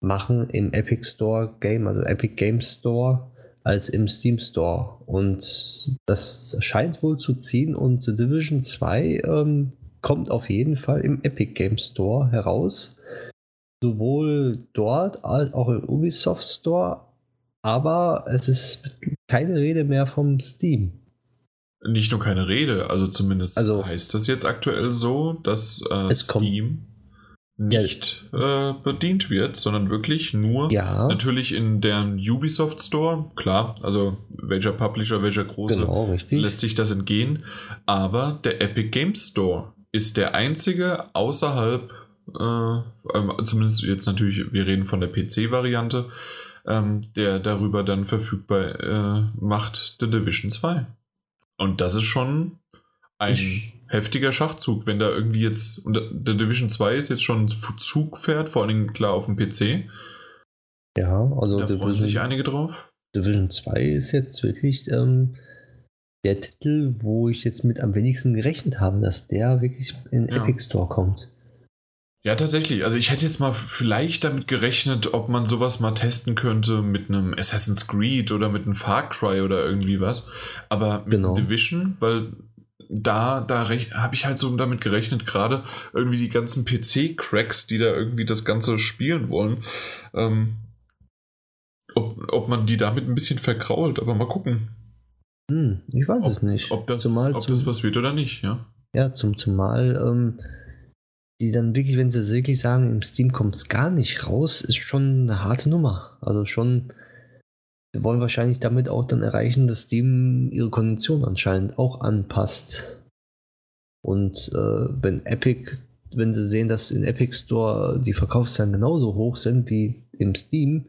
machen im Epic Store Game, also Epic Game Store, als im Steam Store. Und das scheint wohl zu ziehen und The Division 2 ähm, kommt auf jeden Fall im Epic Game Store heraus. Sowohl dort als auch im Ubisoft Store, aber es ist keine Rede mehr vom Steam. Nicht nur keine Rede, also zumindest also, heißt das jetzt aktuell so, dass äh, Steam nicht ja. äh, bedient wird, sondern wirklich nur ja. natürlich in der Ubisoft Store, klar, also welcher Publisher, welcher große genau, lässt sich das entgehen, aber der Epic Games Store ist der einzige außerhalb, äh, ähm, zumindest jetzt natürlich, wir reden von der PC-Variante, ähm, der darüber dann verfügbar äh, macht The Division 2. Und das ist schon ein ich, heftiger Schachzug, wenn da irgendwie jetzt, und der Division 2 ist jetzt schon Zug fährt, vor allem klar auf dem PC. Ja, also da Division, freuen sich einige drauf. Division 2 ist jetzt wirklich ähm, der Titel, wo ich jetzt mit am wenigsten gerechnet habe, dass der wirklich in ja. Epic Store kommt. Ja, tatsächlich. Also ich hätte jetzt mal vielleicht damit gerechnet, ob man sowas mal testen könnte mit einem Assassin's Creed oder mit einem Far Cry oder irgendwie was. Aber mit genau. Division, weil da, da habe ich halt so damit gerechnet, gerade irgendwie die ganzen PC-Cracks, die da irgendwie das Ganze spielen wollen, ähm, ob, ob man die damit ein bisschen verkrault, aber mal gucken. Hm, ich weiß ob, es nicht. Ob, das, zumal ob das was wird oder nicht, ja. Ja, zum, zumal ähm, die dann wirklich, wenn sie wirklich sagen, im Steam kommt es gar nicht raus, ist schon eine harte Nummer. Also schon, wir wollen wahrscheinlich damit auch dann erreichen, dass Steam ihre Kondition anscheinend auch anpasst. Und äh, wenn Epic, wenn sie sehen, dass in Epic Store die Verkaufszahlen genauso hoch sind wie im Steam,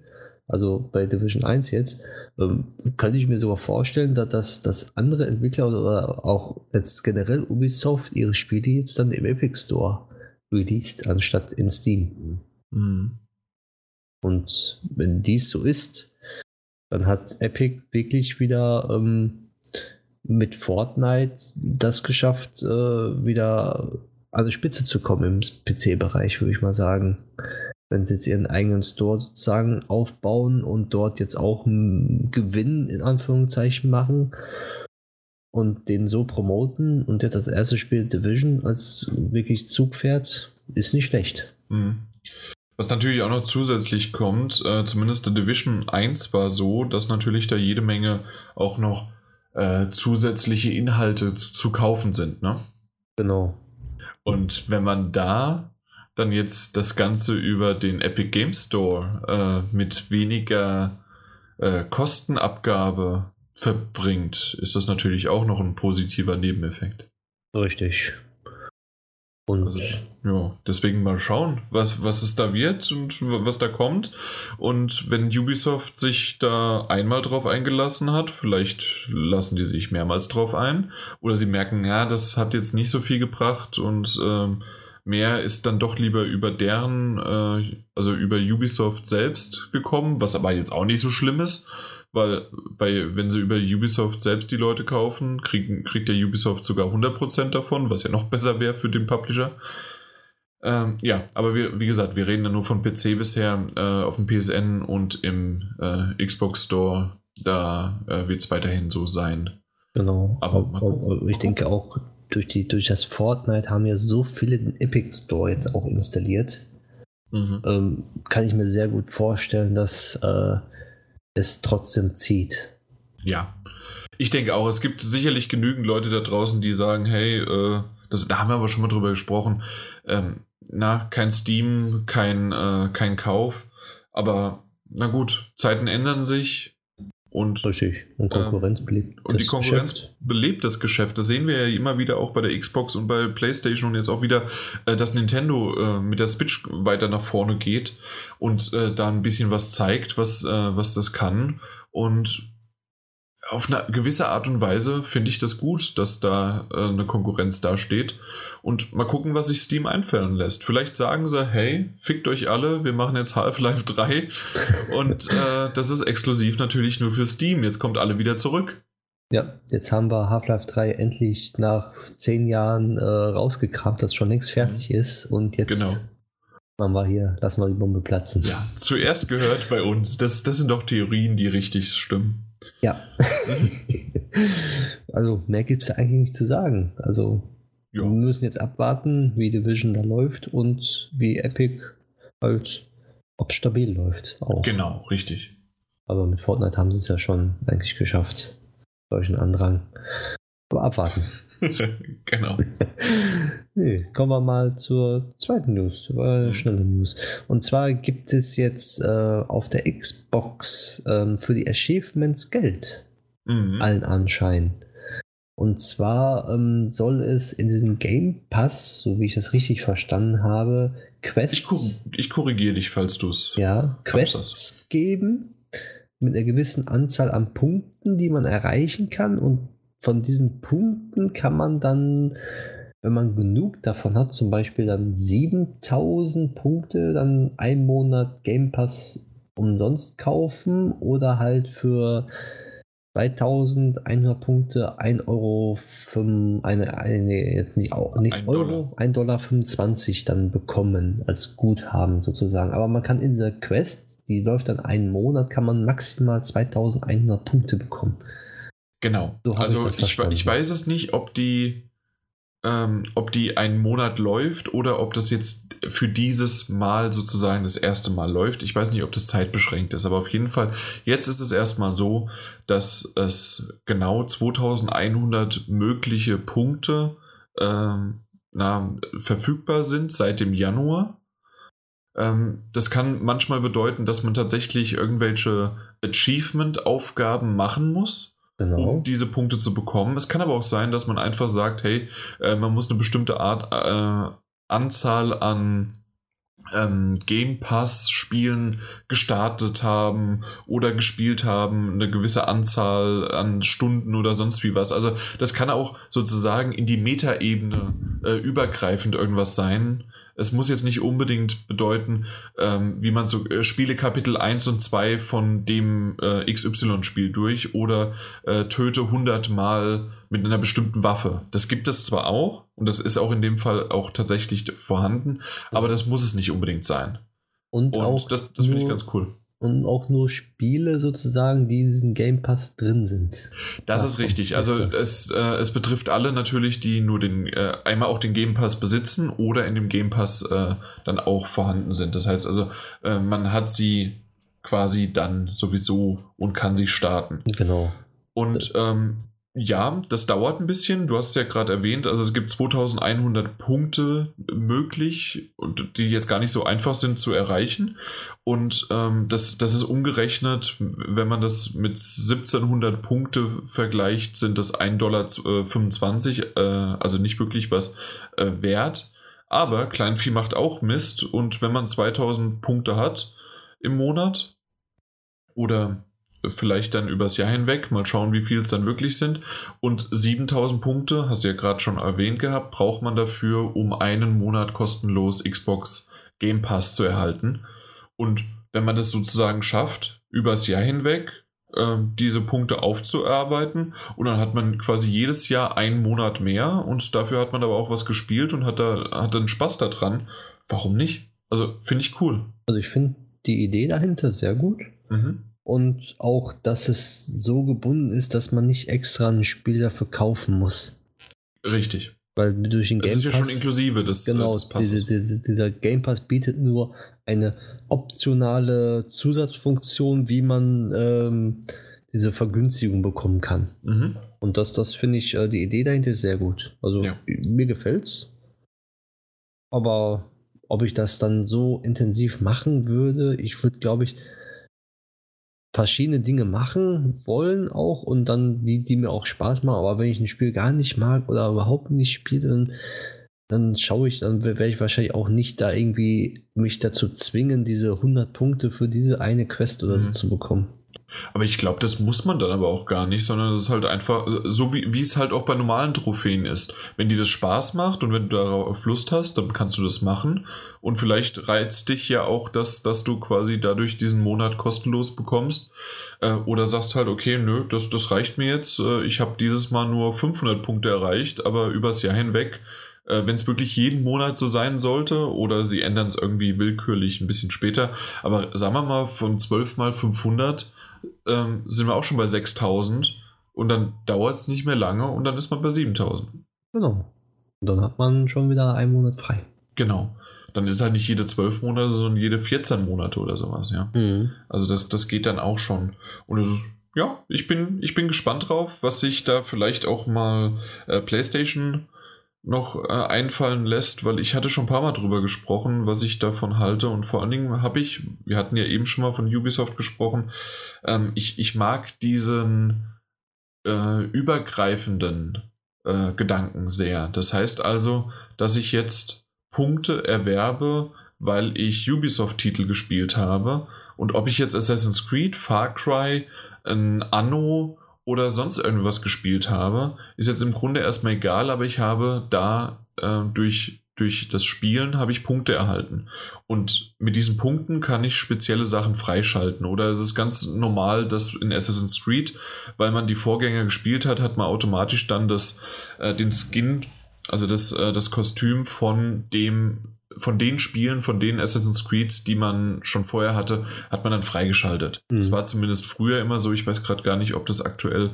also bei Division 1 jetzt, ähm, könnte ich mir sogar vorstellen, dass, dass andere Entwickler oder auch jetzt generell Ubisoft ihre Spiele jetzt dann im Epic Store released, anstatt in Steam. Mhm. Und wenn dies so ist, dann hat Epic wirklich wieder ähm, mit Fortnite das geschafft, äh, wieder an die Spitze zu kommen im PC-Bereich, würde ich mal sagen. Wenn sie jetzt ihren eigenen Store sozusagen aufbauen und dort jetzt auch einen Gewinn in Anführungszeichen machen, und den so promoten und jetzt das erste Spiel Division als wirklich Zugpferd ist nicht schlecht. Mhm. Was natürlich auch noch zusätzlich kommt, äh, zumindest der Division 1 war so, dass natürlich da jede Menge auch noch äh, zusätzliche Inhalte zu, zu, kaufen sind, ne? Genau. Und wenn man da dann jetzt das Ganze über den Epic Game Store äh, mit weniger äh, Kostenabgabe verbringt, ist das natürlich auch noch ein positiver Nebeneffekt. Richtig. Und also, ja, deswegen mal schauen, was, was es da wird und was da kommt. Und wenn Ubisoft sich da einmal drauf eingelassen hat, vielleicht lassen die sich mehrmals drauf ein. Oder sie merken, ja, das hat jetzt nicht so viel gebracht und ähm, mehr ist dann doch lieber über deren, äh, also über Ubisoft selbst gekommen, was aber jetzt auch nicht so schlimm ist weil bei, wenn sie über Ubisoft selbst die Leute kaufen, kriegen, kriegt der Ubisoft sogar 100% davon, was ja noch [laughs] besser wäre für den Publisher. Ähm, ja, aber wir, wie gesagt, wir reden ja nur von PC bisher äh, auf dem PSN und im äh, Xbox Store. Da äh, wird es weiterhin so sein. Genau. Aber, aber ich denke auch, durch, die, durch das Fortnite haben ja so viele den Epic Store jetzt auch installiert. Mhm. Ähm, kann ich mir sehr gut vorstellen, dass äh, es trotzdem zieht. Ja, ich denke auch, es gibt sicherlich genügend Leute da draußen, die sagen, hey, äh, das, da haben wir aber schon mal drüber gesprochen, ähm, na, kein Steam, kein, äh, kein Kauf, aber na gut, Zeiten ändern sich, und, Richtig. Und Konkurrenz belebt. Und die Konkurrenz Geschäft. belebt das Geschäft. Das sehen wir ja immer wieder auch bei der Xbox und bei PlayStation und jetzt auch wieder, äh, dass Nintendo äh, mit der Switch weiter nach vorne geht und äh, da ein bisschen was zeigt, was, was das kann. Und auf eine gewisse Art und Weise finde ich das gut, dass da äh, eine Konkurrenz dasteht. Und mal gucken, was sich Steam einfallen lässt. Vielleicht sagen sie, hey, fickt euch alle, wir machen jetzt Half-Life 3. und äh, das ist exklusiv natürlich nur für Steam. Jetzt kommt alle wieder zurück. Ja, jetzt haben wir Half-Life 3 endlich nach zehn Jahren äh, rausgekramt, das schon längst fertig mhm. ist. Und jetzt genau. machen wir hier, lassen wir die Bombe platzen. Ja, zuerst gehört bei uns. Das, das sind doch Theorien, die richtig stimmen. Ja. [laughs] also mehr gibt es eigentlich nicht zu sagen. Also ja. wir müssen jetzt abwarten, wie Division da läuft und wie Epic halt, ob es stabil läuft. Auch. Genau, richtig. Aber mit Fortnite haben sie es ja schon eigentlich geschafft. Solchen Andrang. Aber abwarten. [laughs] genau. [laughs] nee, kommen wir mal zur zweiten News, äh, schnelle News. Und zwar gibt es jetzt äh, auf der Xbox äh, für die Achievements Geld. Mhm. Allen Anschein. Und zwar ähm, soll es in diesem Game Pass, so wie ich das richtig verstanden habe, Quests. Ich, kor ich korrigiere dich, falls du es. Ja, Quests geben mit einer gewissen Anzahl an Punkten, die man erreichen kann. Und von diesen Punkten kann man dann, wenn man genug davon hat, zum Beispiel dann 7000 Punkte, dann einen Monat Game Pass umsonst kaufen oder halt für 2100 Punkte 1 Euro, 5, eine, eine, nicht, nicht ein Euro, 1 Dollar 25 dann bekommen als Guthaben sozusagen. Aber man kann in dieser Quest, die läuft dann einen Monat, kann man maximal 2100 Punkte bekommen. Genau. So also ich, ich, ich, weiß es nicht, ob die, ähm, ob die einen Monat läuft oder ob das jetzt für dieses Mal sozusagen das erste Mal läuft. Ich weiß nicht, ob das zeitbeschränkt ist, aber auf jeden Fall, jetzt ist es erstmal so, dass es genau 2100 mögliche Punkte ähm, na, verfügbar sind seit dem Januar. Ähm, das kann manchmal bedeuten, dass man tatsächlich irgendwelche Achievement-Aufgaben machen muss Genau. um diese Punkte zu bekommen. Es kann aber auch sein, dass man einfach sagt, hey, äh, man muss eine bestimmte Art äh, Anzahl an ähm, Game Pass Spielen gestartet haben oder gespielt haben, eine gewisse Anzahl an Stunden oder sonst wie was. Also das kann auch sozusagen in die Metaebene äh, übergreifend irgendwas sein, es muss jetzt nicht unbedingt bedeuten, ähm, wie man so äh, Spiele Kapitel 1 und 2 von dem äh, XY-Spiel durch oder äh, töte 100 Mal mit einer bestimmten Waffe. Das gibt es zwar auch und das ist auch in dem Fall auch tatsächlich vorhanden, aber das muss es nicht unbedingt sein. Und, und auch das, das finde ich ganz cool und auch nur Spiele sozusagen, die in diesem Game Pass drin sind. Das, das ist richtig. Also es, äh, es betrifft alle natürlich, die nur den äh, einmal auch den Game Pass besitzen oder in dem Game Pass äh, dann auch vorhanden sind. Das heißt also, äh, man hat sie quasi dann sowieso und kann sie starten. Genau. Und ähm, ja, das dauert ein bisschen. Du hast es ja gerade erwähnt. Also es gibt 2100 Punkte möglich, die jetzt gar nicht so einfach sind zu erreichen. Und ähm, das, das ist umgerechnet, wenn man das mit 1700 Punkte vergleicht, sind das 1,25 Dollar, äh, also nicht wirklich was äh, wert. Aber Kleinvieh macht auch Mist. Und wenn man 2000 Punkte hat im Monat oder vielleicht dann übers Jahr hinweg. Mal schauen, wie viel es dann wirklich sind. Und 7000 Punkte, hast du ja gerade schon erwähnt gehabt, braucht man dafür, um einen Monat kostenlos Xbox Game Pass zu erhalten. Und wenn man das sozusagen schafft, übers Jahr hinweg äh, diese Punkte aufzuarbeiten und dann hat man quasi jedes Jahr einen Monat mehr und dafür hat man aber auch was gespielt und hat da hat dann Spaß daran. Warum nicht? Also finde ich cool. Also ich finde die Idee dahinter sehr gut. Mhm und auch, dass es so gebunden ist, dass man nicht extra ein Spiel dafür kaufen muss. Richtig. Weil durch den Game Pass. Das ist ja schon inklusive des, genau, des Passes. Diese, diese, dieser Game Pass bietet nur eine optionale Zusatzfunktion, wie man ähm, diese Vergünstigung bekommen kann. Mhm. Und das, das finde ich, äh, die Idee dahinter ist sehr gut. Also ja. mir gefällt's. Aber ob ich das dann so intensiv machen würde, ich würde, glaube ich, verschiedene Dinge machen wollen auch und dann die, die mir auch Spaß machen. Aber wenn ich ein Spiel gar nicht mag oder überhaupt nicht spiele, dann, dann schaue ich, dann werde ich wahrscheinlich auch nicht da irgendwie mich dazu zwingen, diese 100 Punkte für diese eine Quest oder mhm. so zu bekommen. Aber ich glaube, das muss man dann aber auch gar nicht, sondern das ist halt einfach so, wie, wie es halt auch bei normalen Trophäen ist. Wenn dir das Spaß macht und wenn du darauf Lust hast, dann kannst du das machen. Und vielleicht reizt dich ja auch, dass, dass du quasi dadurch diesen Monat kostenlos bekommst. Äh, oder sagst halt, okay, nö, das, das reicht mir jetzt. Äh, ich habe dieses Mal nur 500 Punkte erreicht, aber übers Jahr hinweg äh, wenn es wirklich jeden Monat so sein sollte oder sie ändern es irgendwie willkürlich ein bisschen später. Aber sagen wir mal, von 12 mal 500 ähm, sind wir auch schon bei 6000 und dann dauert es nicht mehr lange und dann ist man bei 7000. Genau. Und dann hat man schon wieder einen Monat frei. Genau. Dann ist halt nicht jede 12 Monate, sondern jede 14 Monate oder sowas, ja. Mhm. Also das, das geht dann auch schon. Und es ist, ja, ich bin, ich bin gespannt drauf, was sich da vielleicht auch mal äh, PlayStation noch äh, einfallen lässt, weil ich hatte schon ein paar Mal drüber gesprochen, was ich davon halte und vor allen Dingen habe ich, wir hatten ja eben schon mal von Ubisoft gesprochen, ähm, ich, ich mag diesen äh, übergreifenden äh, Gedanken sehr. Das heißt also, dass ich jetzt Punkte erwerbe, weil ich Ubisoft-Titel gespielt habe und ob ich jetzt Assassin's Creed, Far Cry, ein Anno oder sonst irgendwas gespielt habe, ist jetzt im Grunde erstmal egal, aber ich habe da äh, durch, durch das Spielen habe ich Punkte erhalten. Und mit diesen Punkten kann ich spezielle Sachen freischalten. Oder es ist ganz normal, dass in Assassin's Creed, weil man die Vorgänger gespielt hat, hat man automatisch dann das, äh, den Skin, also das, äh, das Kostüm von dem von den Spielen, von den Assassin's Creed, die man schon vorher hatte, hat man dann freigeschaltet. Mhm. Das war zumindest früher immer so. Ich weiß gerade gar nicht, ob das aktuell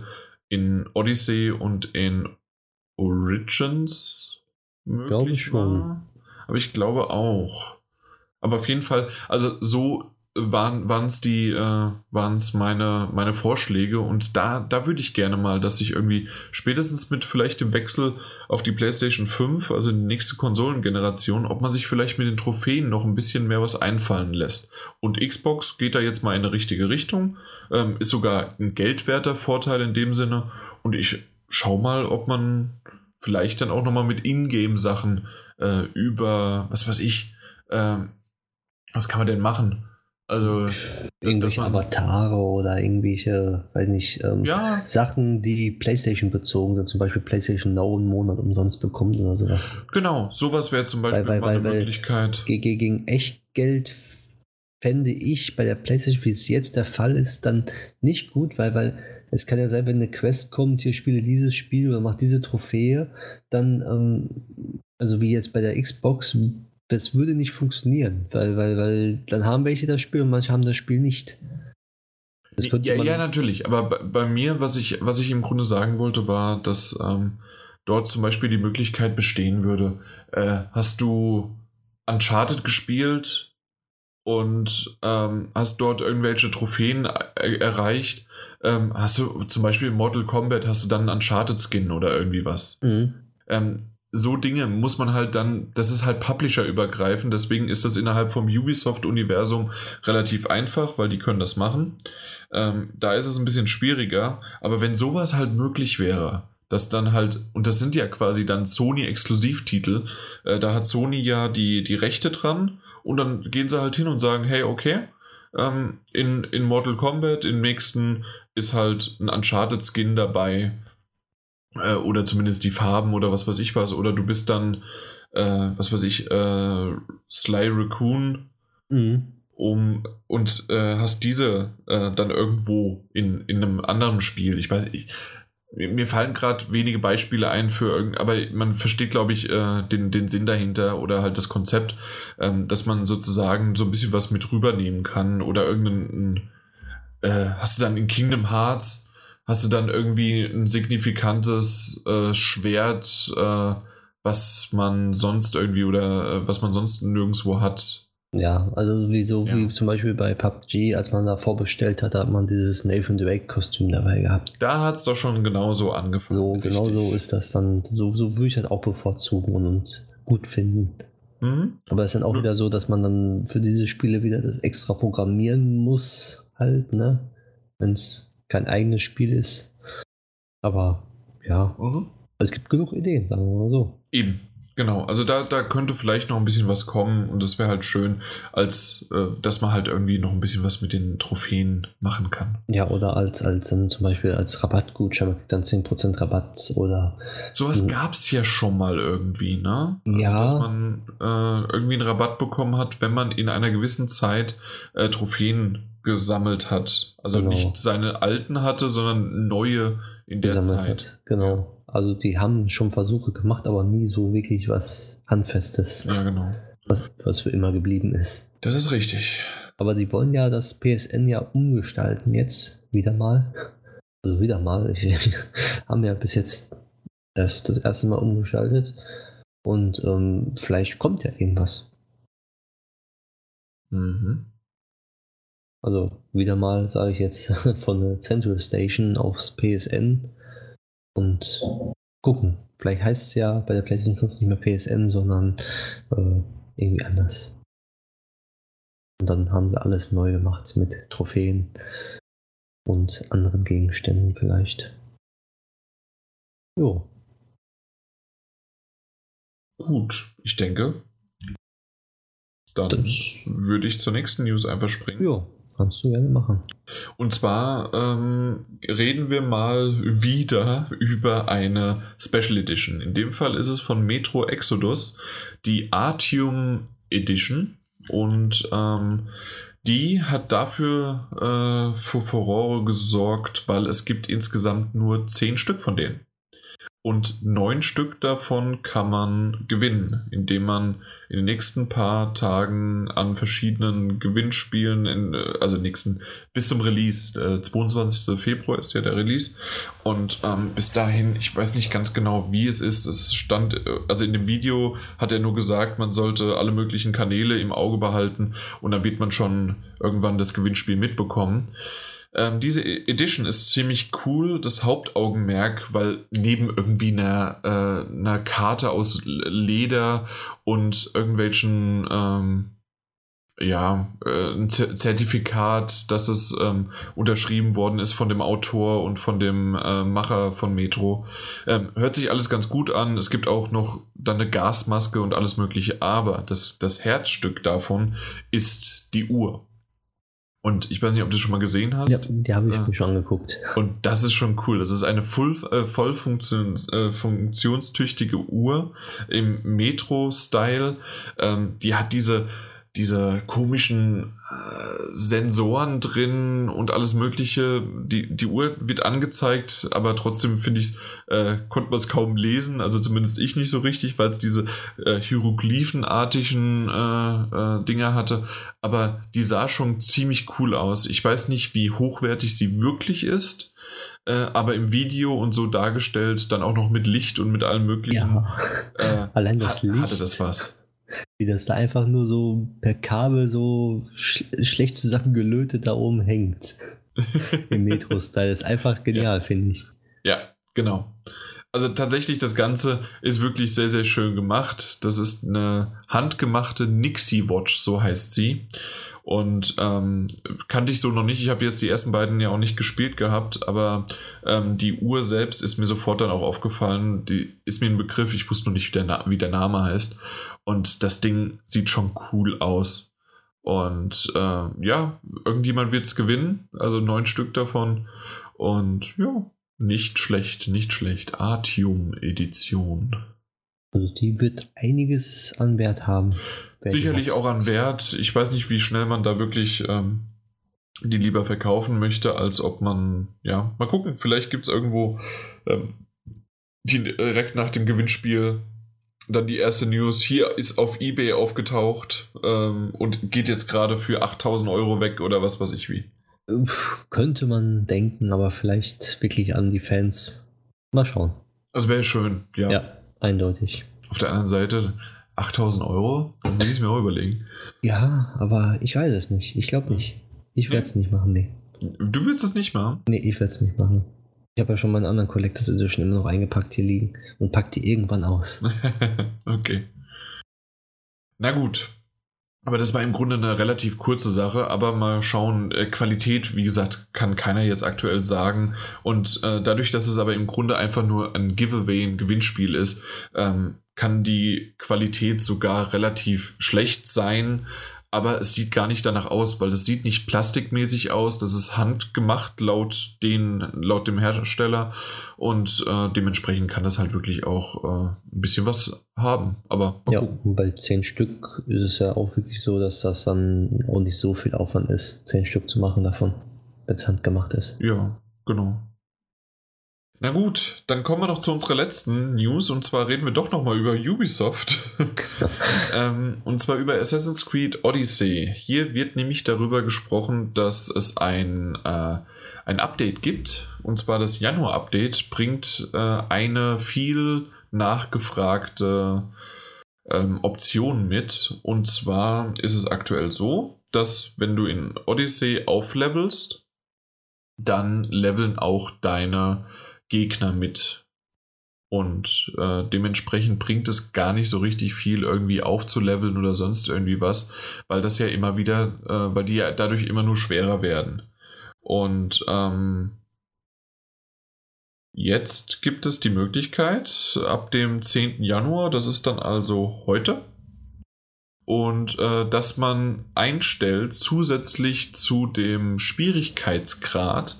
in Odyssey und in Origins möglich glaube ich schon. war. Aber ich glaube auch. Aber auf jeden Fall, also so waren es die äh, waren's meine meine Vorschläge und da da würde ich gerne mal, dass ich irgendwie spätestens mit vielleicht dem Wechsel auf die PlayStation 5, also die nächste Konsolengeneration, ob man sich vielleicht mit den Trophäen noch ein bisschen mehr was einfallen lässt. Und Xbox geht da jetzt mal in eine richtige Richtung, ähm, ist sogar ein geldwerter Vorteil in dem Sinne und ich schau mal, ob man vielleicht dann auch noch mal mit Ingame Sachen äh, über was weiß ich, äh, was kann man denn machen? Also irgendwelche man, Avatare oder irgendwelche, weiß nicht, ähm, ja. Sachen, die PlayStation bezogen sind, zum Beispiel PlayStation Now einen Monat umsonst bekommt oder sowas. Genau, sowas wäre zum Beispiel weil, weil, eine weil, Möglichkeit. Gegen, gegen Echtgeld fände ich bei der PlayStation, wie es jetzt der Fall ist, dann nicht gut, weil, weil es kann ja sein, wenn eine Quest kommt, hier spiele dieses Spiel oder mach diese Trophäe, dann, ähm, also wie jetzt bei der Xbox, das würde nicht funktionieren, weil, weil, weil dann haben welche das Spiel und manche haben das Spiel nicht. Das ja, ja, natürlich. Aber bei, bei, mir, was ich, was ich im Grunde sagen wollte, war, dass ähm, dort zum Beispiel die Möglichkeit bestehen würde. Äh, hast du Uncharted gespielt und ähm, hast dort irgendwelche Trophäen er erreicht? Ähm, hast du zum Beispiel in Mortal Kombat hast du dann einen Uncharted-Skin oder irgendwie was? Mhm. Ähm, so Dinge muss man halt dann, das ist halt Publisher-übergreifend, deswegen ist das innerhalb vom Ubisoft-Universum relativ einfach, weil die können das machen. Ähm, da ist es ein bisschen schwieriger, aber wenn sowas halt möglich wäre, dass dann halt, und das sind ja quasi dann Sony-Exklusivtitel, äh, da hat Sony ja die, die Rechte dran. Und dann gehen sie halt hin und sagen, hey, okay, ähm, in, in Mortal Kombat, im nächsten ist halt ein Uncharted-Skin dabei äh, oder zumindest die Farben oder was weiß ich was. Oder du bist dann, äh, was weiß ich, äh, Sly Raccoon mhm. um, und äh, hast diese äh, dann irgendwo in, in einem anderen Spiel. Ich weiß, ich, mir fallen gerade wenige Beispiele ein für irgend, aber man versteht, glaube ich, äh, den, den Sinn dahinter oder halt das Konzept, ähm, dass man sozusagen so ein bisschen was mit rübernehmen kann oder irgendein, äh, hast du dann in Kingdom Hearts hast du dann irgendwie ein signifikantes äh, Schwert, äh, was man sonst irgendwie oder äh, was man sonst nirgendwo hat. Ja, also sowieso ja. wie zum Beispiel bei PUBG, als man da vorbestellt hat, hat man dieses Nathan Drake-Kostüm dabei gehabt. Da hat es doch schon genauso angefangen. So, genau so ist das dann. So, so würde ich das auch bevorzugen und gut finden. Mhm. Aber es ist dann auch wieder so, dass man dann für diese Spiele wieder das extra programmieren muss, halt, ne? Wenn es kein eigenes Spiel ist. Aber ja, mhm. es gibt genug Ideen, sagen wir mal so. Eben, Genau, also da, da könnte vielleicht noch ein bisschen was kommen und das wäre halt schön, als äh, dass man halt irgendwie noch ein bisschen was mit den Trophäen machen kann. Ja, oder als, als dann zum Beispiel als Rabattgutschein, dann 10% Rabatt oder. Sowas gab es ja schon mal irgendwie, ne? Also, ja. Dass man äh, irgendwie einen Rabatt bekommen hat, wenn man in einer gewissen Zeit äh, Trophäen gesammelt hat. Also genau. nicht seine alten hatte, sondern neue in der Zeit. Hat. Genau. Also die haben schon Versuche gemacht, aber nie so wirklich was Handfestes. Ja, genau. Was, was für immer geblieben ist. Das ist richtig. Aber die wollen ja das PSN ja umgestalten jetzt wieder mal. Also wieder mal. Ich, [laughs] haben ja bis jetzt erst das erste Mal umgestaltet. Und ähm, vielleicht kommt ja irgendwas. Mhm. Also wieder mal sage ich jetzt [laughs] von der Central Station aufs PSN und gucken. Vielleicht heißt es ja bei der PlayStation 5 nicht mehr PSN, sondern äh, irgendwie anders. Und dann haben sie alles neu gemacht mit Trophäen und anderen Gegenständen vielleicht. Jo. Gut, ich denke, dann das würde ich zur nächsten News einfach springen. Jo. Kannst du gerne machen. Und zwar ähm, reden wir mal wieder über eine Special Edition. In dem Fall ist es von Metro Exodus, die Artium Edition. Und ähm, die hat dafür äh, für Furore gesorgt, weil es gibt insgesamt nur zehn Stück von denen. Und neun Stück davon kann man gewinnen, indem man in den nächsten paar Tagen an verschiedenen Gewinnspielen, in, also nächsten bis zum Release, äh, 22. Februar ist ja der Release. Und ähm, bis dahin, ich weiß nicht ganz genau, wie es ist. Es stand, äh, also in dem Video hat er nur gesagt, man sollte alle möglichen Kanäle im Auge behalten und dann wird man schon irgendwann das Gewinnspiel mitbekommen. Ähm, diese e- Edition ist ziemlich cool, das Hauptaugenmerk, weil neben irgendwie einer, äh, einer Karte aus Leder und irgendwelchen, ähm, ja, äh, ein Zertifikat, dass es ähm, unterschrieben worden ist von dem Autor und von dem äh, Macher von Metro. Ähm, hört sich alles ganz gut an. Es gibt auch noch dann eine Gasmaske und alles Mögliche, aber das, das Herzstück davon ist die Uhr. Und ich weiß nicht, ob du schon mal gesehen hast. Ja, die habe ich ja. mir schon angeguckt. Und das ist schon cool. Das ist eine voll, äh, voll funktion, äh, funktionstüchtige Uhr im Metro-Style. Ähm, die hat diese, diese komischen Sensoren drin und alles Mögliche. Die, die Uhr wird angezeigt, aber trotzdem finde ich äh, konnte man es kaum lesen, also zumindest ich nicht so richtig, weil es diese äh, hieroglyphenartigen äh, äh, Dinger hatte. Aber die sah schon ziemlich cool aus. Ich weiß nicht, wie hochwertig sie wirklich ist. Äh, aber im Video und so dargestellt, dann auch noch mit Licht und mit allem möglichen. Ja. Äh, [laughs] Allein das hat, Licht. Hatte das was. Wie das da einfach nur so per Kabel so sch schlecht zusammengelötet da oben hängt. [laughs] Im Metro-Style. Ist einfach genial, ja. finde ich. Ja, genau. Also tatsächlich, das Ganze ist wirklich sehr, sehr schön gemacht. Das ist eine handgemachte Nixie Watch, so heißt sie. Und ähm, kannte ich so noch nicht. Ich habe jetzt die ersten beiden ja auch nicht gespielt gehabt, aber ähm, die Uhr selbst ist mir sofort dann auch aufgefallen. Die ist mir ein Begriff. Ich wusste noch nicht, wie der, wie der Name heißt. Und das Ding sieht schon cool aus. Und äh, ja, irgendjemand wird es gewinnen. Also neun Stück davon. Und ja, nicht schlecht, nicht schlecht. Artium-Edition. Also die wird einiges an Wert haben. Sicherlich auch an Wert. Ich weiß nicht, wie schnell man da wirklich ähm, die lieber verkaufen möchte, als ob man, ja, mal gucken, vielleicht gibt es irgendwo ähm, die, direkt nach dem Gewinnspiel dann die erste News. Hier ist auf Ebay aufgetaucht ähm, und geht jetzt gerade für 8000 Euro weg oder was weiß ich wie. Könnte man denken, aber vielleicht wirklich an die Fans. Mal schauen. Das wäre schön, ja. Ja, eindeutig. Auf der anderen Seite 8000 Euro, dann will ich es mir auch überlegen. Ja, aber ich weiß es nicht. Ich glaube nicht. Ich werde es nicht machen, nee. Du willst es nicht machen? Nee, ich werde es nicht machen. Ich habe ja schon meinen anderen Collectors Edition immer noch eingepackt hier liegen und pack die irgendwann aus. [laughs] okay. Na gut. Aber das war im Grunde eine relativ kurze Sache, aber mal schauen, äh, Qualität, wie gesagt, kann keiner jetzt aktuell sagen. Und äh, dadurch, dass es aber im Grunde einfach nur ein Giveaway, ein Gewinnspiel ist, ähm, kann die Qualität sogar relativ schlecht sein aber es sieht gar nicht danach aus, weil es sieht nicht plastikmäßig aus. Das ist handgemacht laut, den, laut dem Hersteller und äh, dementsprechend kann das halt wirklich auch äh, ein bisschen was haben. Aber ja, bei zehn Stück ist es ja auch wirklich so, dass das dann auch nicht so viel Aufwand ist, zehn Stück zu machen davon, wenn es handgemacht ist. Ja, genau. Na gut, dann kommen wir noch zu unserer letzten News und zwar reden wir doch nochmal über Ubisoft. [laughs] ähm, und zwar über Assassin's Creed Odyssey. Hier wird nämlich darüber gesprochen, dass es ein, äh, ein Update gibt. Und zwar das Januar-Update bringt äh, eine viel nachgefragte ähm, Option mit. Und zwar ist es aktuell so, dass wenn du in Odyssey auflevelst, dann leveln auch deine Gegner mit. Und äh, dementsprechend bringt es gar nicht so richtig viel, irgendwie aufzuleveln oder sonst irgendwie was, weil das ja immer wieder, äh, weil die ja dadurch immer nur schwerer werden. Und ähm, jetzt gibt es die Möglichkeit, ab dem 10. Januar, das ist dann also heute, und äh, dass man einstellt zusätzlich zu dem Schwierigkeitsgrad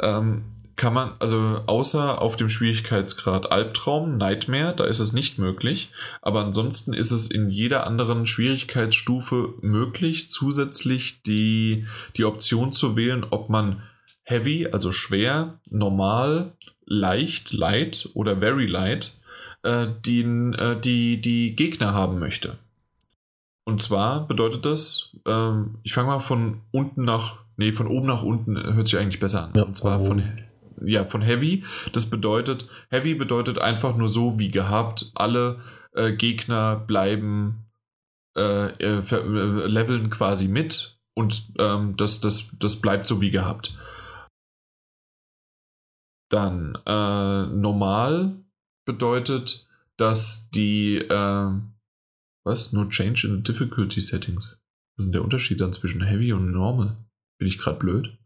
ähm, kann man, also außer auf dem Schwierigkeitsgrad Albtraum, Nightmare, da ist es nicht möglich, aber ansonsten ist es in jeder anderen Schwierigkeitsstufe möglich, zusätzlich die, die Option zu wählen, ob man Heavy, also schwer, normal, leicht, light oder very light, äh, den, äh, die, die Gegner haben möchte. Und zwar bedeutet das, äh, ich fange mal von unten nach, nee, von oben nach unten hört sich eigentlich besser an. Ja, und zwar von, ja, von Heavy. Das bedeutet, Heavy bedeutet einfach nur so wie gehabt, alle äh, Gegner bleiben, äh, äh, äh, leveln quasi mit und ähm, das, das, das bleibt so wie gehabt. Dann äh, normal bedeutet, dass die, äh, was? No change in difficulty settings. Was ist denn der Unterschied dann zwischen Heavy und Normal? Bin ich gerade blöd?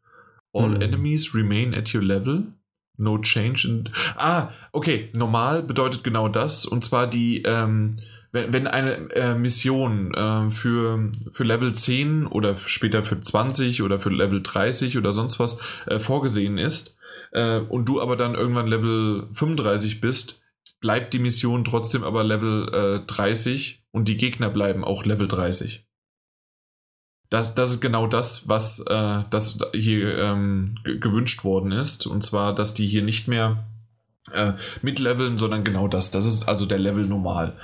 All mhm. enemies remain at your level. No change in. Ah, okay. Normal bedeutet genau das. Und zwar die, ähm, wenn, wenn eine äh, Mission äh, für, für Level 10 oder später für 20 oder für Level 30 oder sonst was äh, vorgesehen ist äh, und du aber dann irgendwann Level 35 bist, bleibt die Mission trotzdem aber Level 30 äh, und die Gegner bleiben auch Level 30. Das, das ist genau das, was äh, das hier ähm, gewünscht worden ist. Und zwar, dass die hier nicht mehr äh, mitleveln, sondern genau das. Das ist also der Level normal.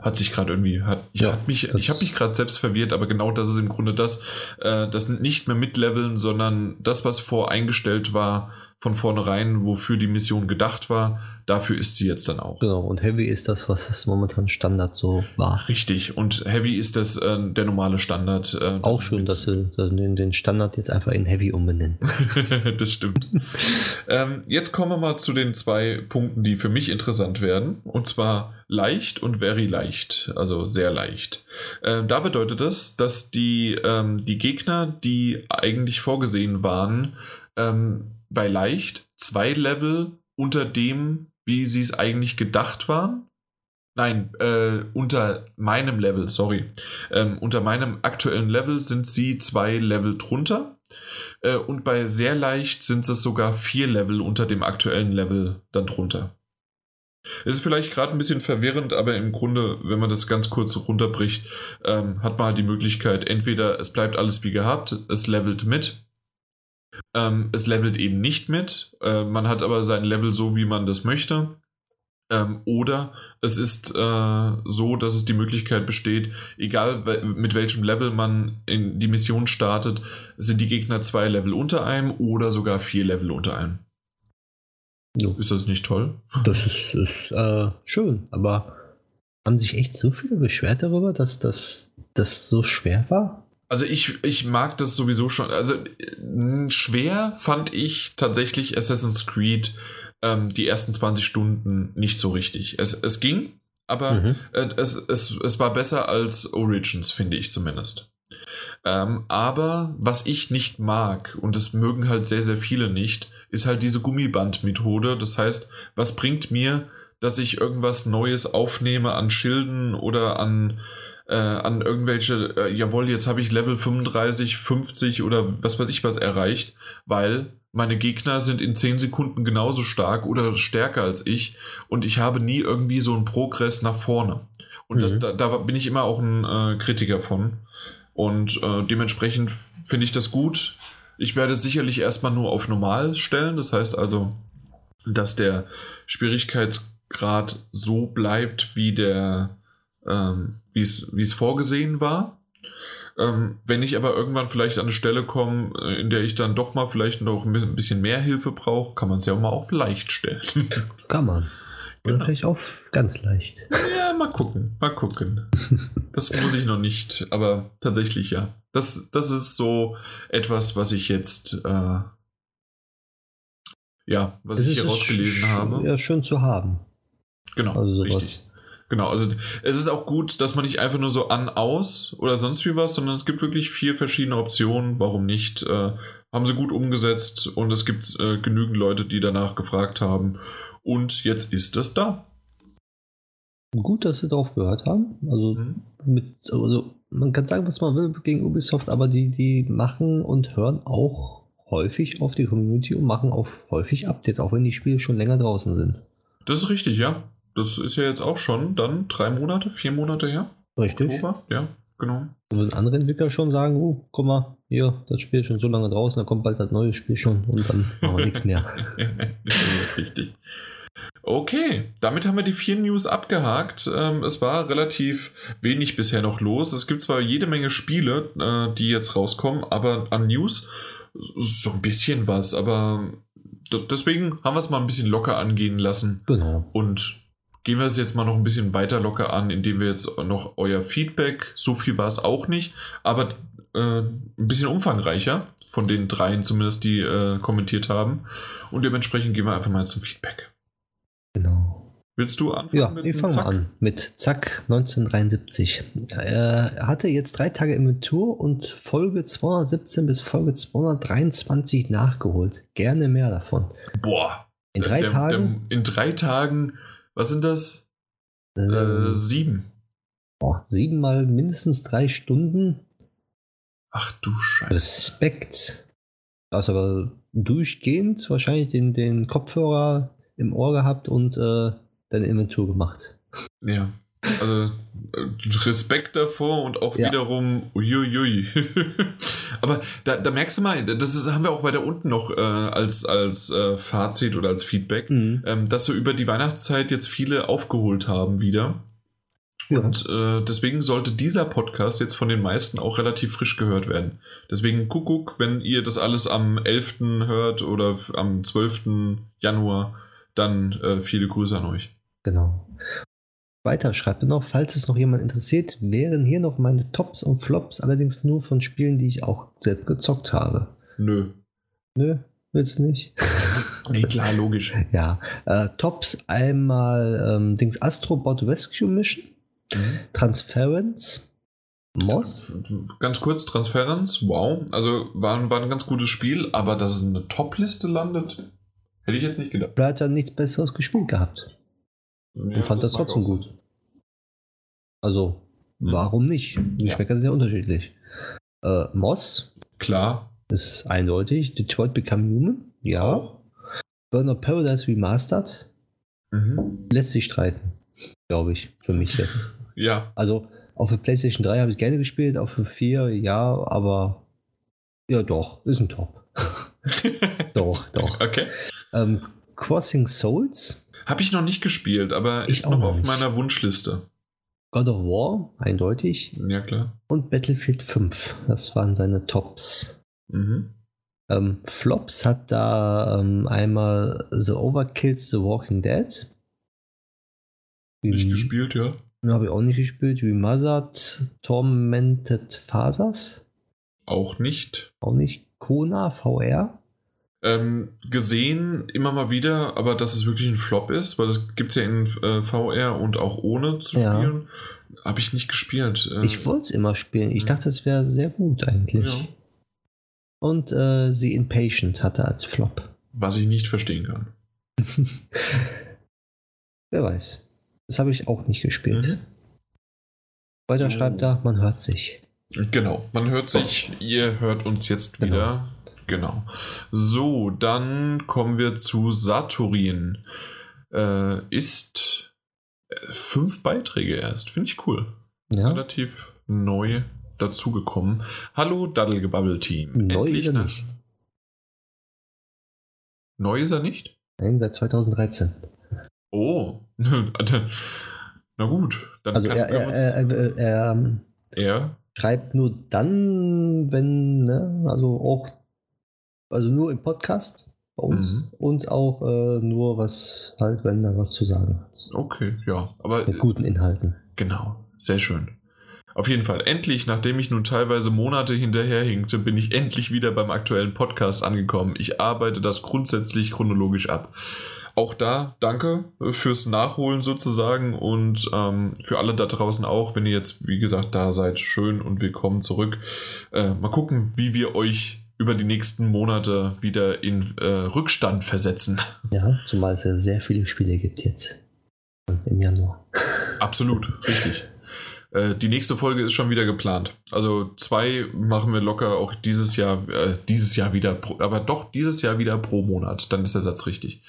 Hat sich gerade irgendwie, hat, ja, hat mich, ich habe mich gerade selbst verwirrt, aber genau das ist im Grunde das, äh, das nicht mehr mitleveln, sondern das, was voreingestellt war, von vornherein, wofür die Mission gedacht war, dafür ist sie jetzt dann auch. Genau, und Heavy ist das, was es momentan Standard so war. Richtig, und Heavy ist das äh, der normale Standard. Äh, auch schön, dass sie den, den Standard jetzt einfach in Heavy umbenennen. [laughs] das stimmt. ähm, jetzt kommen wir mal zu den zwei Punkten, die für mich interessant werden. Und zwar leicht und very leicht, also sehr leicht. Ähm, da bedeutet das, dass die, ähm, die Gegner, die eigentlich vorgesehen waren, ähm, bei leicht zwei Level unter dem, wie sie es eigentlich gedacht waren. Nein, äh, unter meinem Level, sorry. Ähm, unter meinem aktuellen Level sind sie zwei Level drunter. Äh, und bei sehr leicht sind es sogar vier Level unter dem aktuellen Level dann drunter. Es ist vielleicht gerade ein bisschen verwirrend, aber im Grunde, wenn man das ganz kurz runterbricht, ähm, hat man halt die Möglichkeit, entweder es bleibt alles wie gehabt, es levelt mit, ähm, es levelt eben nicht mit. Äh, man hat aber sein Level so, wie man das möchte. Ähm, oder es ist äh, so, dass es die Möglichkeit besteht, egal mit welchem Level man in die Mission startet, sind die Gegner zwei Level unter einem oder sogar vier Level unter einem. Jo. Ist das nicht toll? Das ist, ist äh, schön, aber Haben sich echt so viele beschwert darüber, dass das, das so schwer war? Also ich, ich mag das sowieso schon. Also schwer fand ich tatsächlich Assassin's Creed ähm, die ersten 20 Stunden nicht so richtig. Es, es ging, aber mhm. äh, es, es, es war besser als Origins, finde ich zumindest. Ähm, aber was ich nicht mag, und das mögen halt sehr, sehr viele nicht, ist halt diese Gummiband-Methode. Das heißt, was bringt mir, dass ich irgendwas Neues aufnehme an Schilden oder an, äh, an irgendwelche, äh, jawohl, jetzt habe ich Level 35, 50 oder was weiß ich was erreicht, weil meine Gegner sind in 10 Sekunden genauso stark oder stärker als ich und ich habe nie irgendwie so einen Progress nach vorne. Und mhm. das, da, da, bin ich immer auch ein äh, Kritiker von. Und äh, dementsprechend finde ich das gut. Ich werde sicherlich erstmal nur auf normal stellen. Das heißt also, dass der Schwierigkeitsgrad so bleibt, wie der, ähm, wie es vorgesehen war. Ähm, wenn ich aber irgendwann vielleicht an eine Stelle komme, äh, in der ich dann doch mal vielleicht noch ein bisschen mehr Hilfe brauche, kann man es ja auch mal auf leicht stellen. [laughs] Kann man. Genau. vielleicht auf ganz leicht. Ja, mal gucken, mal gucken. [laughs] Das muss ich noch nicht, aber tatsächlich ja. Das, das ist so etwas, was ich jetzt, äh, ja, was das ich hier rausgelesen habe. Ja, schön zu haben. Genau, also richtig. Genau, also es ist auch gut, dass man nicht einfach nur so an, aus oder sonst wie was, sondern es gibt wirklich vier verschiedene Optionen. Warum nicht? Äh, haben sie gut umgesetzt und es gibt äh, genügend Leute, die danach gefragt haben. Und jetzt ist das da. Gut, dass sie darauf gehört haben. Also, mhm. mit, also man kann sagen, was man will gegen Ubisoft, aber die, die machen und hören auch häufig auf die Community und machen auch häufig Updates, auch wenn die Spiele schon länger draußen sind. Das ist richtig, ja. Das ist ja jetzt auch schon dann drei Monate, vier Monate her. Richtig. Oktober, ja, genau. Da würden andere Entwickler schon sagen, oh, guck mal, hier, das Spiel ist schon so lange draußen, da kommt bald das neue Spiel schon und dann machen wir nichts mehr. [laughs] das ist richtig. Okay, damit haben wir die vier News abgehakt. Ähm, es war relativ wenig bisher noch los. Es gibt zwar jede Menge Spiele, äh, die jetzt rauskommen, aber an News so ein bisschen was. Aber deswegen haben wir es mal ein bisschen locker angehen lassen. Genau. Und gehen wir es jetzt mal noch ein bisschen weiter locker an, indem wir jetzt noch euer Feedback, so viel war es auch nicht, aber äh, ein bisschen umfangreicher, von den dreien zumindest, die äh, kommentiert haben. Und dementsprechend gehen wir einfach mal zum Feedback. Genau. Willst du anfangen? Ja, mit ich fange an mit Zack 1973. Er hatte jetzt drei Tage Inventur und Folge 217 bis Folge 223 nachgeholt. Gerne mehr davon. Boah. In drei der, Tagen? Der, in drei Tagen was sind das? Ähm, äh, sieben. Boah, sieben mal mindestens drei Stunden. Ach du Scheiße. Respekt. Also aber durchgehend wahrscheinlich den, den Kopfhörer im Ohr gehabt und äh, deine Inventur gemacht. Ja. Also Respekt davor und auch ja. wiederum uiuiui. [laughs] Aber da, da, merkst du mal, das ist, haben wir auch weiter unten noch äh, als, als äh, Fazit oder als Feedback, mhm. ähm, dass so über die Weihnachtszeit jetzt viele aufgeholt haben wieder. Ja. Und äh, deswegen sollte dieser Podcast jetzt von den meisten auch relativ frisch gehört werden. Deswegen Kuckuck, wenn ihr das alles am 11. hört oder am 12. Januar, dann äh, viele Grüße an euch. Genau. Weiter schreibt noch, falls es noch jemand interessiert, wären hier noch meine Tops und Flops, allerdings nur von Spielen, die ich auch selbst gezockt habe. Nö. Nö, willst du nicht? [laughs] Nee, klar, logisch. [laughs] ja. Äh, Tops einmal ähm, Dings Astrobot Rescue Mission, mhm. Transference, Moss. Ganz kurz, Transference, wow. Also war, war ein ganz gutes Spiel, aber dass es in eine Top-Liste landet, hätte ich jetzt nicht gedacht. Er hat ja nichts Besseres gespielt gehabt. Ja, und fand das, das trotzdem gut. Also, hm. warum nicht? Die ja. Geschmäcker sind ja unterschiedlich. Äh, Moss. Klar. Ist eindeutig. Detroit Become Human. Ja. Auch. Burner Paradise Remastered. Mhm. Lässt sich streiten. Glaube ich. Für mich jetzt. [laughs] ja. Also, auf der PlayStation 3 habe ich gerne gespielt. Auf der 4 ja, aber. Ja, doch. Ist ein Top. [laughs] [laughs] doch, doch. Okay. Ähm, Crossing Souls habe ich noch nicht gespielt, aber ich ist noch auf nicht. meiner Wunschliste. God of War, eindeutig. Ja, klar. Und Battlefield 5. Das waren seine Tops. Mhm. Ähm, Flops hat da ähm, einmal The Overkills The Walking Dead. Nicht mhm. gespielt, ja. Habe ich auch nicht gespielt. Remastered Tormented Phasas. Auch nicht. Auch nicht. Kona VR. Ähm, gesehen immer mal wieder, aber dass es wirklich ein Flop ist, weil das gibt es ja in äh, VR und auch ohne zu ja. spielen, habe ich nicht gespielt. Äh, ich wollte es immer spielen. Ich dachte, es wäre sehr gut eigentlich. Ja. Und äh, The Impatient hatte als Flop. Was ich nicht verstehen kann. [laughs] Wer weiß. Das habe ich auch nicht gespielt. Mhm. Weiter so. schreibt er, man hört sich. Genau, man hört sich. Ihr hört uns jetzt genau. wieder. Genau. So, dann kommen wir zu Saturin. Äh, ist äh, fünf Beiträge erst. Finde ich cool. Ja. Relativ neu dazugekommen. Hallo Daddelgebabbel-Team. Neu Endlich ist er nicht. Neu ist er nicht? Nein, seit 2013. Oh, [laughs] na gut. Dann also er, er, er, er, er, er schreibt nur dann, wenn, ne, also auch, also nur im Podcast bei uns mhm. und auch äh, nur was halt, wenn er was zu sagen hat. Okay, ja, aber mit guten Inhalten. Genau, sehr schön. Auf jeden Fall, endlich, nachdem ich nun teilweise Monate hinterherhinkte, bin ich endlich wieder beim aktuellen Podcast angekommen. Ich arbeite das grundsätzlich chronologisch ab auch da danke fürs Nachholen sozusagen und ähm, für alle da draußen auch, wenn ihr jetzt, wie gesagt, da seid, schön und willkommen zurück. Äh, mal gucken, wie wir euch über die nächsten Monate wieder in äh, Rückstand versetzen. [laughs] Ja, zumal es ja sehr viele Spiele gibt jetzt im Januar. [laughs] Absolut, richtig. Äh, die nächste Folge ist schon wieder geplant. Also zwei machen wir locker auch dieses Jahr, äh, dieses Jahr wieder, pro, aber doch dieses Jahr wieder pro Monat. Dann ist der Satz richtig.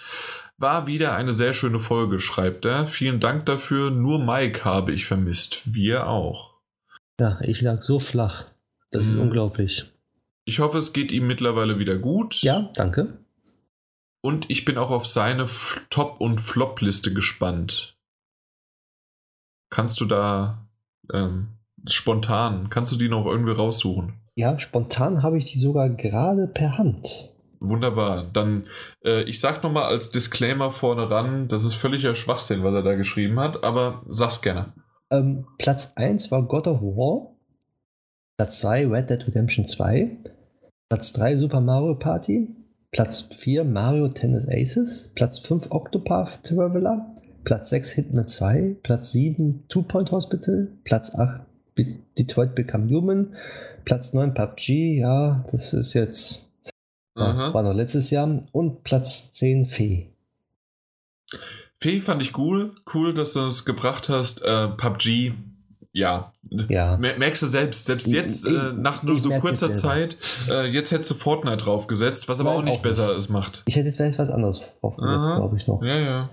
War wieder eine sehr schöne Folge, schreibt er. Vielen Dank dafür. Nur Mike habe ich vermisst. Wir auch. Ja, ich lag so flach. Das hm. ist unglaublich. Ich hoffe, es geht ihm mittlerweile wieder gut. Ja, danke. Und ich bin auch auf seine Top- und Flop-Liste gespannt. Kannst du da ähm, spontan, kannst du die noch irgendwie raussuchen? Ja, spontan habe ich die sogar gerade per Hand. Wunderbar. Dann, äh, ich sag nochmal als Disclaimer vorne ran, das ist völliger Schwachsinn, was er da geschrieben hat, aber sag's gerne. Ähm, Platz 1 war God of War. Platz 2 Red Dead Redemption 2. Platz 3 Super Mario Party. Platz 4 Mario Tennis Aces. Platz 5 Octopath Traveler. Platz 6 Hitman 2. Platz 7 Two Point Hospital. Platz 8 Detroit Become Human. Platz 9 PUBG. Ja, das ist jetzt ja, war noch letztes Jahr. Und Platz 10 Fee. Fee fand ich cool. Cool, dass du das gebracht hast. Äh, PUBG, ja. ja. Merkst du selbst, selbst jetzt, ich, äh, nach nur so kurzer Zeit, äh, jetzt hättest du Fortnite draufgesetzt, was aber Nein, auch nicht auch besser nicht. ist macht. Ich hätte vielleicht was anderes draufgesetzt, glaube ich noch. Ja, ja.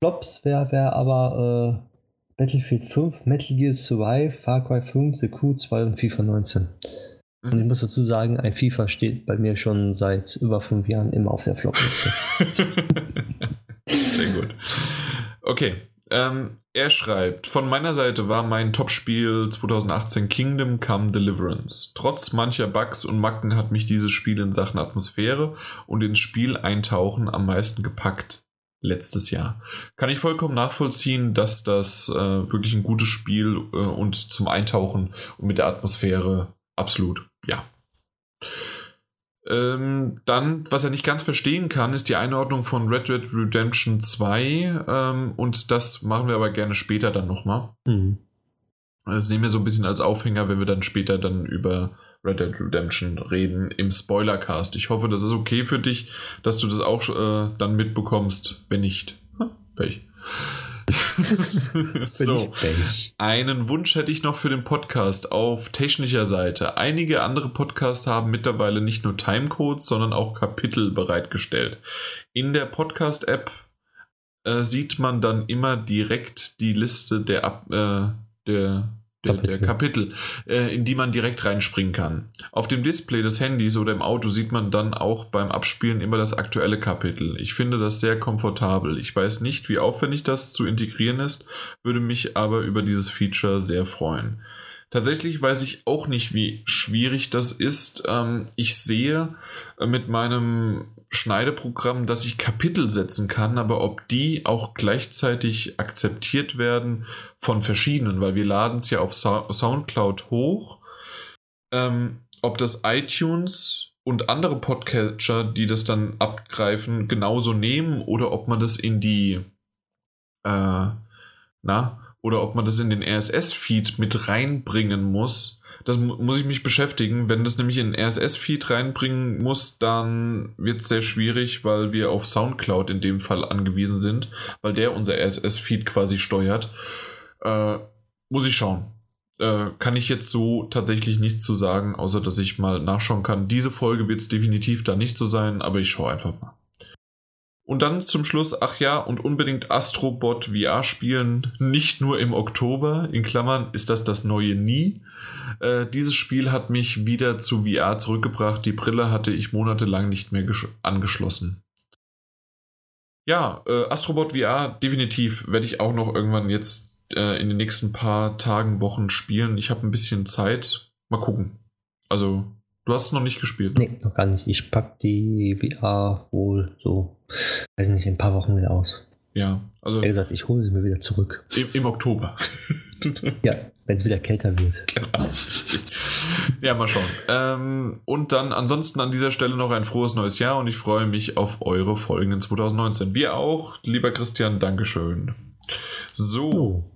Flops wäre wär aber äh, Battlefield 5, Metal Gear Survive, Far Cry 5, The Crew 2 und FIFA 19. Und ich muss dazu sagen, ein FIFA steht bei mir schon seit über fünf Jahren immer auf der Flopliste. [laughs] Sehr gut. Okay. Ähm, er schreibt, von meiner Seite war mein Topspiel 2018 Kingdom Come Deliverance. Trotz mancher Bugs und Macken hat mich dieses Spiel in Sachen Atmosphäre und ins Spiel eintauchen am meisten gepackt. Letztes Jahr. Kann ich vollkommen nachvollziehen, dass das äh, wirklich ein gutes Spiel äh, und zum Eintauchen und mit der Atmosphäre absolut ja. Ähm, dann, was er nicht ganz verstehen kann, ist die Einordnung von Red Dead Redemption 2. Ähm, und das machen wir aber gerne später dann nochmal. Mhm. Das nehmen wir so ein bisschen als Aufhänger, wenn wir dann später dann über Red Dead Redemption reden im Spoilercast. Ich hoffe, das ist okay für dich, dass du das auch äh, dann mitbekommst. Wenn nicht, Pech. [laughs] so, einen Wunsch hätte ich noch für den Podcast auf technischer Seite. Einige andere Podcasts haben mittlerweile nicht nur Timecodes, sondern auch Kapitel bereitgestellt. In der Podcast-App äh, sieht man dann immer direkt die Liste der, äh, der der, der Kapitel, äh, in die man direkt reinspringen kann. Auf dem Display des Handys oder im Auto sieht man dann auch beim Abspielen immer das aktuelle Kapitel. Ich finde das sehr komfortabel. Ich weiß nicht, wie aufwendig das zu integrieren ist, würde mich aber über dieses Feature sehr freuen. Tatsächlich weiß ich auch nicht, wie schwierig das ist. Ähm, ich sehe äh, mit meinem Schneideprogramm, dass ich Kapitel setzen kann, aber ob die auch gleichzeitig akzeptiert werden von verschiedenen, weil wir laden es ja auf Soundcloud hoch. Ähm, ob das iTunes und andere Podcatcher, die das dann abgreifen, genauso nehmen oder ob man das in die äh, na, oder ob man das in den RSS-Feed mit reinbringen muss. Das mu muss ich mich beschäftigen. Wenn das nämlich in RSS-Feed reinbringen muss, dann wird es sehr schwierig, weil wir auf Soundcloud in dem Fall angewiesen sind, weil der unser RSS-Feed quasi steuert. Äh, muss ich schauen. Äh, kann ich jetzt so tatsächlich nichts zu sagen, außer dass ich mal nachschauen kann. Diese Folge wird es definitiv da nicht so sein, aber ich schaue einfach mal. Und dann zum Schluss, ach ja, und unbedingt Astrobot VR spielen, nicht nur im Oktober, in Klammern ist das das neue Nie. Äh, dieses Spiel hat mich wieder zu VR zurückgebracht. Die Brille hatte ich monatelang nicht mehr angeschlossen. Ja, äh, Astrobot VR, definitiv werde ich auch noch irgendwann jetzt äh, in den nächsten paar Tagen, Wochen spielen. Ich habe ein bisschen Zeit. Mal gucken. Also Du hast es noch nicht gespielt? Nee, noch gar nicht. Ich packe die VR wohl so, weiß nicht, in ein paar Wochen wieder aus. Ja, also. Wie gesagt, ich hole sie mir wieder zurück. Im, im Oktober. [laughs] ja, wenn es wieder kälter wird. Genau. Ja, mal schauen. Ähm, und dann ansonsten an dieser Stelle noch ein frohes neues Jahr und ich freue mich auf eure Folgen in 2019. Wir auch, lieber Christian, Dankeschön. So. Oh.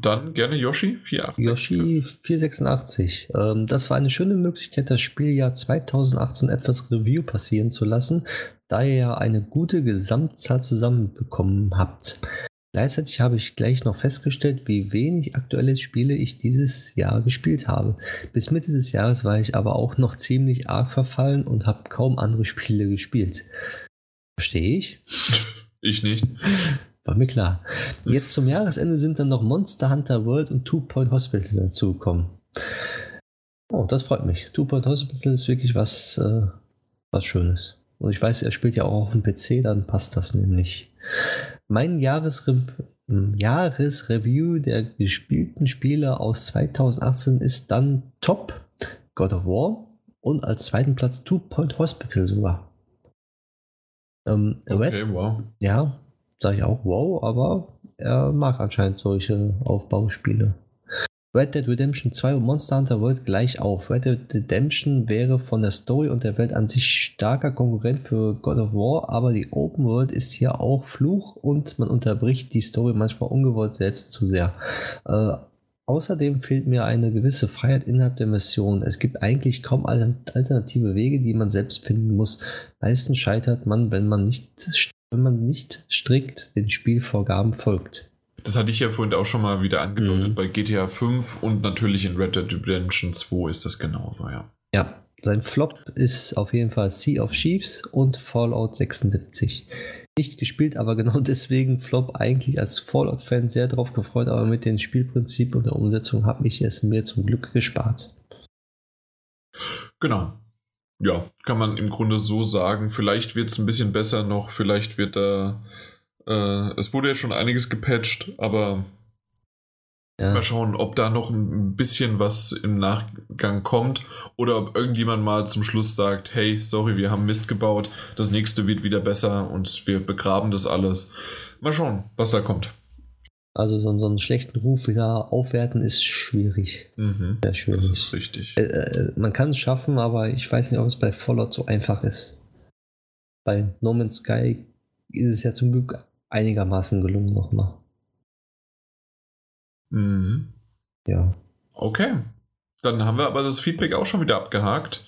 Dann gerne Yoshi 486. Yoshi 486. Ähm, das war eine schöne Möglichkeit, das Spieljahr 2018 etwas Review passieren zu lassen, da ihr ja eine gute Gesamtzahl zusammenbekommen habt. Gleichzeitig habe ich gleich noch festgestellt, wie wenig aktuelle Spiele ich dieses Jahr gespielt habe. Bis Mitte des Jahres war ich aber auch noch ziemlich arg verfallen und habe kaum andere Spiele gespielt. Verstehe ich? [laughs] Ich nicht. War mir klar. Jetzt zum Jahresende sind dann noch Monster Hunter World und Two Point Hospital dazugekommen. Oh, das freut mich. Two Point Hospital ist wirklich was, äh, was Schönes. Und ich weiß, er spielt ja auch auf dem PC, dann passt das nämlich. Mein Jahresre Jahresreview der gespielten Spiele aus 2018 ist dann Top God of War und als zweiten Platz Two Point Hospital sogar. Ähm, okay, Red, wow. Ja, sage ich auch wow, aber er mag anscheinend solche Aufbauspiele. Red Dead Redemption 2 und Monster Hunter World gleich auf. Red Dead Redemption wäre von der Story und der Welt an sich starker Konkurrent für God of War, aber die Open World ist hier auch Fluch und man unterbricht die Story manchmal ungewollt selbst zu sehr. Äh, Außerdem fehlt mir eine gewisse Freiheit innerhalb der Mission. Es gibt eigentlich kaum alternative Wege, die man selbst finden muss. Meistens scheitert man, wenn man nicht wenn man nicht strikt den Spielvorgaben folgt. Das hatte ich ja vorhin auch schon mal wieder angedeutet. Mhm. Bei GTA 5 und natürlich in Red Dead Redemption 2 ist das genauso, ja. Ja, sein Flop ist auf jeden Fall Sea of Chiefs und Fallout 76. Nicht gespielt, aber [laughs] genau deswegen Flop eigentlich als Fallout-Fan sehr drauf gefreut, aber mit dem Spielprinzip und der Umsetzung habe ich es mir zum Glück gespart. Genau ja, kann man im Grunde so sagen. Vielleicht wird es ein bisschen besser noch, vielleicht wird da. Äh, es wurde ja schon einiges gepatcht, aber ja. mal schauen, ob da noch ein bisschen was im Nachgang kommt oder ob irgendjemand mal zum Schluss sagt: Hey, sorry, wir haben Mist gebaut, das nächste wird wieder besser und wir begraben das alles. Mal schauen, was da kommt. Also so, so einen schlechten Ruf wieder aufwerten ist schwierig. Mhm, Sehr schwierig. Das ist richtig. Äh, äh, man kann es schaffen, aber ich weiß nicht, ob es bei Fallout so einfach ist. Bei No Man's Sky ist es ja zum Glück einigermaßen gelungen nochmal. Mhm. Ja. Okay. Dann haben wir aber das Feedback auch schon wieder abgehakt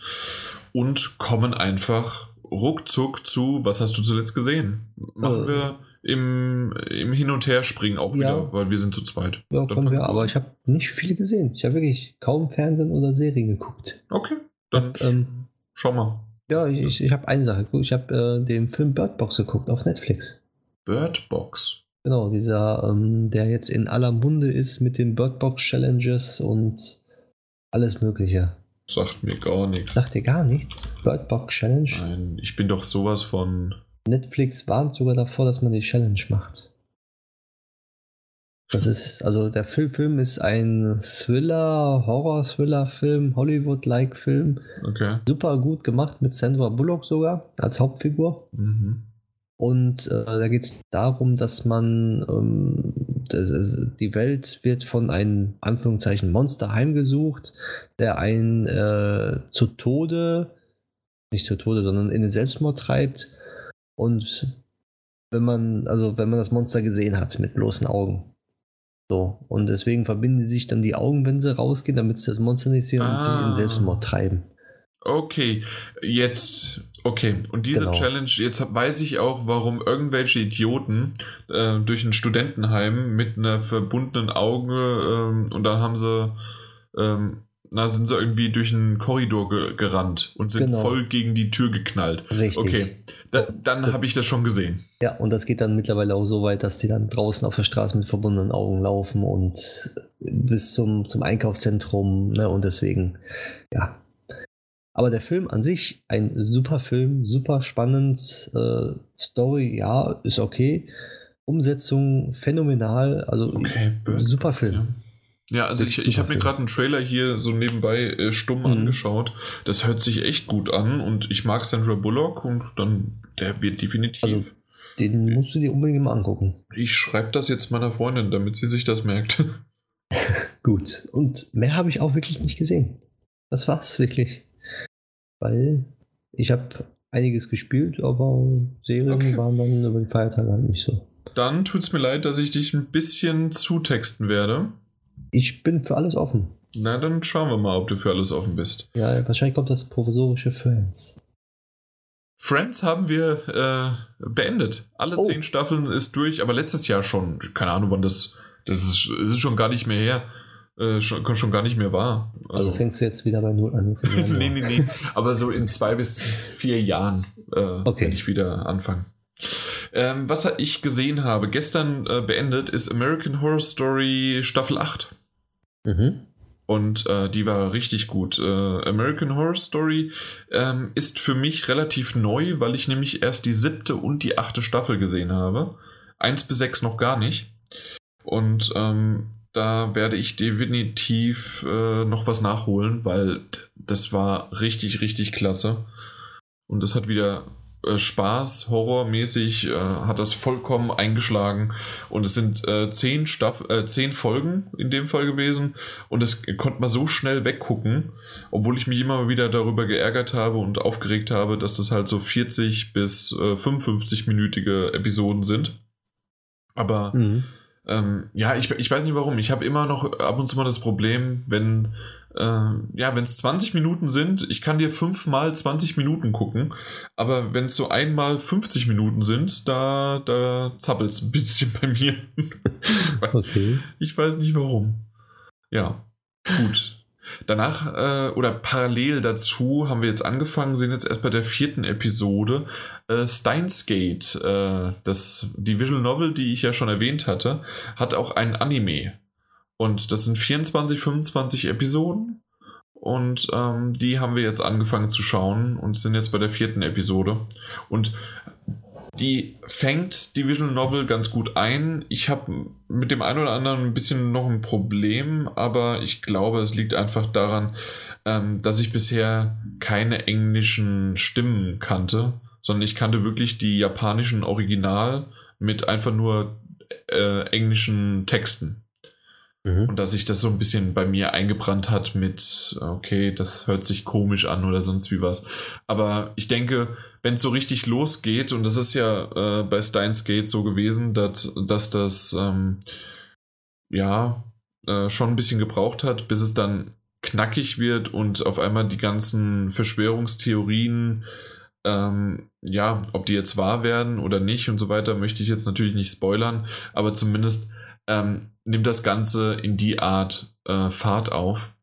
und kommen einfach ruckzuck zu, was hast du zuletzt gesehen? Machen äh, wir im, im Hin- und Her-Springen auch ja. wieder, weil wir sind zu zweit. Ja, können wir, aber ich habe nicht viele gesehen. Ich habe wirklich kaum Fernsehen oder Serien geguckt. Okay, dann hab, ähm, schau mal. Ja, ich, ich habe eine Sache geguckt. Ich habe äh, den Film Bird Box geguckt auf Netflix. Bird Box? Genau, dieser, ähm, der jetzt in aller Munde ist mit den Bird Box Challenges und alles Mögliche. Sagt mir gar nichts. Sagt dir gar nichts? Bird Box Challenge? Nein, ich bin doch sowas von Netflix warnt sogar davor, dass man die Challenge macht. Das ist, also der Film, Film ist ein Thriller, Horror-Thriller-Film, Hollywood-like-Film. Okay. Super gut gemacht mit Sandra Bullock sogar als Hauptfigur. Mhm. Und äh, da geht es darum, dass man ähm, das ist, die Welt wird von einem Anführungszeichen Monster heimgesucht, der einen äh, zu Tode, nicht zu Tode, sondern in den Selbstmord treibt. Und wenn man, also wenn man das Monster gesehen hat mit bloßen Augen. So, und deswegen verbinden sich dann die Augen, wenn sie rausgehen, damit sie das Monster nicht sehen und sich in Ah. Selbstmord treiben. Okay, jetzt, okay. Und diese Genau. Challenge, jetzt weiß ich auch, warum irgendwelche Idioten äh, durch ein Studentenheim mit einer verbundenen Auge ähm, und dann haben sie, ähm, na, sind sie irgendwie durch einen Korridor ge gerannt und sind Genau. voll gegen die Tür geknallt. Richtig. Okay, da, dann habe ich das schon gesehen. Ja, und das geht dann mittlerweile auch so weit, dass die dann draußen auf der Straße mit verbundenen Augen laufen und bis zum, zum Einkaufszentrum, ne, und deswegen, ja. Aber der Film an sich, ein super Film, super spannend, äh, Story, ja, ist okay. Umsetzung phänomenal, also Okay, super Film. Ja, also ich, ich habe mir gerade einen Trailer hier so nebenbei äh, stumm Mhm. angeschaut. Das hört sich echt gut an und ich mag Sandra Bullock und dann, der wird definitiv. Also- Den musst du dir unbedingt mal angucken. ich schreibe das jetzt meiner Freundin, damit sie sich das merkt. [laughs] Gut. Und mehr habe ich auch wirklich nicht gesehen. Das war's wirklich. Weil ich habe einiges gespielt, aber Serien Okay. waren dann über die Feiertage halt nicht so. Dann tut's mir leid, dass ich dich ein bisschen zutexten werde. Ich bin für alles offen. Na, dann schauen wir mal, ob du für alles offen bist. Ja, wahrscheinlich kommt das provisorische Friends. Friends haben wir äh, beendet. Alle Oh. zehn Staffeln ist durch, aber letztes Jahr schon. Keine Ahnung, wann das. Das ist, es ist schon gar nicht mehr her. Äh, schon, schon gar nicht mehr wahr. Also fängst du jetzt wieder bei Null an. [laughs] nee, nee, nee. Aber so in zwei bis vier Jahren äh, Okay. werde ich wieder anfangen. Ähm, was ich gesehen habe, gestern äh, beendet, ist American Horror Story Staffel 8. Mhm. Und äh, die war richtig gut. Äh, American Horror Story ähm, ist für mich relativ neu, weil ich nämlich erst die siebte und die achte Staffel gesehen habe. Eins bis sechs noch gar nicht. Und ähm, da werde ich definitiv äh, noch was nachholen, weil das war richtig, richtig klasse. Und es hat wieder äh, Spaß, horrormäßig, äh, hat das vollkommen eingeschlagen. Und es sind äh, zehn, Staff äh, zehn Folgen in dem Fall gewesen. Und das konnte man so schnell weggucken, obwohl ich mich immer wieder darüber geärgert habe und aufgeregt habe, dass das halt so 40 bis äh, 55-minütige Episoden sind. Aber Mhm. ähm, ja, ich, ich weiß nicht warum. Ich habe immer noch ab und zu mal das Problem, wenn ja, wenn es 20 Minuten sind, ich kann dir fünfmal 20 Minuten gucken, aber wenn es so einmal 50 Minuten sind, da, da zappelt es ein bisschen bei mir. [laughs] Okay. ich weiß nicht warum. Ja, gut. Danach äh, oder parallel dazu haben wir jetzt angefangen, sind jetzt erst bei der vierten Episode. Äh, Steins Gate, äh, das, die Visual Novel, die ich ja schon erwähnt hatte, hat auch ein Anime. Und das sind 24, 25 Episoden. Und ähm, die haben wir jetzt angefangen zu schauen und sind jetzt bei der vierten Episode. Und die fängt die Visual Novel ganz gut ein. Ich habe mit dem einen oder anderen ein bisschen noch ein Problem, aber ich glaube, es liegt einfach daran, ähm, dass ich bisher keine englischen Stimmen kannte, sondern ich kannte wirklich die japanischen Original mit einfach nur äh, englischen Texten. Mhm. Und dass sich das so ein bisschen bei mir eingebrannt hat mit, okay, das hört sich komisch an oder sonst wie was. Aber ich denke, wenn es so richtig losgeht, und das ist ja äh, bei Steins Gate so gewesen, dass, dass das ähm, ja äh, schon ein bisschen gebraucht hat, bis es dann knackig wird und auf einmal die ganzen Verschwörungstheorien, ähm, ja, ob die jetzt wahr werden oder nicht und so weiter, möchte ich jetzt natürlich nicht spoilern, aber zumindest ähm, nimmt das Ganze in die Art äh, Fahrt auf.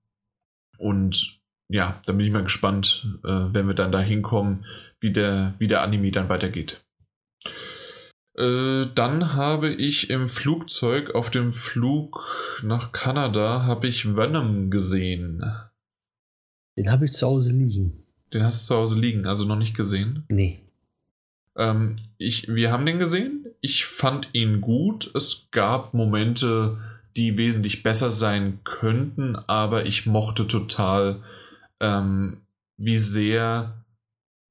Und ja, da bin ich mal gespannt, äh, wenn wir dann da hinkommen, wie der, wie der Anime dann weitergeht. Äh, dann habe ich im Flugzeug auf dem Flug nach Kanada habe ich Venom gesehen. Den habe ich zu Hause liegen. Den hast du zu Hause liegen, also noch nicht gesehen. Nee. Ähm, ich, wir haben den gesehen. Ich fand ihn gut. Es gab Momente, die wesentlich besser sein könnten, aber ich mochte total, ähm, wie sehr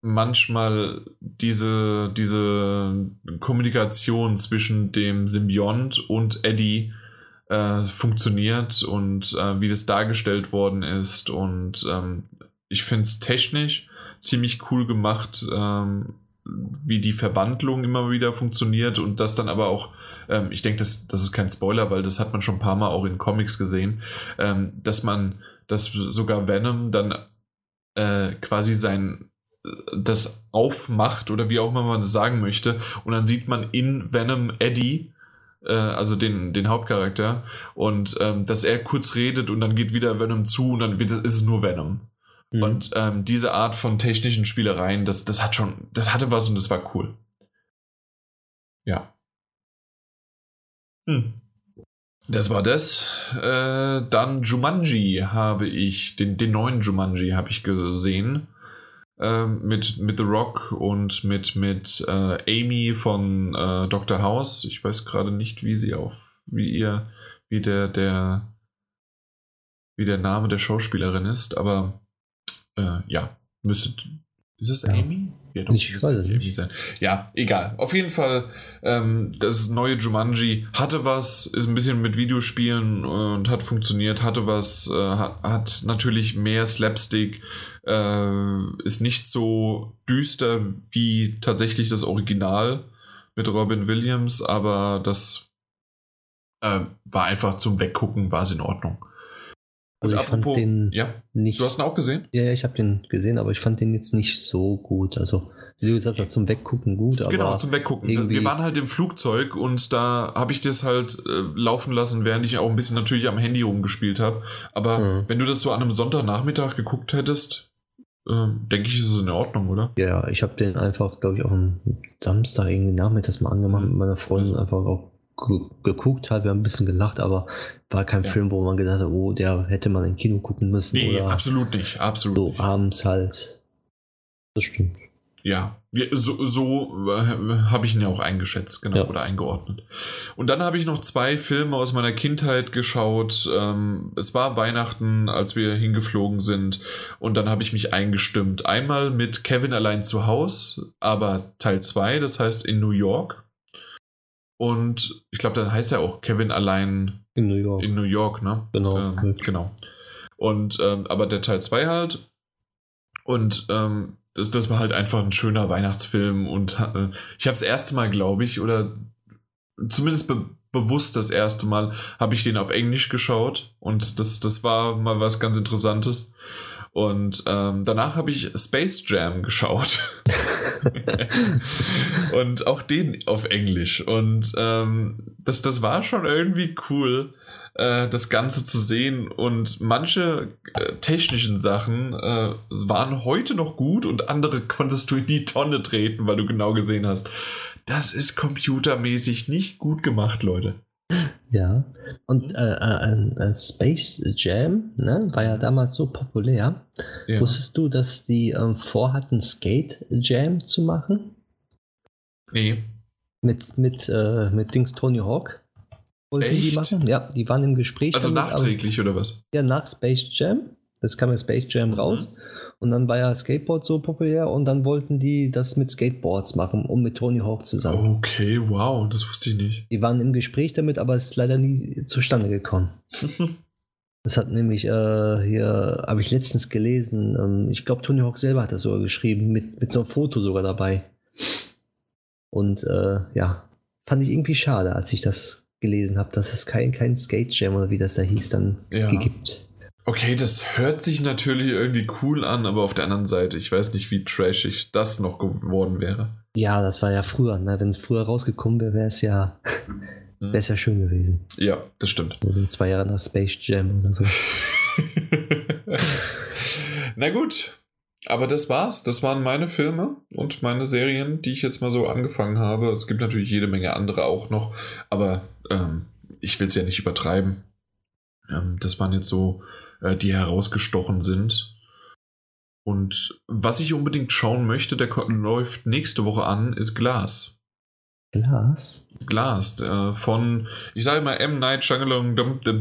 manchmal diese, diese Kommunikation zwischen dem Symbiont und Eddie äh, funktioniert und äh, wie das dargestellt worden ist. Und ähm, ich finde es technisch ziemlich cool gemacht, ähm, wie die Verwandlung immer wieder funktioniert und das dann aber auch, ähm, ich denke, das, das ist kein Spoiler, weil das hat man schon ein paar Mal auch in Comics gesehen, ähm, dass man, dass sogar Venom dann äh, quasi sein das aufmacht oder wie auch immer man das sagen möchte und dann sieht man in Venom Eddie äh, also den, den Hauptcharakter und ähm, dass er kurz redet und dann geht wieder Venom zu und dann wird, ist es nur Venom Mhm. Und ähm, diese Art von technischen Spielereien, das, das hat schon, das hatte was und das war cool. Ja. Hm. Das war das. Äh, dann Jumanji habe ich, den, den neuen Jumanji habe ich gesehen. Äh, mit, mit The Rock und mit, mit äh, Amy von äh, Dr. House. Ich weiß gerade nicht, wie sie auf, wie ihr, wie der, der, wie der Name der Schauspielerin ist, aber äh, ja, müsste. Ist es ja. Amy? Ja, doch, ich weiß nicht. Amy sein. Ja, egal. Auf jeden Fall, ähm, das neue Jumanji hatte was, ist ein bisschen mit Videospielen und hat funktioniert, hatte was, äh, hat, hat, natürlich mehr Slapstick, äh, ist nicht so düster wie tatsächlich das Original mit Robin Williams, aber das äh, war einfach zum Weggucken, war es in Ordnung. Also ich apropos, fand den ja, nicht. Du hast ihn auch gesehen? Ja, ja ich habe den gesehen, aber ich fand den jetzt nicht so gut. Also, wie du gesagt hast, zum Weggucken gut, aber. Genau, zum Weggucken. Wir waren halt im Flugzeug und da habe ich das halt äh, laufen lassen, während ich auch ein bisschen natürlich am Handy rumgespielt habe. Aber mhm. wenn du das so an einem Sonntagnachmittag geguckt hättest, äh, denke ich, ist es in Ordnung, oder? Ja, ich habe den einfach, glaube ich, auch am Samstag irgendwie nachmittags mal angemacht mhm. mit meiner Freundin also. einfach auch geguckt hat, wir haben ein bisschen gelacht, aber war kein ja. Film, wo man gedacht hat, oh, der hätte man im Kino gucken müssen. Nee, oder absolut nicht, absolut so nicht. abends halt. Das stimmt. Ja, so, so äh, habe ich ihn ja auch eingeschätzt, genau, ja. oder eingeordnet. Und dann habe ich noch zwei Filme aus meiner Kindheit geschaut. Ähm, es war Weihnachten, als wir hingeflogen sind, und dann habe ich mich eingestimmt. Einmal mit Kevin allein zu Haus, aber Teil 2, das heißt in New York. Und ich glaube, dann heißt er auch Kevin allein in New York. In New York, ne? Genau. Ähm, genau. Und ähm, aber der Teil 2 halt. Und ähm, das, das war halt einfach ein schöner Weihnachtsfilm. Und äh, ich habe das erste Mal, glaube ich, oder zumindest be bewusst das erste Mal, habe ich den auf Englisch geschaut. Und das, das war mal was ganz Interessantes. Und ähm, danach habe ich Space Jam geschaut. [laughs] und auch den auf Englisch. Und ähm, das, das war schon irgendwie cool, äh, das Ganze zu sehen. Und manche äh, technischen Sachen äh, waren heute noch gut und andere konntest du in die Tonne treten, weil du genau gesehen hast. Das ist computermäßig nicht gut gemacht, Leute. Ja, und äh, äh, äh, Space Jam ne, war ja damals so populär. Ja. Wusstest du, dass die ähm, vorhatten, Skate Jam zu machen? Nee. Mit, mit, äh, mit Dings Tony Hawk wollten Echt? die machen. Ja, die waren im Gespräch. Also damit, nachträglich aber, oder was? Ja, nach Space Jam. Das kam ja Space Jam mhm. raus. Und dann war ja Skateboard so populär und dann wollten die das mit Skateboards machen und mit Tony Hawk zusammen. Okay, wow, das wusste ich nicht. Die waren im Gespräch damit, aber es ist leider nie zustande gekommen. [laughs] das hat nämlich äh, hier, habe ich letztens gelesen, ähm, ich glaube, Tony Hawk selber hat das sogar geschrieben, mit, mit so einem Foto sogar dabei. Und äh, ja, fand ich irgendwie schade, als ich das gelesen habe, dass es kein, kein Skate Jam oder wie das da hieß, dann ja. gibt. Okay, das hört sich natürlich irgendwie cool an, aber auf der anderen Seite, ich weiß nicht, wie trashig das noch geworden wäre. Ja, das war ja früher. Ne? Wenn es früher rausgekommen wäre, wäre es ja, hm. ja schön gewesen. Ja, das stimmt. Also zwei Jahre nach Space Jam oder so. [laughs] Na gut, aber das war's. Das waren meine Filme und meine Serien, die ich jetzt mal so angefangen habe. Es gibt natürlich jede Menge andere auch noch, aber ähm, ich will es ja nicht übertreiben. Ähm, das waren jetzt so äh, die herausgestochen sind. Und was ich unbedingt schauen möchte, der läuft nächste Woche an, ist Glas. Glas? Glas, äh, von, ich sage mal, M. Night Shyamalan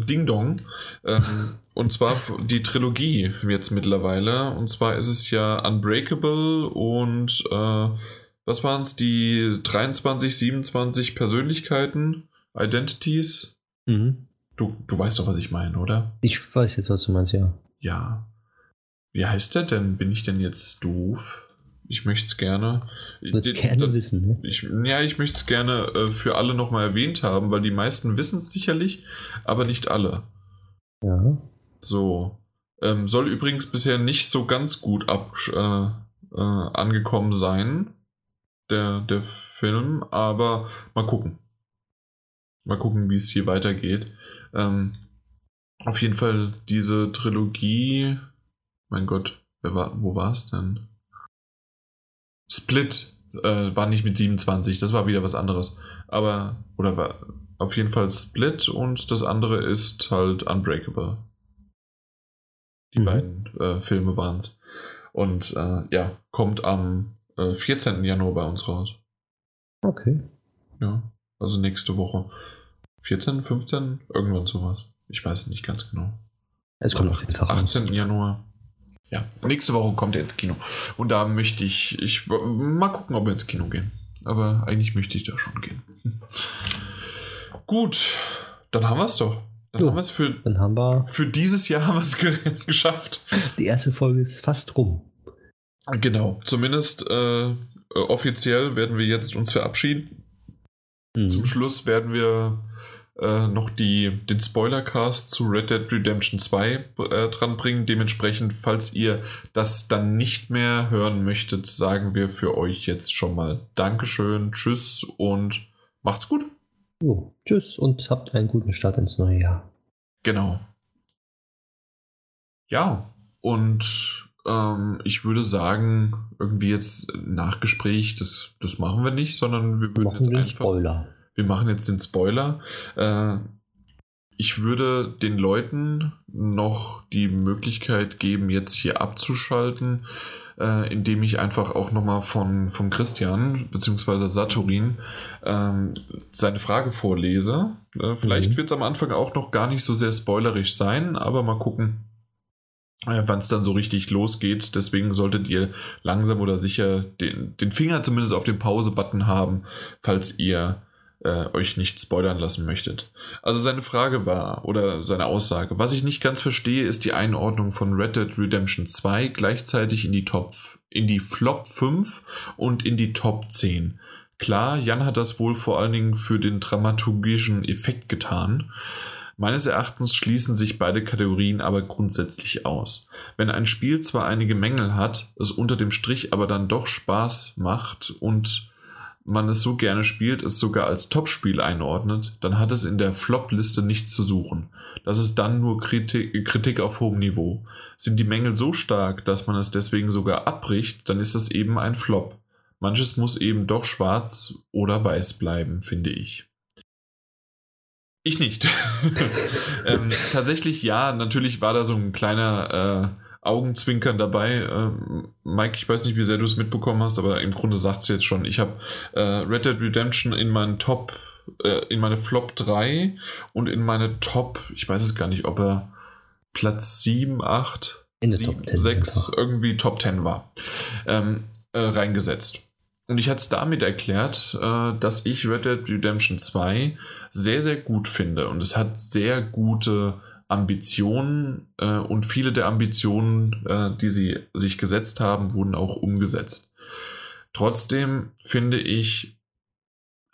Ding Dong. Ähm, und zwar die Trilogie jetzt mittlerweile. Und zwar ist es ja Unbreakable und äh, was waren es? Die 23, 27 Persönlichkeiten, Identities. Mhm. Du, du weißt doch, was ich meine, oder? Ich weiß jetzt, was du meinst, ja. Ja. Wie heißt der denn? Bin ich denn jetzt doof? Ich möchte es gerne. Ich würde gerne wissen, ne? Ich, ja, ich möchte es gerne äh, für alle nochmal erwähnt haben, weil die meisten wissen es sicherlich, aber nicht alle. Ja. So. Ähm, soll übrigens bisher nicht so ganz gut ab, äh, äh, angekommen sein, der, der Film, aber mal gucken. Mal gucken, wie es hier weitergeht. Ähm, auf jeden Fall diese Trilogie. Mein Gott, wer war, wo war es denn? Split äh, war nicht mit 27, das war wieder was anderes. Aber, oder war auf jeden Fall Split und das andere ist halt Unbreakable. Die mhm. beiden äh, Filme waren es. Und äh, ja, kommt am 14. Äh, Januar bei uns raus. Okay. Ja, also nächste Woche. 14, 15, irgendwann sowas. Ich weiß nicht ganz genau. Es kommt auf jeden Fall 18. Januar. Ja, nächste Woche kommt er ins Kino. Und da möchte ich, ich mal gucken, ob wir ins Kino gehen. Aber eigentlich möchte ich da schon gehen. [laughs] Gut, dann haben wir es doch. Dann jo, haben wir es für, dann haben wir für dieses Jahr haben wir es [laughs] geschafft. Die erste Folge ist fast rum. Genau, zumindest äh, offiziell werden wir jetzt uns verabschieden. Mhm. Zum Schluss werden wir äh, noch die, den Spoilercast zu Red Dead Redemption 2 äh, dranbringen. Dementsprechend, falls ihr das dann nicht mehr hören möchtet, sagen wir für euch jetzt schon mal Dankeschön, Tschüss und macht's gut. Jo, tschüss und habt einen guten Start ins neue Jahr. Genau. Ja, und ähm, ich würde sagen, irgendwie jetzt Nachgespräch, das, das machen wir nicht, sondern wir würden machen jetzt einfach. Spoiler wir machen jetzt den Spoiler. Äh, ich würde den Leuten noch die Möglichkeit geben, jetzt hier abzuschalten, äh, indem ich einfach auch nochmal von, von Christian bzw. Saturin ähm, seine Frage vorlese. Äh, vielleicht mhm. wird es am Anfang auch noch gar nicht so sehr spoilerisch sein, aber mal gucken, äh, wann es dann so richtig losgeht. Deswegen solltet ihr langsam oder sicher den, den Finger zumindest auf den Pause-Button haben, falls ihr äh, euch nicht spoilern lassen möchtet. Also seine Frage war, oder seine Aussage, was ich nicht ganz verstehe, ist die Einordnung von Red Dead Redemption 2 gleichzeitig in die Top, in die Flop 5 und in die Top 10. Klar, Jan hat das wohl vor allen Dingen für den dramaturgischen Effekt getan. Meines Erachtens schließen sich beide Kategorien aber grundsätzlich aus. Wenn ein Spiel zwar einige Mängel hat, es unter dem Strich aber dann doch Spaß macht und man es so gerne spielt, es sogar als Topspiel einordnet, dann hat es in der Flop-Liste nichts zu suchen. Das ist dann nur Kritik, Kritik auf hohem Niveau. Sind die Mängel so stark, dass man es deswegen sogar abbricht, dann ist es eben ein Flop. Manches muss eben doch schwarz oder weiß bleiben, finde ich. Ich nicht. [laughs] ähm, tatsächlich ja, natürlich war da so ein kleiner äh, Augenzwinkern dabei. Ähm, Mike, ich weiß nicht, wie sehr du es mitbekommen hast, aber im Grunde sagt es jetzt schon. Ich habe äh, Red Dead Redemption in meinen Top, äh, in meine Flop 3 und in meine Top, ich weiß es gar nicht, ob er Platz 7, 8, in 7, 10 6, einfach. irgendwie Top 10 war, ähm, äh, reingesetzt. Und ich hatte es damit erklärt, äh, dass ich Red Dead Redemption 2 sehr, sehr gut finde. Und es hat sehr gute Ambitionen äh, und viele der Ambitionen, äh, die sie sich gesetzt haben, wurden auch umgesetzt. Trotzdem finde ich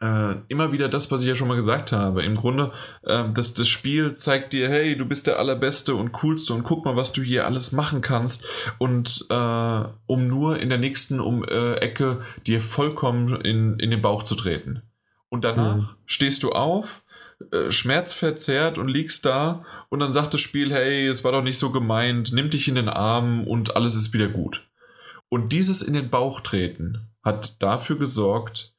äh, immer wieder das, was ich ja schon mal gesagt habe. Im Grunde, äh, das, das Spiel zeigt dir, hey, du bist der Allerbeste und Coolste und guck mal, was du hier alles machen kannst. Und äh, um nur in der nächsten um, äh, Ecke dir vollkommen in, in den Bauch zu treten. Und danach mhm. stehst du auf äh, schmerzverzerrt und liegst da und dann sagt das Spiel, hey, es war doch nicht so gemeint, nimm dich in den Arm und alles ist wieder gut. Und dieses in den Bauch treten hat dafür gesorgt,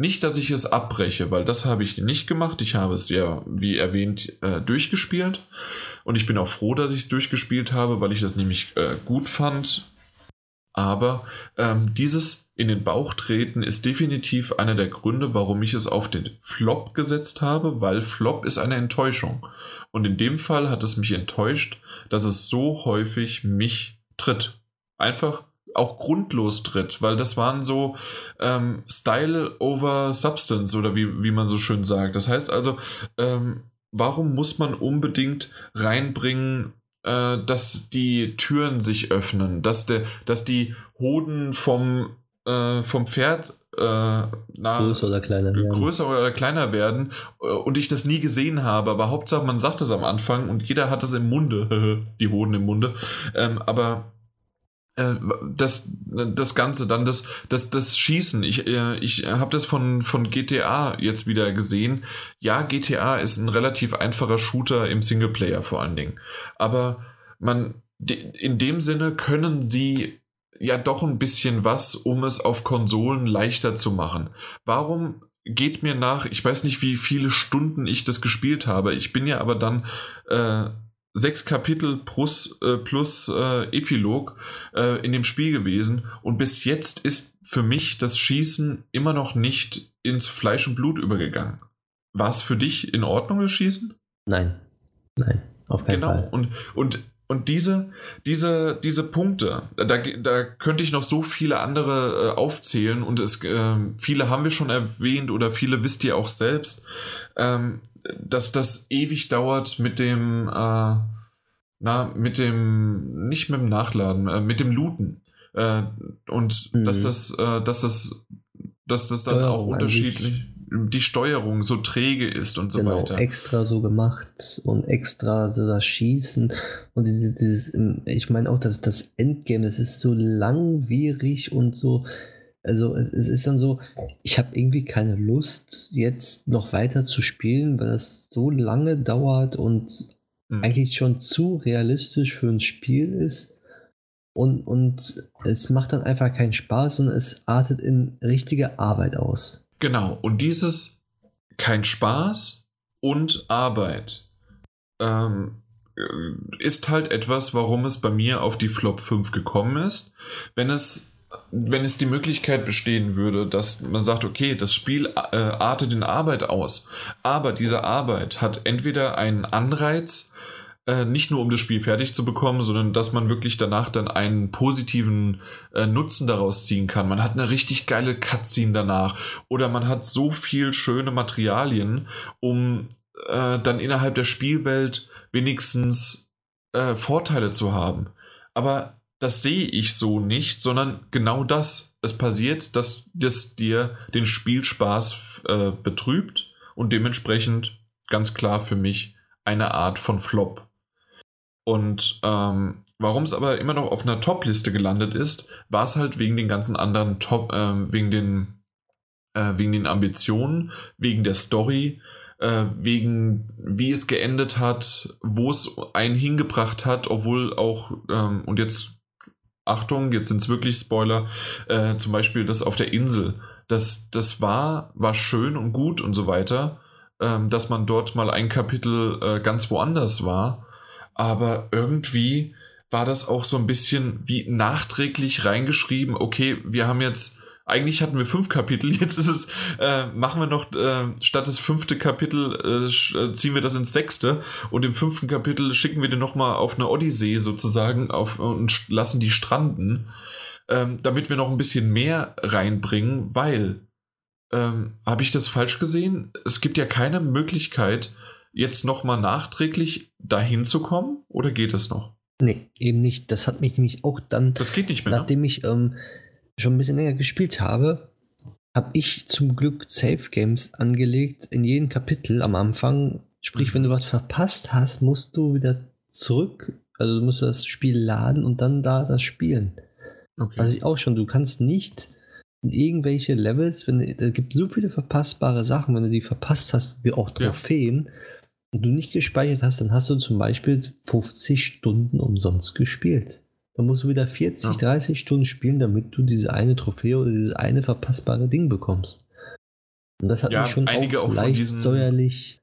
nicht, dass ich es abbreche, weil das habe ich nicht gemacht. Ich habe es ja, wie erwähnt, äh, durchgespielt. Und ich bin auch froh, dass ich es durchgespielt habe, weil ich das nämlich äh, gut fand. Aber ähm, dieses in den Bauch treten ist definitiv einer der Gründe, warum ich es auf den Flop gesetzt habe, weil Flop ist eine Enttäuschung. Und in dem Fall hat es mich enttäuscht, dass es so häufig mich tritt. Einfach auch grundlos tritt, weil das waren so ähm, Style over Substance oder wie, wie man so schön sagt. Das heißt also, ähm, warum muss man unbedingt reinbringen, äh, dass die Türen sich öffnen, dass, der, dass die Hoden vom, äh, vom Pferd äh, na, größer oder kleiner werden. größer oder kleiner werden äh, und ich das nie gesehen habe, aber Hauptsache man sagt es am Anfang und jeder hat es im Munde, [laughs] die Hoden im Munde, ähm, aber das, das Ganze, dann das, das, das Schießen. Ich, äh, ich habe das von, von GTA jetzt wieder gesehen. Ja, GTA ist ein relativ einfacher Shooter im Singleplayer vor allen Dingen. Aber man, in dem Sinne können sie ja doch ein bisschen was, um es auf Konsolen leichter zu machen. Warum geht mir nach, ich weiß nicht, wie viele Stunden ich das gespielt habe. Ich bin ja aber dann äh, sechs Kapitel plus, äh, plus äh, Epilog äh, in dem Spiel gewesen und bis jetzt ist für mich das Schießen immer noch nicht ins Fleisch und Blut übergegangen. War es für dich in Ordnung, das Schießen? Nein. Nein, auf keinen genau. Fall. Und, und, und diese, diese, diese Punkte, da, da könnte ich noch so viele andere äh, aufzählen und es, äh, viele haben wir schon erwähnt oder viele wisst ihr auch selbst. Ähm, dass das ewig dauert mit dem, äh, na, mit dem, nicht mit dem Nachladen, äh, mit dem Looten. Äh, und mhm. dass das, äh, dass das, dass das dann Steuerung auch unterschiedlich, die Steuerung so träge ist und so genau, weiter. extra so gemacht und extra so das Schießen und dieses, dieses ich meine auch, dass das Endgame, das ist so langwierig und so, also es, es ist dann so, ich habe irgendwie keine Lust, jetzt noch weiter zu spielen, weil das so lange dauert und mhm. eigentlich schon zu realistisch für ein Spiel ist. Und, und es macht dann einfach keinen Spaß und es artet in richtige Arbeit aus. Genau, und dieses kein Spaß und Arbeit ähm, ist halt etwas, warum es bei mir auf die Flop 5 gekommen ist. Wenn es wenn es die Möglichkeit bestehen würde, dass man sagt, okay, das Spiel äh, artet in Arbeit aus, aber diese Arbeit hat entweder einen Anreiz, äh, nicht nur um das Spiel fertig zu bekommen, sondern dass man wirklich danach dann einen positiven äh, Nutzen daraus ziehen kann. Man hat eine richtig geile Cutscene danach oder man hat so viel schöne Materialien, um äh, dann innerhalb der Spielwelt wenigstens äh, Vorteile zu haben. Aber das sehe ich so nicht, sondern genau das. Es passiert, dass das dir den Spielspaß äh, betrübt und dementsprechend ganz klar für mich eine Art von Flop. Und ähm, warum es aber immer noch auf einer Top-Liste gelandet ist, war es halt wegen den ganzen anderen Top, äh, wegen den äh, wegen den Ambitionen, wegen der Story, äh, wegen wie es geendet hat, wo es einen hingebracht hat, obwohl auch, ähm, und jetzt Achtung, jetzt sind es wirklich Spoiler, äh, zum Beispiel das auf der Insel. Das, das war, war schön und gut und so weiter, ähm, dass man dort mal ein Kapitel äh, ganz woanders war. Aber irgendwie war das auch so ein bisschen wie nachträglich reingeschrieben, okay, wir haben jetzt eigentlich hatten wir fünf Kapitel, [laughs] jetzt ist es, äh, machen wir noch äh, statt das fünfte Kapitel, äh, ziehen wir das ins sechste und im fünften Kapitel schicken wir den nochmal auf eine Odyssee sozusagen auf, und lassen die stranden, ähm, damit wir noch ein bisschen mehr reinbringen, weil, ähm, habe ich das falsch gesehen? Es gibt ja keine Möglichkeit, jetzt nochmal nachträglich dahin zu kommen oder geht es noch? Nee, eben nicht. Das hat mich nämlich auch dann. Das geht nicht mehr. Ne? Nachdem ne? ich ähm, schon ein bisschen länger gespielt habe, habe ich zum Glück Safe Games angelegt in jedem Kapitel am Anfang. Sprich, wenn du was verpasst hast, musst du wieder zurück, also du musst das Spiel laden und dann da das spielen. Okay. Was ich auch schon, du kannst nicht in irgendwelche Levels, wenn da gibt so viele verpassbare Sachen, wenn du die verpasst hast, wie auch Trophäen, ja. und du nicht gespeichert hast, dann hast du zum Beispiel 50 Stunden umsonst gespielt. Dann musst du wieder 40, ja. 30 Stunden spielen, damit du diese eine Trophäe oder dieses eine verpassbare Ding bekommst. Und das hat ja, mich schon einige auch, auch leicht diesen, säuerlich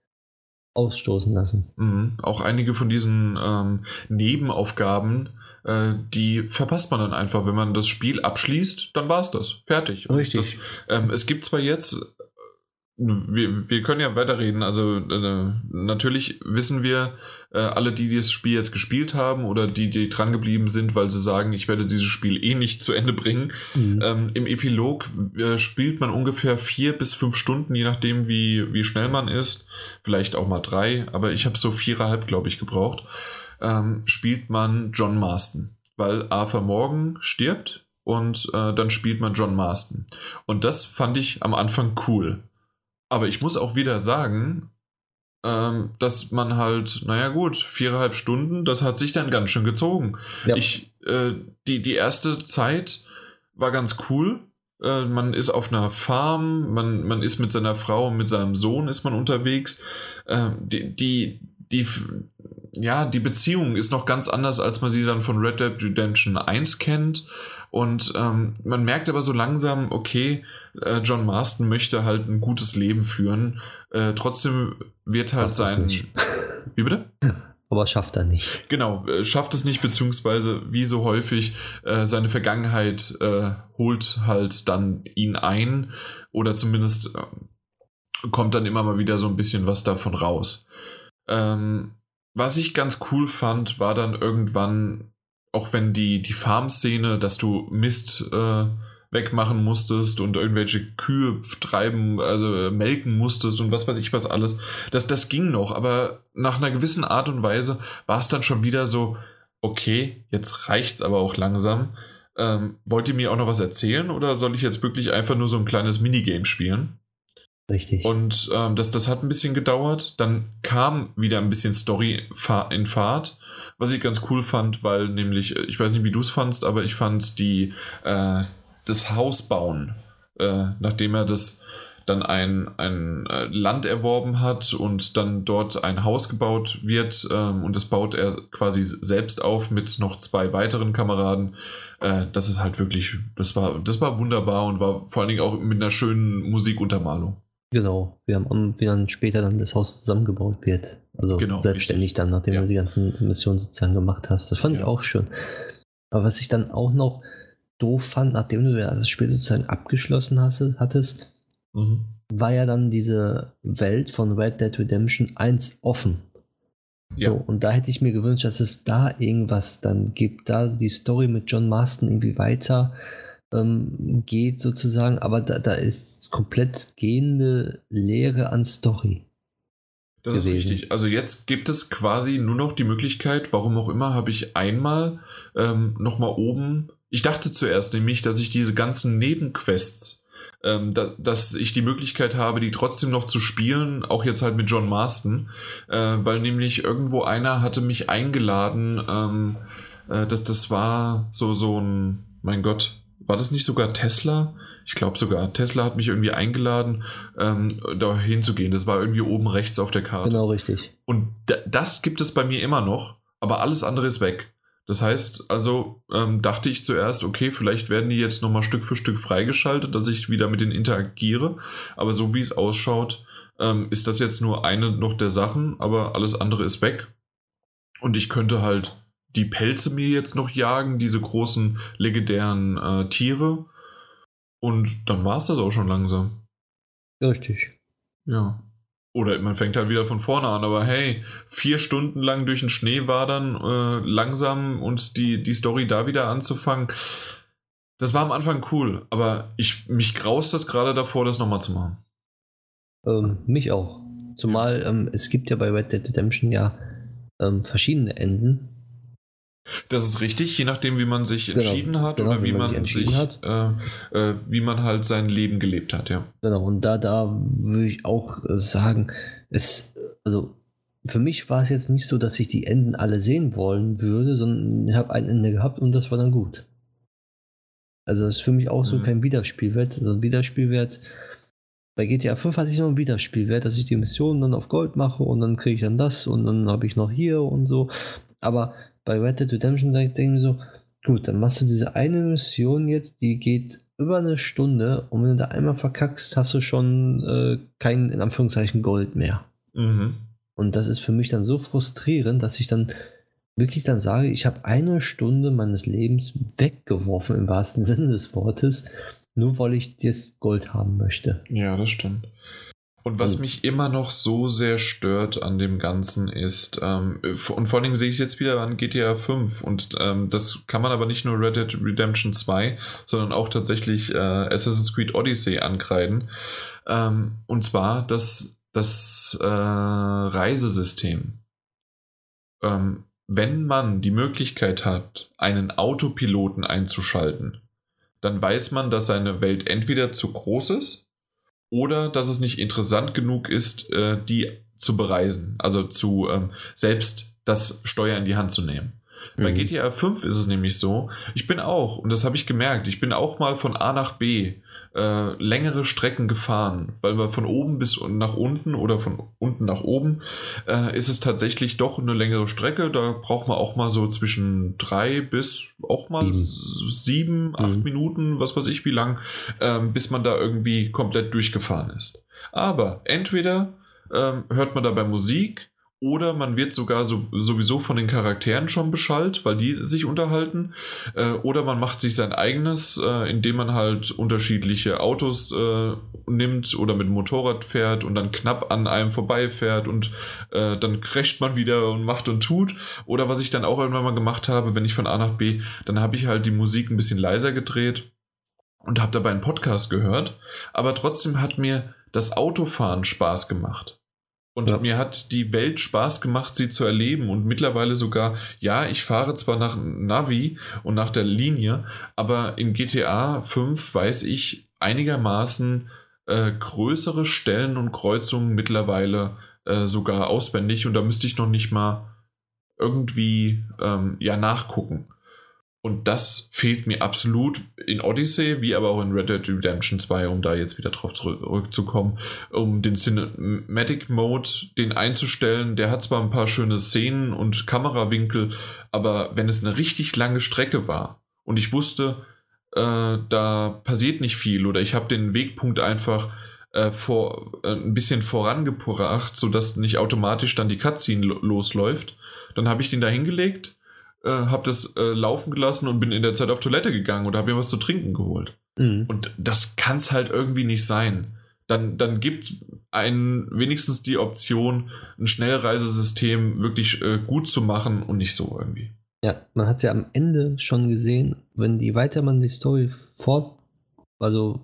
ausstoßen lassen. Mhm. Auch einige von diesen ähm, Nebenaufgaben, äh, die verpasst man dann einfach. Wenn man das Spiel abschließt, dann war es das. Fertig. Richtig. Das, ähm, es gibt zwar jetzt wir, wir können ja weiterreden. Also äh, natürlich wissen wir, äh, alle, die das Spiel jetzt gespielt haben oder die, die dran geblieben sind, weil sie sagen, ich werde dieses Spiel eh nicht zu Ende bringen. Mhm. Ähm, Im Epilog äh, spielt man ungefähr vier bis fünf Stunden, je nachdem, wie, wie schnell man ist. Vielleicht auch mal drei, aber ich habe so viereinhalb, glaube ich, gebraucht. Ähm, spielt man John Marston, weil Arthur Morgan stirbt und äh, dann spielt man John Marston. Und das fand ich am Anfang cool aber ich muss auch wieder sagen, ähm, dass man halt, naja gut, viereinhalb Stunden, das hat sich dann ganz schön gezogen. Ja. Ich, äh, die, die erste Zeit war ganz cool. Äh, man ist auf einer Farm, man, man ist mit seiner Frau und mit seinem Sohn ist man unterwegs. Äh, die, die, die, ja, die Beziehung ist noch ganz anders, als man sie dann von Red Dead Redemption 1 kennt. Und ähm, man merkt aber so langsam, okay, äh, John Marston möchte halt ein gutes Leben führen. Äh, trotzdem wird halt sein. [laughs] Wie bitte? Aber schafft er nicht. Genau, äh, schafft es nicht, beziehungsweise wie so häufig äh, seine Vergangenheit äh, holt halt dann ihn ein oder zumindest äh, kommt dann immer mal wieder so ein bisschen was davon raus. Ähm, was ich ganz cool fand, war dann irgendwann, auch wenn die, die Farm-Szene, dass du Mist äh, wegmachen musstest und irgendwelche Kühe treiben, also melken musstest und was weiß ich was alles. Das, das ging noch, aber nach einer gewissen Art und Weise war es dann schon wieder so, okay, jetzt reicht's aber auch langsam. Ähm, wollt ihr mir auch noch was erzählen oder soll ich jetzt wirklich einfach nur so ein kleines Minigame spielen? Richtig. Und ähm, das, das hat ein bisschen gedauert. Dann kam wieder ein bisschen Story in Fahrt, was ich ganz cool fand, weil nämlich, ich weiß nicht, wie du es fandst, aber ich fand die, äh, das Haus bauen, äh, nachdem er das dann ein, ein äh, Land erworben hat und dann dort ein Haus gebaut wird ähm, und das baut er quasi selbst auf mit noch zwei weiteren Kameraden. Äh, das ist halt wirklich, das war, das war wunderbar und war vor allen Dingen auch mit einer schönen Musikuntermalung. Genau, wir haben wie dann später dann das Haus zusammengebaut wird. Also genau, selbstständig richtig. dann, nachdem ja. du die ganzen Missionen sozusagen gemacht hast. Das fand ja. ich auch schön. Aber was ich dann auch noch doof fand, nachdem du das Spiel sozusagen abgeschlossen hast, hattest, mhm. war ja dann diese Welt von Red Dead Redemption 1 offen. Ja. So, und da hätte ich mir gewünscht, dass es da irgendwas dann gibt, da die Story mit John Marston irgendwie weiter ähm, geht sozusagen, aber da, da ist komplett gehende Lehre an Story. Das gewesen. ist richtig. Also jetzt gibt es quasi nur noch die Möglichkeit, warum auch immer, habe ich einmal ähm, nochmal oben ich dachte zuerst nämlich, dass ich diese ganzen Nebenquests, ähm, da, dass ich die Möglichkeit habe, die trotzdem noch zu spielen, auch jetzt halt mit John Marston, äh, weil nämlich irgendwo einer hatte mich eingeladen, ähm, äh, dass das war so, so ein, mein Gott, war das nicht sogar Tesla? Ich glaube sogar, Tesla hat mich irgendwie eingeladen, ähm, da hinzugehen. Das war irgendwie oben rechts auf der Karte. Genau, richtig. Und das gibt es bei mir immer noch, aber alles andere ist weg. Das heißt, also ähm, dachte ich zuerst, okay, vielleicht werden die jetzt nochmal Stück für Stück freigeschaltet, dass ich wieder mit denen interagiere. Aber so wie es ausschaut, ähm, ist das jetzt nur eine noch der Sachen, aber alles andere ist weg. Und ich könnte halt die Pelze mir jetzt noch jagen, diese großen legendären äh, Tiere. Und dann war es das auch schon langsam. Richtig. Ja. Oder man fängt halt wieder von vorne an, aber hey, vier Stunden lang durch den Schnee war dann äh, langsam und die, die Story da wieder anzufangen. Das war am Anfang cool, aber ich, mich graust das gerade davor, das nochmal zu machen. Ähm, mich auch. Zumal ähm, es gibt ja bei Red Dead Redemption ja ähm, verschiedene Enden. Das ist richtig, je nachdem, wie man sich genau, entschieden hat genau, oder wie, man, man, sich, sich äh, äh, wie man halt sein Leben gelebt hat, ja. Genau, und da, da würde ich auch äh, sagen, es, also für mich war es jetzt nicht so, dass ich die Enden alle sehen wollen würde, sondern ich habe ein Ende gehabt und das war dann gut. Also das ist für mich auch so mhm. kein Wiederspielwert. Also ein Wiederspielwert, bei GTA 5 hatte ich noch einen Wiederspielwert, dass ich die Mission dann auf Gold mache und dann kriege ich dann das und dann habe ich noch hier und so. Aber bei Red Dead Redemption denke ich mir so, gut, dann machst du diese eine Mission jetzt, die geht über eine Stunde und wenn du da einmal verkackst, hast du schon äh, kein, in Anführungszeichen, Gold mehr. Mhm. Und das ist für mich dann so frustrierend, dass ich dann wirklich dann sage, ich habe eine Stunde meines Lebens weggeworfen, im wahrsten [laughs] Sinne des Wortes, nur weil ich das Gold haben möchte. Ja, das stimmt. Und was mich immer noch so sehr stört an dem Ganzen ist, ähm, und vor allen Dingen sehe ich es jetzt wieder an GTA 5 und ähm, das kann man aber nicht nur Red Dead Redemption 2, sondern auch tatsächlich äh, Assassin's Creed Odyssey ankreiden. Ähm, und zwar das, das äh, Reisesystem. Ähm, wenn man die Möglichkeit hat, einen Autopiloten einzuschalten, dann weiß man, dass seine Welt entweder zu groß ist oder dass es nicht interessant genug ist, äh, die zu bereisen, also zu ähm, selbst das Steuer in die Hand zu nehmen. Mhm. Bei GTA 5 ist es nämlich so, ich bin auch, und das habe ich gemerkt, ich bin auch mal von A nach B äh, längere Strecken gefahren, weil wir von oben bis nach unten oder von unten nach oben äh, ist es tatsächlich doch eine längere Strecke. Da braucht man auch mal so zwischen drei bis auch mal sieben, sieben acht mhm. Minuten, was weiß ich wie lang, äh, bis man da irgendwie komplett durchgefahren ist. Aber entweder ähm, hört man dabei Musik oder man wird sogar so, sowieso von den Charakteren schon beschallt, weil die sich unterhalten. Äh, oder man macht sich sein eigenes, äh, indem man halt unterschiedliche Autos äh, nimmt oder mit dem Motorrad fährt und dann knapp an einem vorbeifährt und äh, dann crasht man wieder und macht und tut. Oder was ich dann auch irgendwann mal gemacht habe, wenn ich von A nach B, dann habe ich halt die Musik ein bisschen leiser gedreht und habe dabei einen Podcast gehört. Aber trotzdem hat mir das Autofahren Spaß gemacht. Und ja. mir hat die Welt Spaß gemacht, sie zu erleben. Und mittlerweile sogar, ja, ich fahre zwar nach Navi und nach der Linie, aber in GTA 5 weiß ich einigermaßen äh, größere Stellen und Kreuzungen mittlerweile äh, sogar auswendig. Und da müsste ich noch nicht mal irgendwie ähm, ja nachgucken. Und das fehlt mir absolut in Odyssey, wie aber auch in Red Dead Redemption 2, um da jetzt wieder drauf zurückzukommen, um den Cinematic Mode, den einzustellen. Der hat zwar ein paar schöne Szenen und Kamerawinkel, aber wenn es eine richtig lange Strecke war und ich wusste, äh, da passiert nicht viel oder ich habe den Wegpunkt einfach äh, vor, äh, ein bisschen vorangebracht, sodass nicht automatisch dann die Cutscene losläuft, dann habe ich den da hingelegt äh, habe das äh, laufen gelassen und bin in der Zeit auf Toilette gegangen oder habe mir was zu trinken geholt. Mhm. Und das kann es halt irgendwie nicht sein. Dann, dann gibt einen wenigstens die Option, ein Schnellreisesystem wirklich äh, gut zu machen und nicht so irgendwie. Ja, man hat es ja am Ende schon gesehen, wenn die weiter man die Story fort, also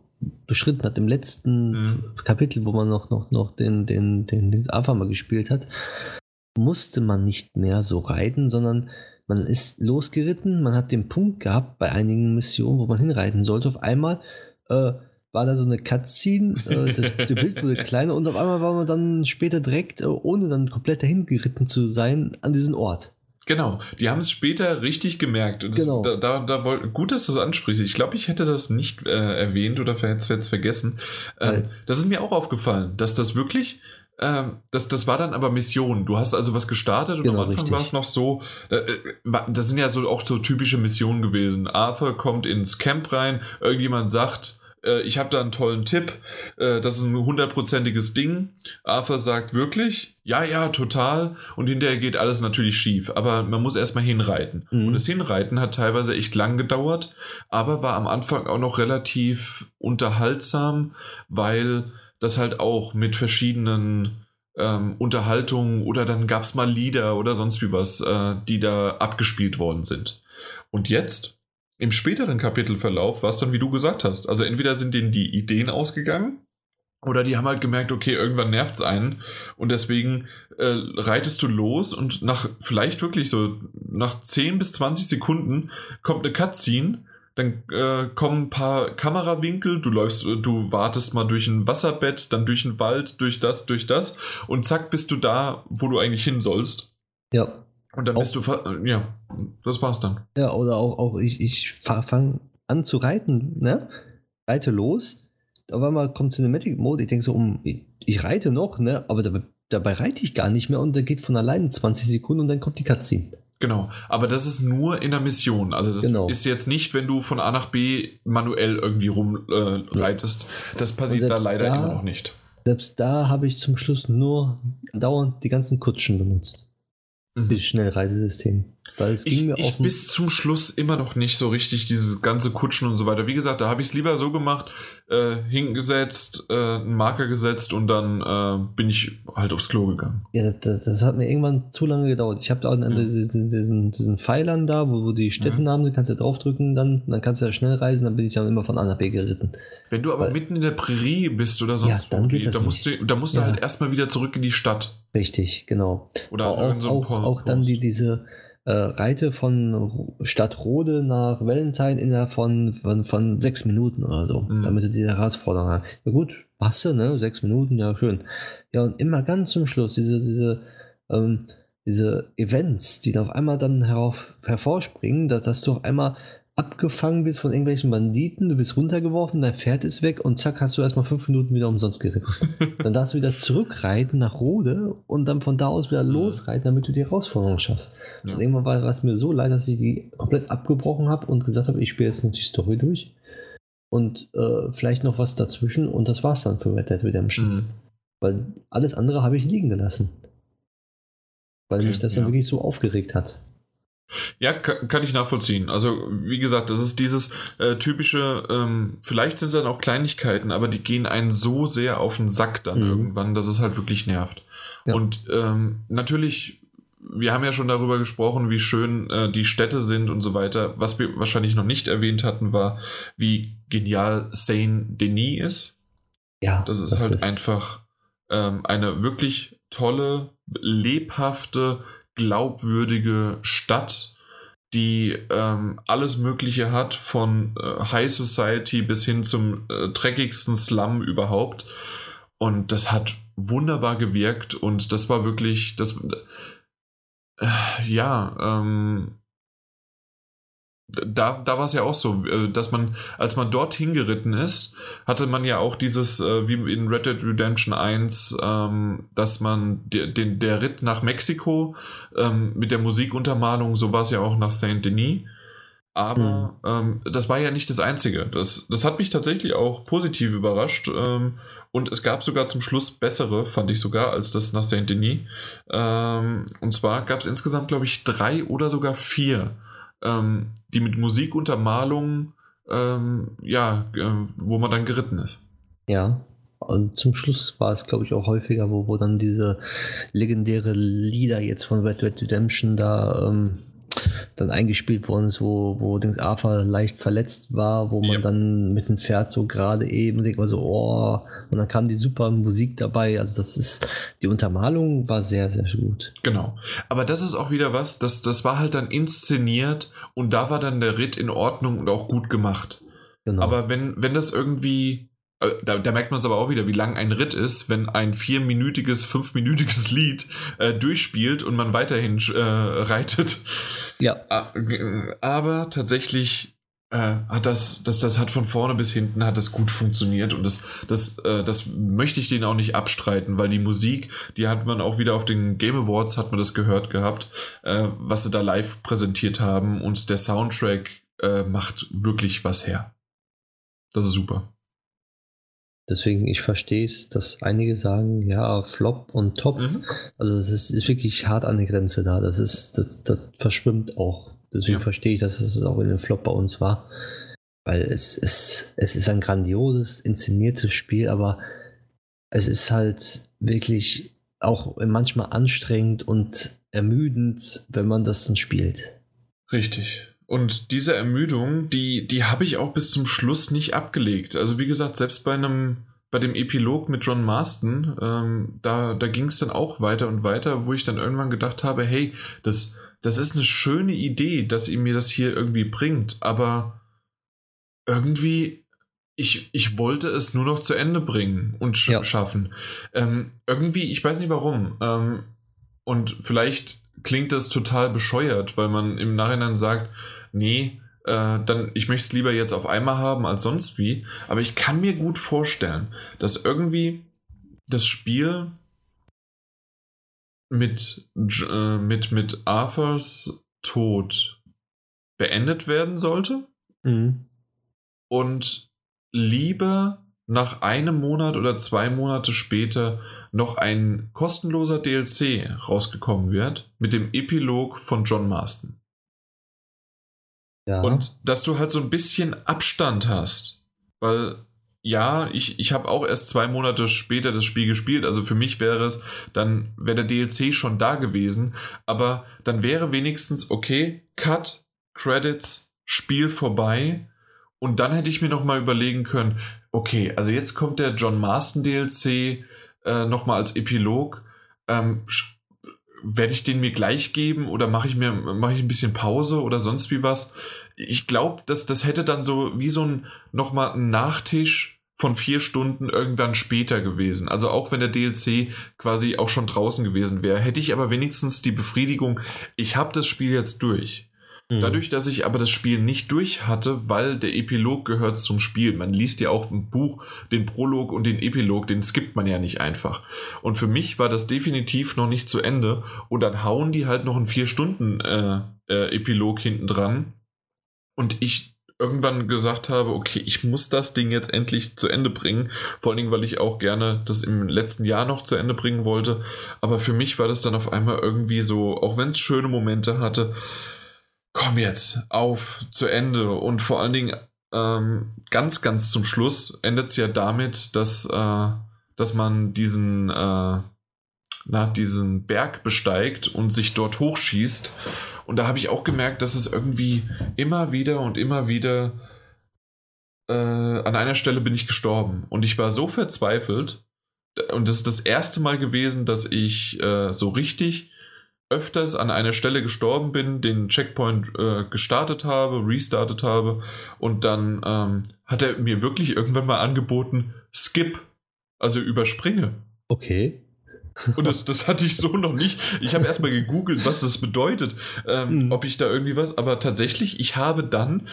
beschritten hat, im letzten mhm. Kapitel, wo man noch, noch, noch den, den, den, den Alpha mal gespielt hat, musste man nicht mehr so reiten, sondern man ist losgeritten, man hat den Punkt gehabt bei einigen Missionen, wo man hinreiten sollte. Auf einmal äh, war da so eine Cutscene, äh, [laughs] das, das, Bild wurde kleiner und auf einmal war man dann später direkt, äh, ohne dann komplett dahin geritten zu sein, an diesen Ort. Genau, die haben es später richtig gemerkt. Das, genau. Da, da, da wollt, gut, dass du das ansprichst. Ich glaube, ich hätte das nicht äh, erwähnt oder hätte es vergessen. Ähm, das ist mir auch aufgefallen, dass das wirklich ähm, das, das war dann aber Mission. Du hast also was gestartet und genau, am Anfang war es noch so, äh, das sind ja so auch so typische Missionen gewesen. Arthur kommt ins Camp rein, irgendjemand sagt, äh, ich habe da einen tollen Tipp, äh, das ist ein hundertprozentiges Ding. Arthur sagt wirklich, ja, ja, total. Und hinterher geht alles natürlich schief. Aber man muss erstmal hinreiten. Mhm. Und das Hinreiten hat teilweise echt lang gedauert, aber war am Anfang auch noch relativ unterhaltsam, weil das halt auch mit verschiedenen ähm, Unterhaltungen oder dann gab es mal Lieder oder sonst wie was, äh, die da abgespielt worden sind. Und jetzt, im späteren Kapitelverlauf, war es dann, wie du gesagt hast. Also entweder sind denen die Ideen ausgegangen oder die haben halt gemerkt, okay, irgendwann nervt es einen und deswegen äh, reitest du los und nach vielleicht wirklich so nach 10 bis 20 Sekunden kommt eine Cutscene dann äh, kommen ein paar Kamerawinkel, du läufst, äh, du wartest mal durch ein Wasserbett, dann durch einen Wald, durch das, durch das und zack bist du da, wo du eigentlich hin sollst. Ja. Und dann auch, bist du, ja, das war's dann. Ja, oder auch, auch ich, ich fange an zu reiten, ne? Reite los, auf einmal kommt Cinematic Mode, ich denke so, um, ich, ich, reite noch, ne? Aber dabei, dabei reite ich gar nicht mehr und da geht von alleine 20 Sekunden und dann kommt die Cutscene. Genau, aber das ist nur in der Mission. Also das genau. ist jetzt nicht, wenn du von A nach B manuell irgendwie rumreitest. Äh, das passiert da leider da, immer noch nicht. Selbst da habe ich zum Schluss nur dauernd die ganzen Kutschen benutzt. Mhm. Das Schnellreisesystem. Weil es ging ich, mir ich bis zum Schluss immer noch nicht so richtig diese ganze Kutschen und so weiter. Wie gesagt, da habe ich es lieber so gemacht, äh, hingesetzt, äh, einen Marker gesetzt und dann äh, bin ich halt aufs Klo gegangen. Ja, das, das hat mir irgendwann zu lange gedauert. Ich habe da an ja. diesen, diesen, diesen, Pfeilern da, wo, wo die Städtenamen sind, kannst du draufdrücken, dann, dann kannst du ja schnell reisen, dann bin ich dann immer von A nach B geritten. Wenn du aber Weil, mitten in der Prärie bist oder sonst ja, dann geht das da musst du, da musst du ja. halt erstmal wieder zurück in die Stadt. Richtig, genau. Oder auch, so auch, auch dann die, diese äh, Reite von Stadtrode nach Valentine innerhalb von, von, von sechs Minuten oder so, mhm. damit du diese Herausforderung hast. Ja gut, passt, ne? Sechs Minuten, ja schön. Ja, und immer ganz zum Schluss, diese, diese, ähm, diese Events, die dann auf einmal dann herauf, hervorspringen, dass, dass du auf einmal abgefangen wirst von irgendwelchen Banditen, du bist runtergeworfen, dein Pferd ist weg und zack, hast du erstmal fünf Minuten wieder umsonst geritten. [laughs] dann darfst du wieder zurückreiten nach Rode und dann von da aus wieder mhm. losreiten, damit du die Herausforderung schaffst. Ja. Und irgendwann war es mir so leid, dass ich die komplett abgebrochen habe und gesagt habe, ich spiele jetzt nur die Story durch und äh, vielleicht noch was dazwischen und das war's dann für Red Dead Redemption. Mhm. Weil alles andere habe ich liegen gelassen. Weil okay, mich das dann wirklich so aufgeregt hat. Ja, kann, ich nachvollziehen. Also, wie gesagt, das ist dieses äh, typische, ähm, vielleicht sind es dann auch Kleinigkeiten, aber die gehen einen so sehr auf den Sack dann mhm. irgendwann, dass es halt wirklich nervt. Ja. Und ähm, natürlich, wir haben ja schon darüber gesprochen, wie schön äh, die Städte sind und so weiter. Was wir wahrscheinlich noch nicht erwähnt hatten, war, wie genial Saint Denis ist. Ja. Das ist das halt ist einfach ähm, eine wirklich tolle, lebhafte, glaubwürdige Stadt, die ähm, alles Mögliche hat, von äh, High Society bis hin zum äh, dreckigsten Slum überhaupt. Und das hat wunderbar gewirkt und das war wirklich, das, äh, ja, ähm, da, da war es ja auch so, äh, dass man, als man dort hingeritten ist, hatte man ja auch dieses, äh, wie in Red Dead Redemption 1, ähm, dass man den, der Ritt nach Mexiko ähm, mit der Musikuntermalung, so war es ja auch nach Saint Denis. Aber mhm. ähm, das war ja nicht das Einzige. Das, das hat mich tatsächlich auch positiv überrascht. Und es gab sogar zum Schluss bessere, fand ich sogar, als das nach Saint Denis. Und zwar gab es insgesamt, glaube ich, drei oder sogar vier ähm, die mit Musikuntermalung, ähm, ja, äh, wo man dann geritten ist. Ja, und zum Schluss war es, glaube ich, auch häufiger, wo, wo dann diese legendäre Lieder jetzt von Red Dead Redemption da ähm, dann eingespielt worden ist, wo, wo Dings Arthur leicht verletzt war, wo man ja. dann mit dem Pferd so gerade eben denkt man so, oh, und dann kam die super Musik dabei. Also das ist, die Untermalung war sehr, sehr gut. Genau. Aber das ist auch wieder was, das, das war halt dann inszeniert und da war dann der Ritt in Ordnung und auch gut gemacht. Genau. Aber wenn, wenn das irgendwie da, da, merkt man es aber auch wieder, wie lang ein Ritt ist, wenn ein vierminütiges, fünfminütiges Lied äh, durchspielt und man weiterhin äh, reitet. Ja. Aber tatsächlich äh, hat das, das, das hat von vorne bis hinten hat das gut funktioniert und das, das, äh, das möchte ich denen auch nicht abstreiten, weil die Musik, die hat man auch wieder auf den Game Awards hat man das gehört gehabt, äh, was sie da live präsentiert haben und der Soundtrack macht wirklich was her. Das ist super. Deswegen, ich verstehe es, dass einige sagen, ja, Flop und Top. Mhm. Also es ist, ist, wirklich hart an der Grenze da. Das ist, das, das verschwimmt auch. Deswegen ja. verstehe ich, dass es auch in dem Flop bei uns war. Weil es, es, es ist ein grandioses, inszeniertes Spiel, aber es ist halt wirklich auch manchmal anstrengend und ermüdend, wenn man das dann spielt. Richtig. Und diese Ermüdung, die, die habe ich auch bis zum Schluss nicht abgelegt. Also wie gesagt, selbst bei einem, bei dem Epilog mit John Marston, ähm, da, da ging es dann auch weiter und weiter, wo ich dann irgendwann gedacht habe, hey, das, das ist eine schöne Idee, dass ihr mir das hier irgendwie bringt, aber irgendwie, ich, ich wollte es nur noch zu Ende bringen und sch ja. schaffen. Ähm, irgendwie, ich weiß nicht warum. Ähm, und vielleicht klingt das total bescheuert, weil man im Nachhinein sagt, nee, äh, dann ich möchte es lieber jetzt auf einmal haben als sonst wie. Aber ich kann mir gut vorstellen, dass irgendwie das Spiel mit, äh, mit, mit Arthurs Tod beendet werden sollte. Mhm. Und lieber nach einem Monat oder zwei Monate später noch ein kostenloser DLC rausgekommen wird mit dem Epilog von John Marston. Ja. Und dass du halt so ein bisschen Abstand hast, weil ja, ich, ich habe auch erst zwei Monate später das Spiel gespielt. Also für mich wäre es, dann wäre der DLC schon da gewesen. Aber dann wäre wenigstens, okay, Cut, Credits, Spiel vorbei. Und dann hätte ich mir nochmal überlegen können, okay, also jetzt kommt der John Marston DLC äh, nochmal als Epilog. Ähm, werde ich den mir gleich geben oder mache ich mir mache ich ein bisschen Pause oder sonst wie was? Ich glaube, dass das hätte dann so wie so ein nochmal ein Nachtisch von vier Stunden irgendwann später gewesen. Also auch wenn der DLC quasi auch schon draußen gewesen wäre, hätte ich aber wenigstens die Befriedigung, ich habe das Spiel jetzt durch. Mhm. Dadurch, dass ich aber das Spiel nicht durch hatte, weil der Epilog gehört zum Spiel. Man liest ja auch ein Buch, den Prolog und den Epilog, den skippt man ja nicht einfach. Und für mich war das definitiv noch nicht zu Ende. Und dann hauen die halt noch einen vier Stunden äh, äh, Epilog hinten dran. Und ich irgendwann gesagt habe, okay, ich muss das Ding jetzt endlich zu Ende bringen. Vor allen Dingen, weil ich auch gerne das im letzten Jahr noch zu Ende bringen wollte. Aber für mich war das dann auf einmal irgendwie so, auch wenn es schöne Momente hatte, komm jetzt auf zu Ende und vor allen Dingen ähm, ganz, ganz zum Schluss endet es ja damit, dass, äh, dass man diesen, äh, na, diesen Berg besteigt und sich dort hochschießt. Und da habe ich auch gemerkt, dass es irgendwie immer wieder und immer wieder äh, an einer Stelle bin ich gestorben. Und ich war so verzweifelt. Und das ist das erste Mal gewesen, dass ich äh, so richtig öfters an einer Stelle gestorben bin, den Checkpoint äh, gestartet habe, restartet habe und dann ähm, hat er mir wirklich irgendwann mal angeboten, skip, also überspringe. Okay. Und das, das hatte ich so noch nicht. Ich habe erstmal gegoogelt, was das bedeutet, ähm, mhm. ob ich da irgendwie was, aber tatsächlich, ich habe dann,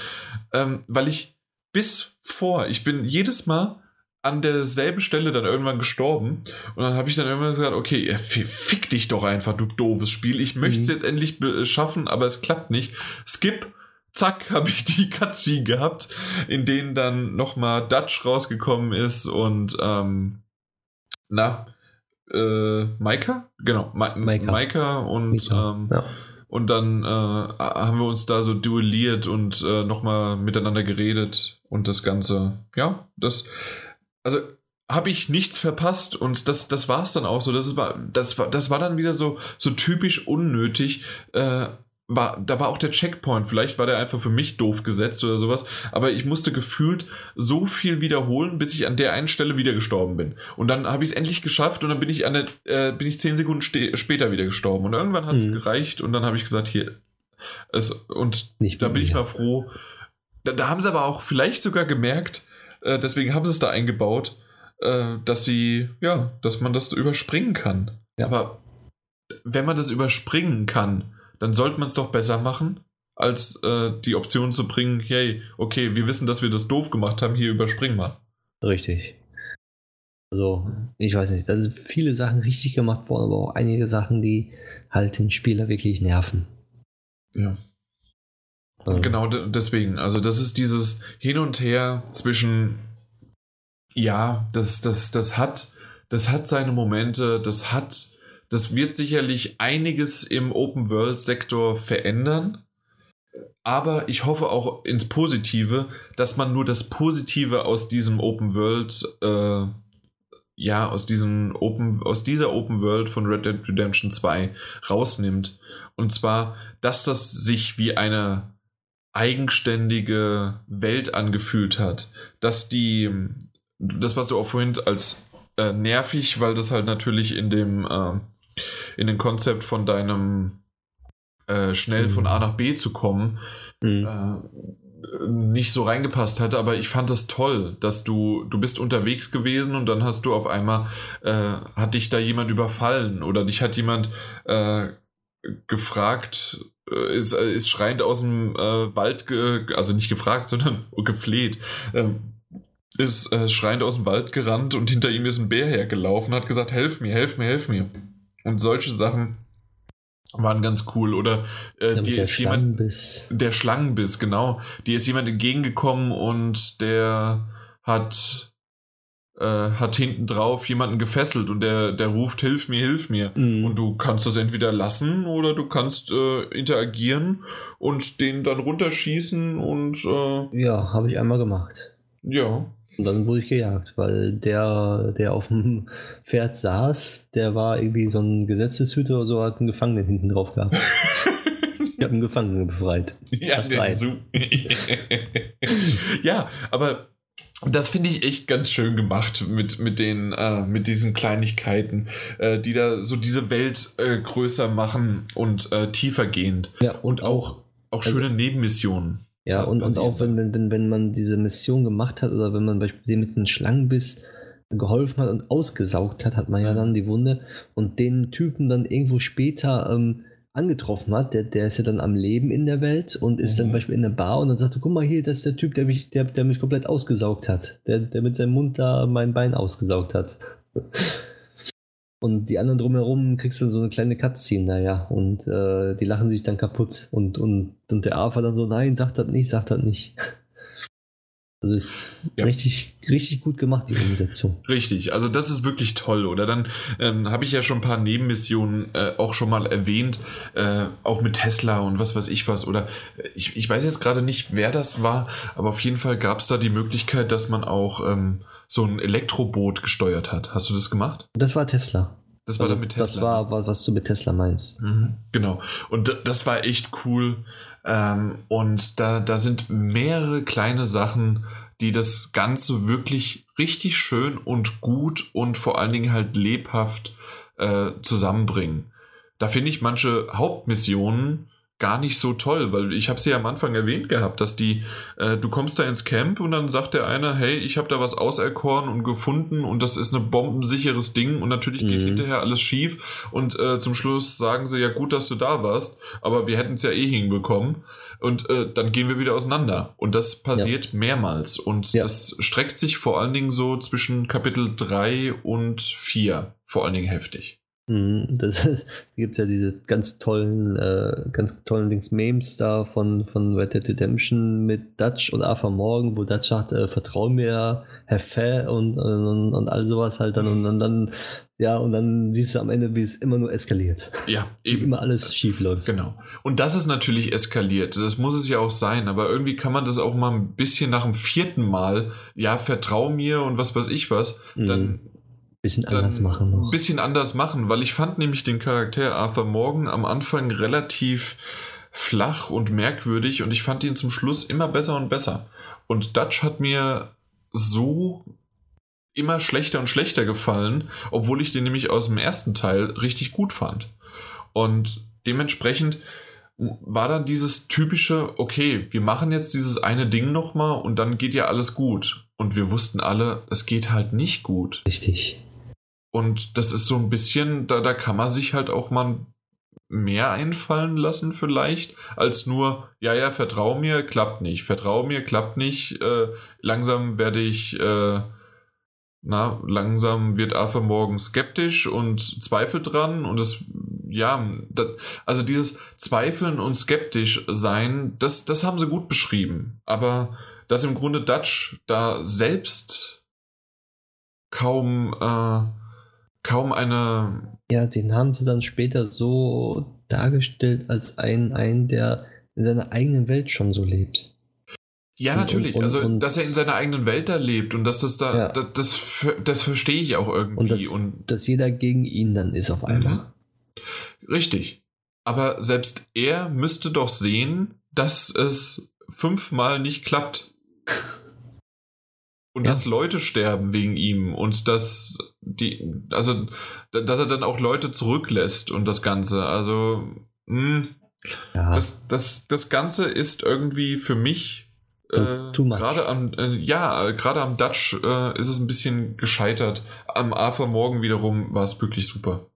ähm, weil ich bis vor, ich bin jedes Mal an derselben Stelle dann irgendwann gestorben. Und dann habe ich dann irgendwann gesagt, okay, fick dich doch einfach, du doofes Spiel. Ich möchte es mhm. jetzt endlich schaffen, aber es klappt nicht. Skip. Zack, habe ich die Cutscene gehabt, in denen dann nochmal Dutch rausgekommen ist und ähm, na, äh, Maika? Genau, Ma Maika. Maika und ähm, ja. Und dann äh, haben wir uns da so duelliert und äh, nochmal miteinander geredet und das Ganze, ja, das, also habe ich nichts verpasst und das, das war es dann auch so. Das war, das war, das war dann wieder so, so typisch unnötig. Äh, war, da war auch der Checkpoint. Vielleicht war der einfach für mich doof gesetzt oder sowas. Aber ich musste gefühlt so viel wiederholen, bis ich an der einen Stelle wieder gestorben bin. Und dann habe ich es endlich geschafft und dann bin ich an der, äh, bin ich zehn Sekunden später wieder gestorben. Und irgendwann hat es mhm. gereicht und dann habe ich gesagt, hier. Es, und Nicht da bin ich mal froh. Da, da haben sie aber auch vielleicht sogar gemerkt, äh, deswegen haben sie es da eingebaut, äh, dass sie, ja, dass man das überspringen kann. Ja. Aber wenn man das überspringen kann, dann sollte man es doch besser machen, als äh, die Option zu bringen, hey, okay, wir wissen, dass wir das doof gemacht haben, hier überspringen wir. Richtig. Also, ich weiß nicht, da sind viele Sachen richtig gemacht worden, aber auch einige Sachen, die halt den Spieler wirklich nerven. Ja. Und genau deswegen, also das ist dieses Hin und Her zwischen, ja, das, das, das hat, das hat seine Momente, das hat, das wird sicherlich einiges im Open World Sektor verändern. Aber ich hoffe auch ins Positive, dass man nur das Positive aus diesem Open World, äh, ja, aus diesem Open, aus dieser Open World von Red Dead Redemption 2 rausnimmt. Und zwar, dass das sich wie eine eigenständige Welt angefühlt hat. Dass die, das, was du auch vorhin als äh, nervig, weil das halt natürlich in dem, äh, in dem Konzept von deinem äh, schnell mhm. von A nach B zu kommen, mhm. Äh, nicht so reingepasst hatte, aber ich fand das toll, dass du, du bist unterwegs gewesen und dann hast du auf einmal, äh, hat dich da jemand überfallen oder dich hat jemand äh, gefragt, ist, äh, ist schreiend aus dem äh, Wald, also nicht gefragt, [laughs] sondern gefleht. Ähm, ist äh, schreiend aus dem Wald gerannt und hinter ihm ist ein Bär hergelaufen, hat gesagt, helf mir, helf mir, helf mir. Und solche Sachen waren ganz cool. Oder äh, dir ist jemand, der Schlangenbiss, genau. Dir ist jemand entgegengekommen und der hat äh, hat hinten drauf jemanden gefesselt und der, der ruft, hilf mir, hilf mir. Mhm. Und du kannst das entweder lassen oder du kannst äh, interagieren und den dann runterschießen und. Äh, ja, habe ich einmal gemacht. Ja. Und dann wurde ich gejagt, weil der, der auf dem Pferd saß, der war irgendwie so ein Gesetzeshüter oder so, hat einen Gefangenen hinten drauf gehabt. [laughs] ich habe einen Gefangenen befreit. Ja, [laughs] ja, aber das finde ich echt ganz schön gemacht mit, mit, den, äh, mit diesen Kleinigkeiten, äh, die da so diese Welt äh, größer machen und äh, tiefer gehend. Ja, und, auch, auch schöne also, Nebenmissionen. Ja, und, und auch wenn, wenn, wenn man diese Mission gemacht hat oder wenn man beispielsweise mit einem Schlangenbiss geholfen hat und ausgesaugt hat, hat man ja mhm. dann die Wunde und den Typen dann irgendwo später ähm, angetroffen hat, der, der ist ja dann am Leben in der Welt und ist mhm. dann zum Beispiel in der Bar und dann sagt er, guck mal hier, das ist der Typ, der mich, der, der mich komplett ausgesaugt hat, der, der mit seinem Mund da mein Bein ausgesaugt hat. [laughs] Und die anderen drumherum kriegst du so eine kleine Cutscene, naja, und äh, die lachen sich dann kaputt. Und, und, und der AFA dann so, nein, sag das nicht, sag das nicht. [laughs] Also ist ja. richtig, richtig gut gemacht, die Umsetzung. Richtig, also das ist wirklich toll. Oder dann ähm, habe ich ja schon ein paar Nebenmissionen äh, auch schon mal erwähnt, äh, auch mit Tesla und was weiß ich was. Oder ich, ich weiß jetzt gerade nicht, wer das war, aber auf jeden Fall gab es da die Möglichkeit, dass man auch ähm, so ein Elektroboot gesteuert hat. Hast du das gemacht? Das war Tesla. Das war also, dann mit Tesla. Das war, was du mit Tesla meinst. Mhm, genau. Und das war echt cool. Ähm, und da, da sind mehrere kleine Sachen, die das Ganze wirklich richtig schön und gut und vor allen Dingen halt lebhaft äh, zusammenbringen. Da finde ich manche Hauptmissionen gar nicht so toll, weil ich habe sie ja am Anfang erwähnt gehabt, dass die, äh, du kommst da ins Camp und dann sagt der eine, hey, ich habe da was auserkoren und gefunden und das ist ein bombensicheres Ding und natürlich geht mhm. hinterher alles schief und äh, zum Schluss sagen sie, ja gut, dass du da warst, aber wir hätten es ja eh hinbekommen und äh, dann gehen wir wieder auseinander und das passiert ja. mehrmals und ja. das streckt sich vor allen Dingen so zwischen Kapitel 3 und 4 vor allen Dingen heftig. Mhm, das [laughs] da gibt es ja diese ganz tollen, äh, ganz tollen Dings Memes da von, von Red Dead Redemption mit Dutch und Arthur Morgan, wo Dutch sagt, äh, vertrau mir, Herr Fä und, und, und all sowas halt dann und dann, dann, ja, und dann siehst du am Ende, wie es immer nur eskaliert. Ja, eben. Wie immer alles schief läuft. Genau. Und das ist natürlich eskaliert. Das muss es ja auch sein, aber irgendwie kann man das auch mal ein bisschen nach dem vierten Mal, ja, vertrau mir und was weiß ich was, mhm. dann Bisschen anders machen noch. Bisschen anders machen, weil ich fand nämlich den Charakter Arthur Morgan am Anfang relativ flach und merkwürdig und ich fand ihn zum Schluss immer besser und besser. Und Dutch hat mir so immer schlechter und schlechter gefallen, obwohl ich den nämlich aus dem ersten Teil richtig gut fand. Und dementsprechend war dann dieses typische, okay, wir machen jetzt dieses eine Ding nochmal und dann geht ja alles gut. Und wir wussten alle, es geht halt nicht gut. Richtig. Und das ist so ein bisschen, da, da kann man sich halt auch mal mehr einfallen lassen, vielleicht, als nur, ja, ja, vertrau mir, klappt nicht, vertrau mir, klappt nicht, äh, langsam werde ich, äh, na, langsam wird Arthur morgen skeptisch und zweifelt dran und es, ja, das, also dieses Zweifeln und skeptisch sein, das, das haben sie gut beschrieben, aber dass im Grunde Dutch da selbst kaum, äh, kaum eine. Ja, den haben sie dann später so dargestellt als einen, einen der in seiner eigenen Welt schon so lebt. Ja, und, natürlich. Und, und, also, dass er in seiner eigenen Welt da lebt und dass das da, ja. das, das, das verstehe ich auch irgendwie. Und, das, und dass jeder gegen ihn dann ist auf einmal. Mhm. Richtig. Aber selbst er müsste doch sehen, dass es fünfmal nicht klappt. Und ja. dass Leute sterben wegen ihm und dass die, also, dass er dann auch Leute zurücklässt und das Ganze. Also, mh, ja. das, das, das Ganze ist irgendwie für mich äh, gerade am, äh, ja, gerade am Dutch äh, ist es ein bisschen gescheitert. Am Arthur Morgen wiederum war es wirklich super.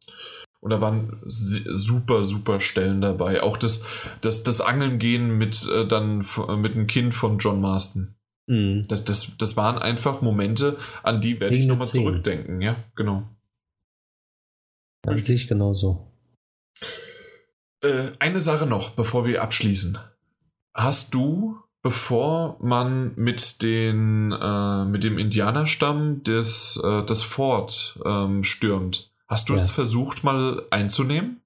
Und da waren super, super Stellen dabei. Auch das, das, das Angeln gehen mit äh, dann mit einem Kind von John Marston. Mhm. Das, das, das waren einfach Momente, an die werde ich nochmal zurückdenken. Ja, genau. Das sehe ich genauso. Äh, eine Sache noch, bevor wir abschließen. Hast du bevor man mit, den, äh, mit dem Indianerstamm des, äh, das Fort ähm, stürmt. Hast du ja. das versucht mal einzunehmen?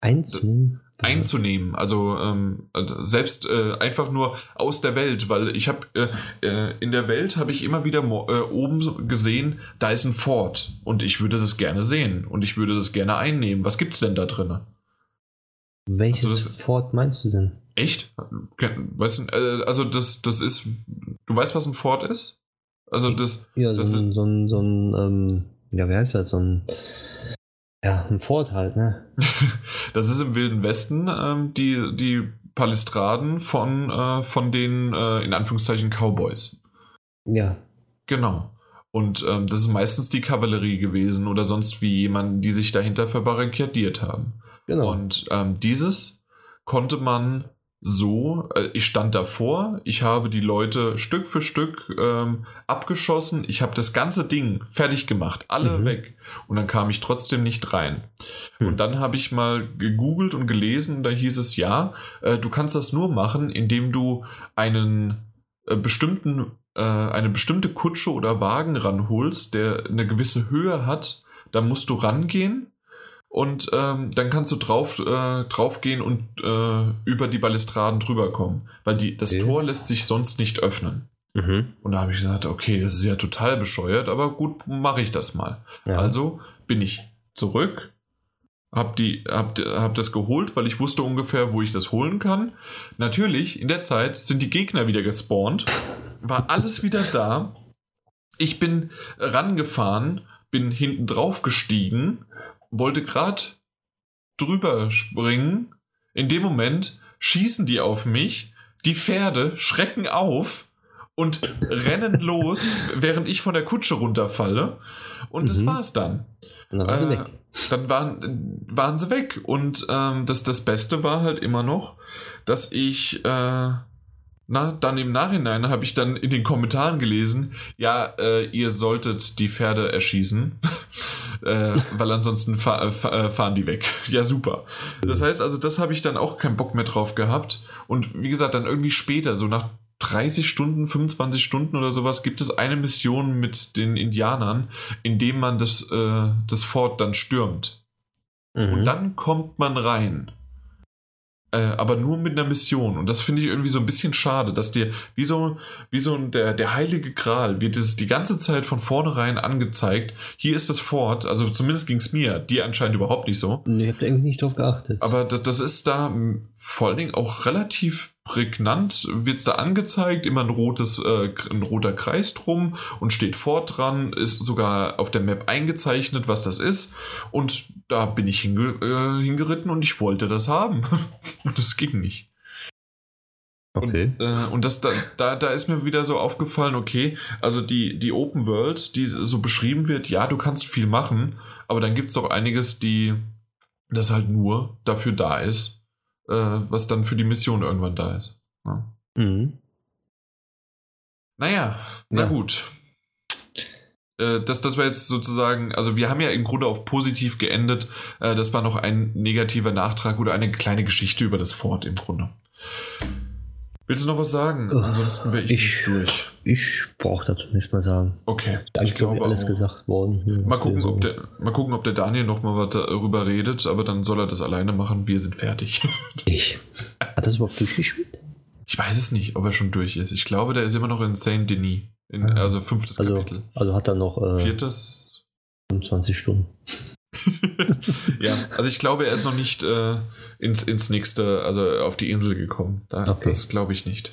Einzunehmen? Einzunehmen. Also ähm, selbst äh, einfach nur aus der Welt, weil ich habe äh, äh, in der Welt habe ich immer wieder äh, oben gesehen, da ist ein Fort und ich würde das gerne sehen und ich würde das gerne einnehmen. Was gibt's denn da drin? Welches Fort meinst du denn? Echt? Weißt du, äh, also das, das ist, du weißt, was ein Fort ist? Also das, ja, das so, ein, so ein, so ein ähm, ja, wie heißt das, so ein ja, ein Fort halt, ne? [laughs] das ist im Wilden Westen ähm, die, die Palistraden von, äh, von den, äh, in Anführungszeichen, Cowboys. Ja. Genau. Und ähm, das ist meistens die Kavallerie gewesen oder sonst wie jemand, die sich dahinter verbarrikadiert haben. Genau. Und ähm, dieses konnte man so, äh, ich stand davor, ich habe die Leute Stück für Stück ähm, abgeschossen, ich habe das ganze Ding fertig gemacht, alle mhm. weg und dann kam ich trotzdem nicht rein. Mhm. Und dann habe ich mal gegoogelt und gelesen, da hieß es ja, äh, du kannst das nur machen, indem du einen äh, bestimmten, äh, eine bestimmte Kutsche oder Wagen ranholst, der eine gewisse Höhe hat, da musst du rangehen und ähm, dann kannst du drauf, äh, drauf gehen und äh, über die Balustraden drüber kommen, weil die, das okay. Tor lässt sich sonst nicht öffnen. Mhm. Und da habe ich gesagt, okay, das ist ja total bescheuert, aber gut, mache ich das mal. Ja. Also bin ich zurück, hab, die, hab, hab das geholt, weil ich wusste ungefähr, wo ich das holen kann. Natürlich, in der Zeit sind die Gegner wieder gespawnt, war alles wieder da. Ich bin rangefahren, bin hinten drauf gestiegen wollte gerade drüber springen. In dem Moment schießen die auf mich. Die Pferde schrecken auf und rennen [laughs] los, während ich von der Kutsche runterfalle. Und mhm. das war's dann. dann waren sie äh, weg. Dann waren, waren sie weg. Und ähm, das, das Beste war halt immer noch, dass ich äh, na, dann im Nachhinein habe ich dann in den Kommentaren gelesen, ja, äh, ihr solltet die Pferde erschießen, äh, weil ansonsten fahr, äh, fahren die weg. [laughs] Ja, super. Das heißt also, das habe ich dann auch keinen Bock mehr drauf gehabt. Und wie gesagt, dann irgendwie später, so nach 30 Stunden, 25 Stunden oder sowas, gibt es eine Mission mit den Indianern, in dem man das, äh, das Fort dann stürmt. Mhm. Und dann kommt man rein. Äh, aber nur mit einer Mission. Und das finde ich irgendwie so ein bisschen schade, dass dir, wie so, wie so der, der heilige Gral, wird es die ganze Zeit von vornherein angezeigt. Hier ist das Fort, also zumindest ging es mir, dir anscheinend überhaupt nicht so. Nee, ich habe da irgendwie nicht drauf geachtet. Aber das, das ist da vor allen Dingen auch relativ prägnant wird es da angezeigt, immer ein, rotes, äh, ein roter Kreis drum und steht fort dran, ist sogar auf der Map eingezeichnet, was das ist. Und da bin ich hinge äh, hingeritten und ich wollte das haben. [laughs] und das ging nicht. Okay. Und, äh, und das, da, da, da ist mir wieder so aufgefallen, okay, also die, die Open World, die so beschrieben wird, ja, du kannst viel machen, aber dann gibt es doch einiges, die das halt nur dafür da ist, äh, was dann für die Mission irgendwann da ist. Ja. Mhm. Naja, na ja. gut. Äh, das, das war jetzt sozusagen, also wir haben ja im Grunde auf positiv geendet. Äh, das war noch ein negativer Nachtrag oder eine kleine Geschichte über das Fort im Grunde. Willst du noch was sagen? Ansonsten wäre ich, ich durch. Ich brauche dazu nichts mehr sagen. Okay. Ich glaube, alles auch. gesagt worden. Mal gucken, ob der, mal gucken, ob der Daniel noch mal was darüber redet, aber dann soll er das alleine machen. Wir sind fertig. [laughs] Ich. Hat das überhaupt durchgespielt? Ich weiß es nicht, ob er schon durch ist. Ich glaube, der ist immer noch in Saint Denis. In, ah. Also fünftes also, Kapitel. Also hat er noch. Äh, Viertes. 25 Stunden. [laughs] ja, also ich glaube, er ist noch nicht äh, ins, ins nächste, also auf die Insel gekommen. Da, okay. Das glaube ich nicht.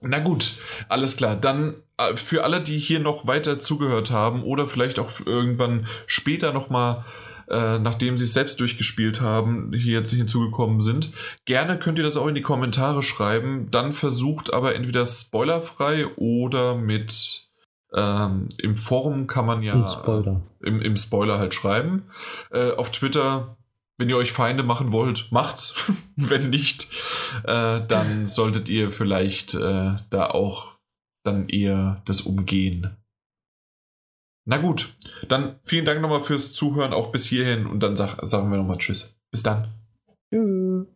Na gut, alles klar. Dann äh, für alle, die hier noch weiter zugehört haben oder vielleicht auch irgendwann später nochmal, äh, nachdem sie es selbst durchgespielt haben, hier hinzugekommen sind, gerne könnt ihr das auch in die Kommentare schreiben. Dann versucht aber entweder spoilerfrei oder mit ähm, Im Forum kann man ja Im Spoiler, im, im Spoiler halt schreiben. Äh, auf Twitter, wenn ihr euch Feinde machen wollt, macht's. [laughs] wenn nicht, äh, dann solltet ihr vielleicht äh, da auch dann eher das umgehen. Na gut, dann vielen Dank nochmal fürs Zuhören, auch bis hierhin und dann sag, sagen wir nochmal Tschüss. Bis dann. Tschüss.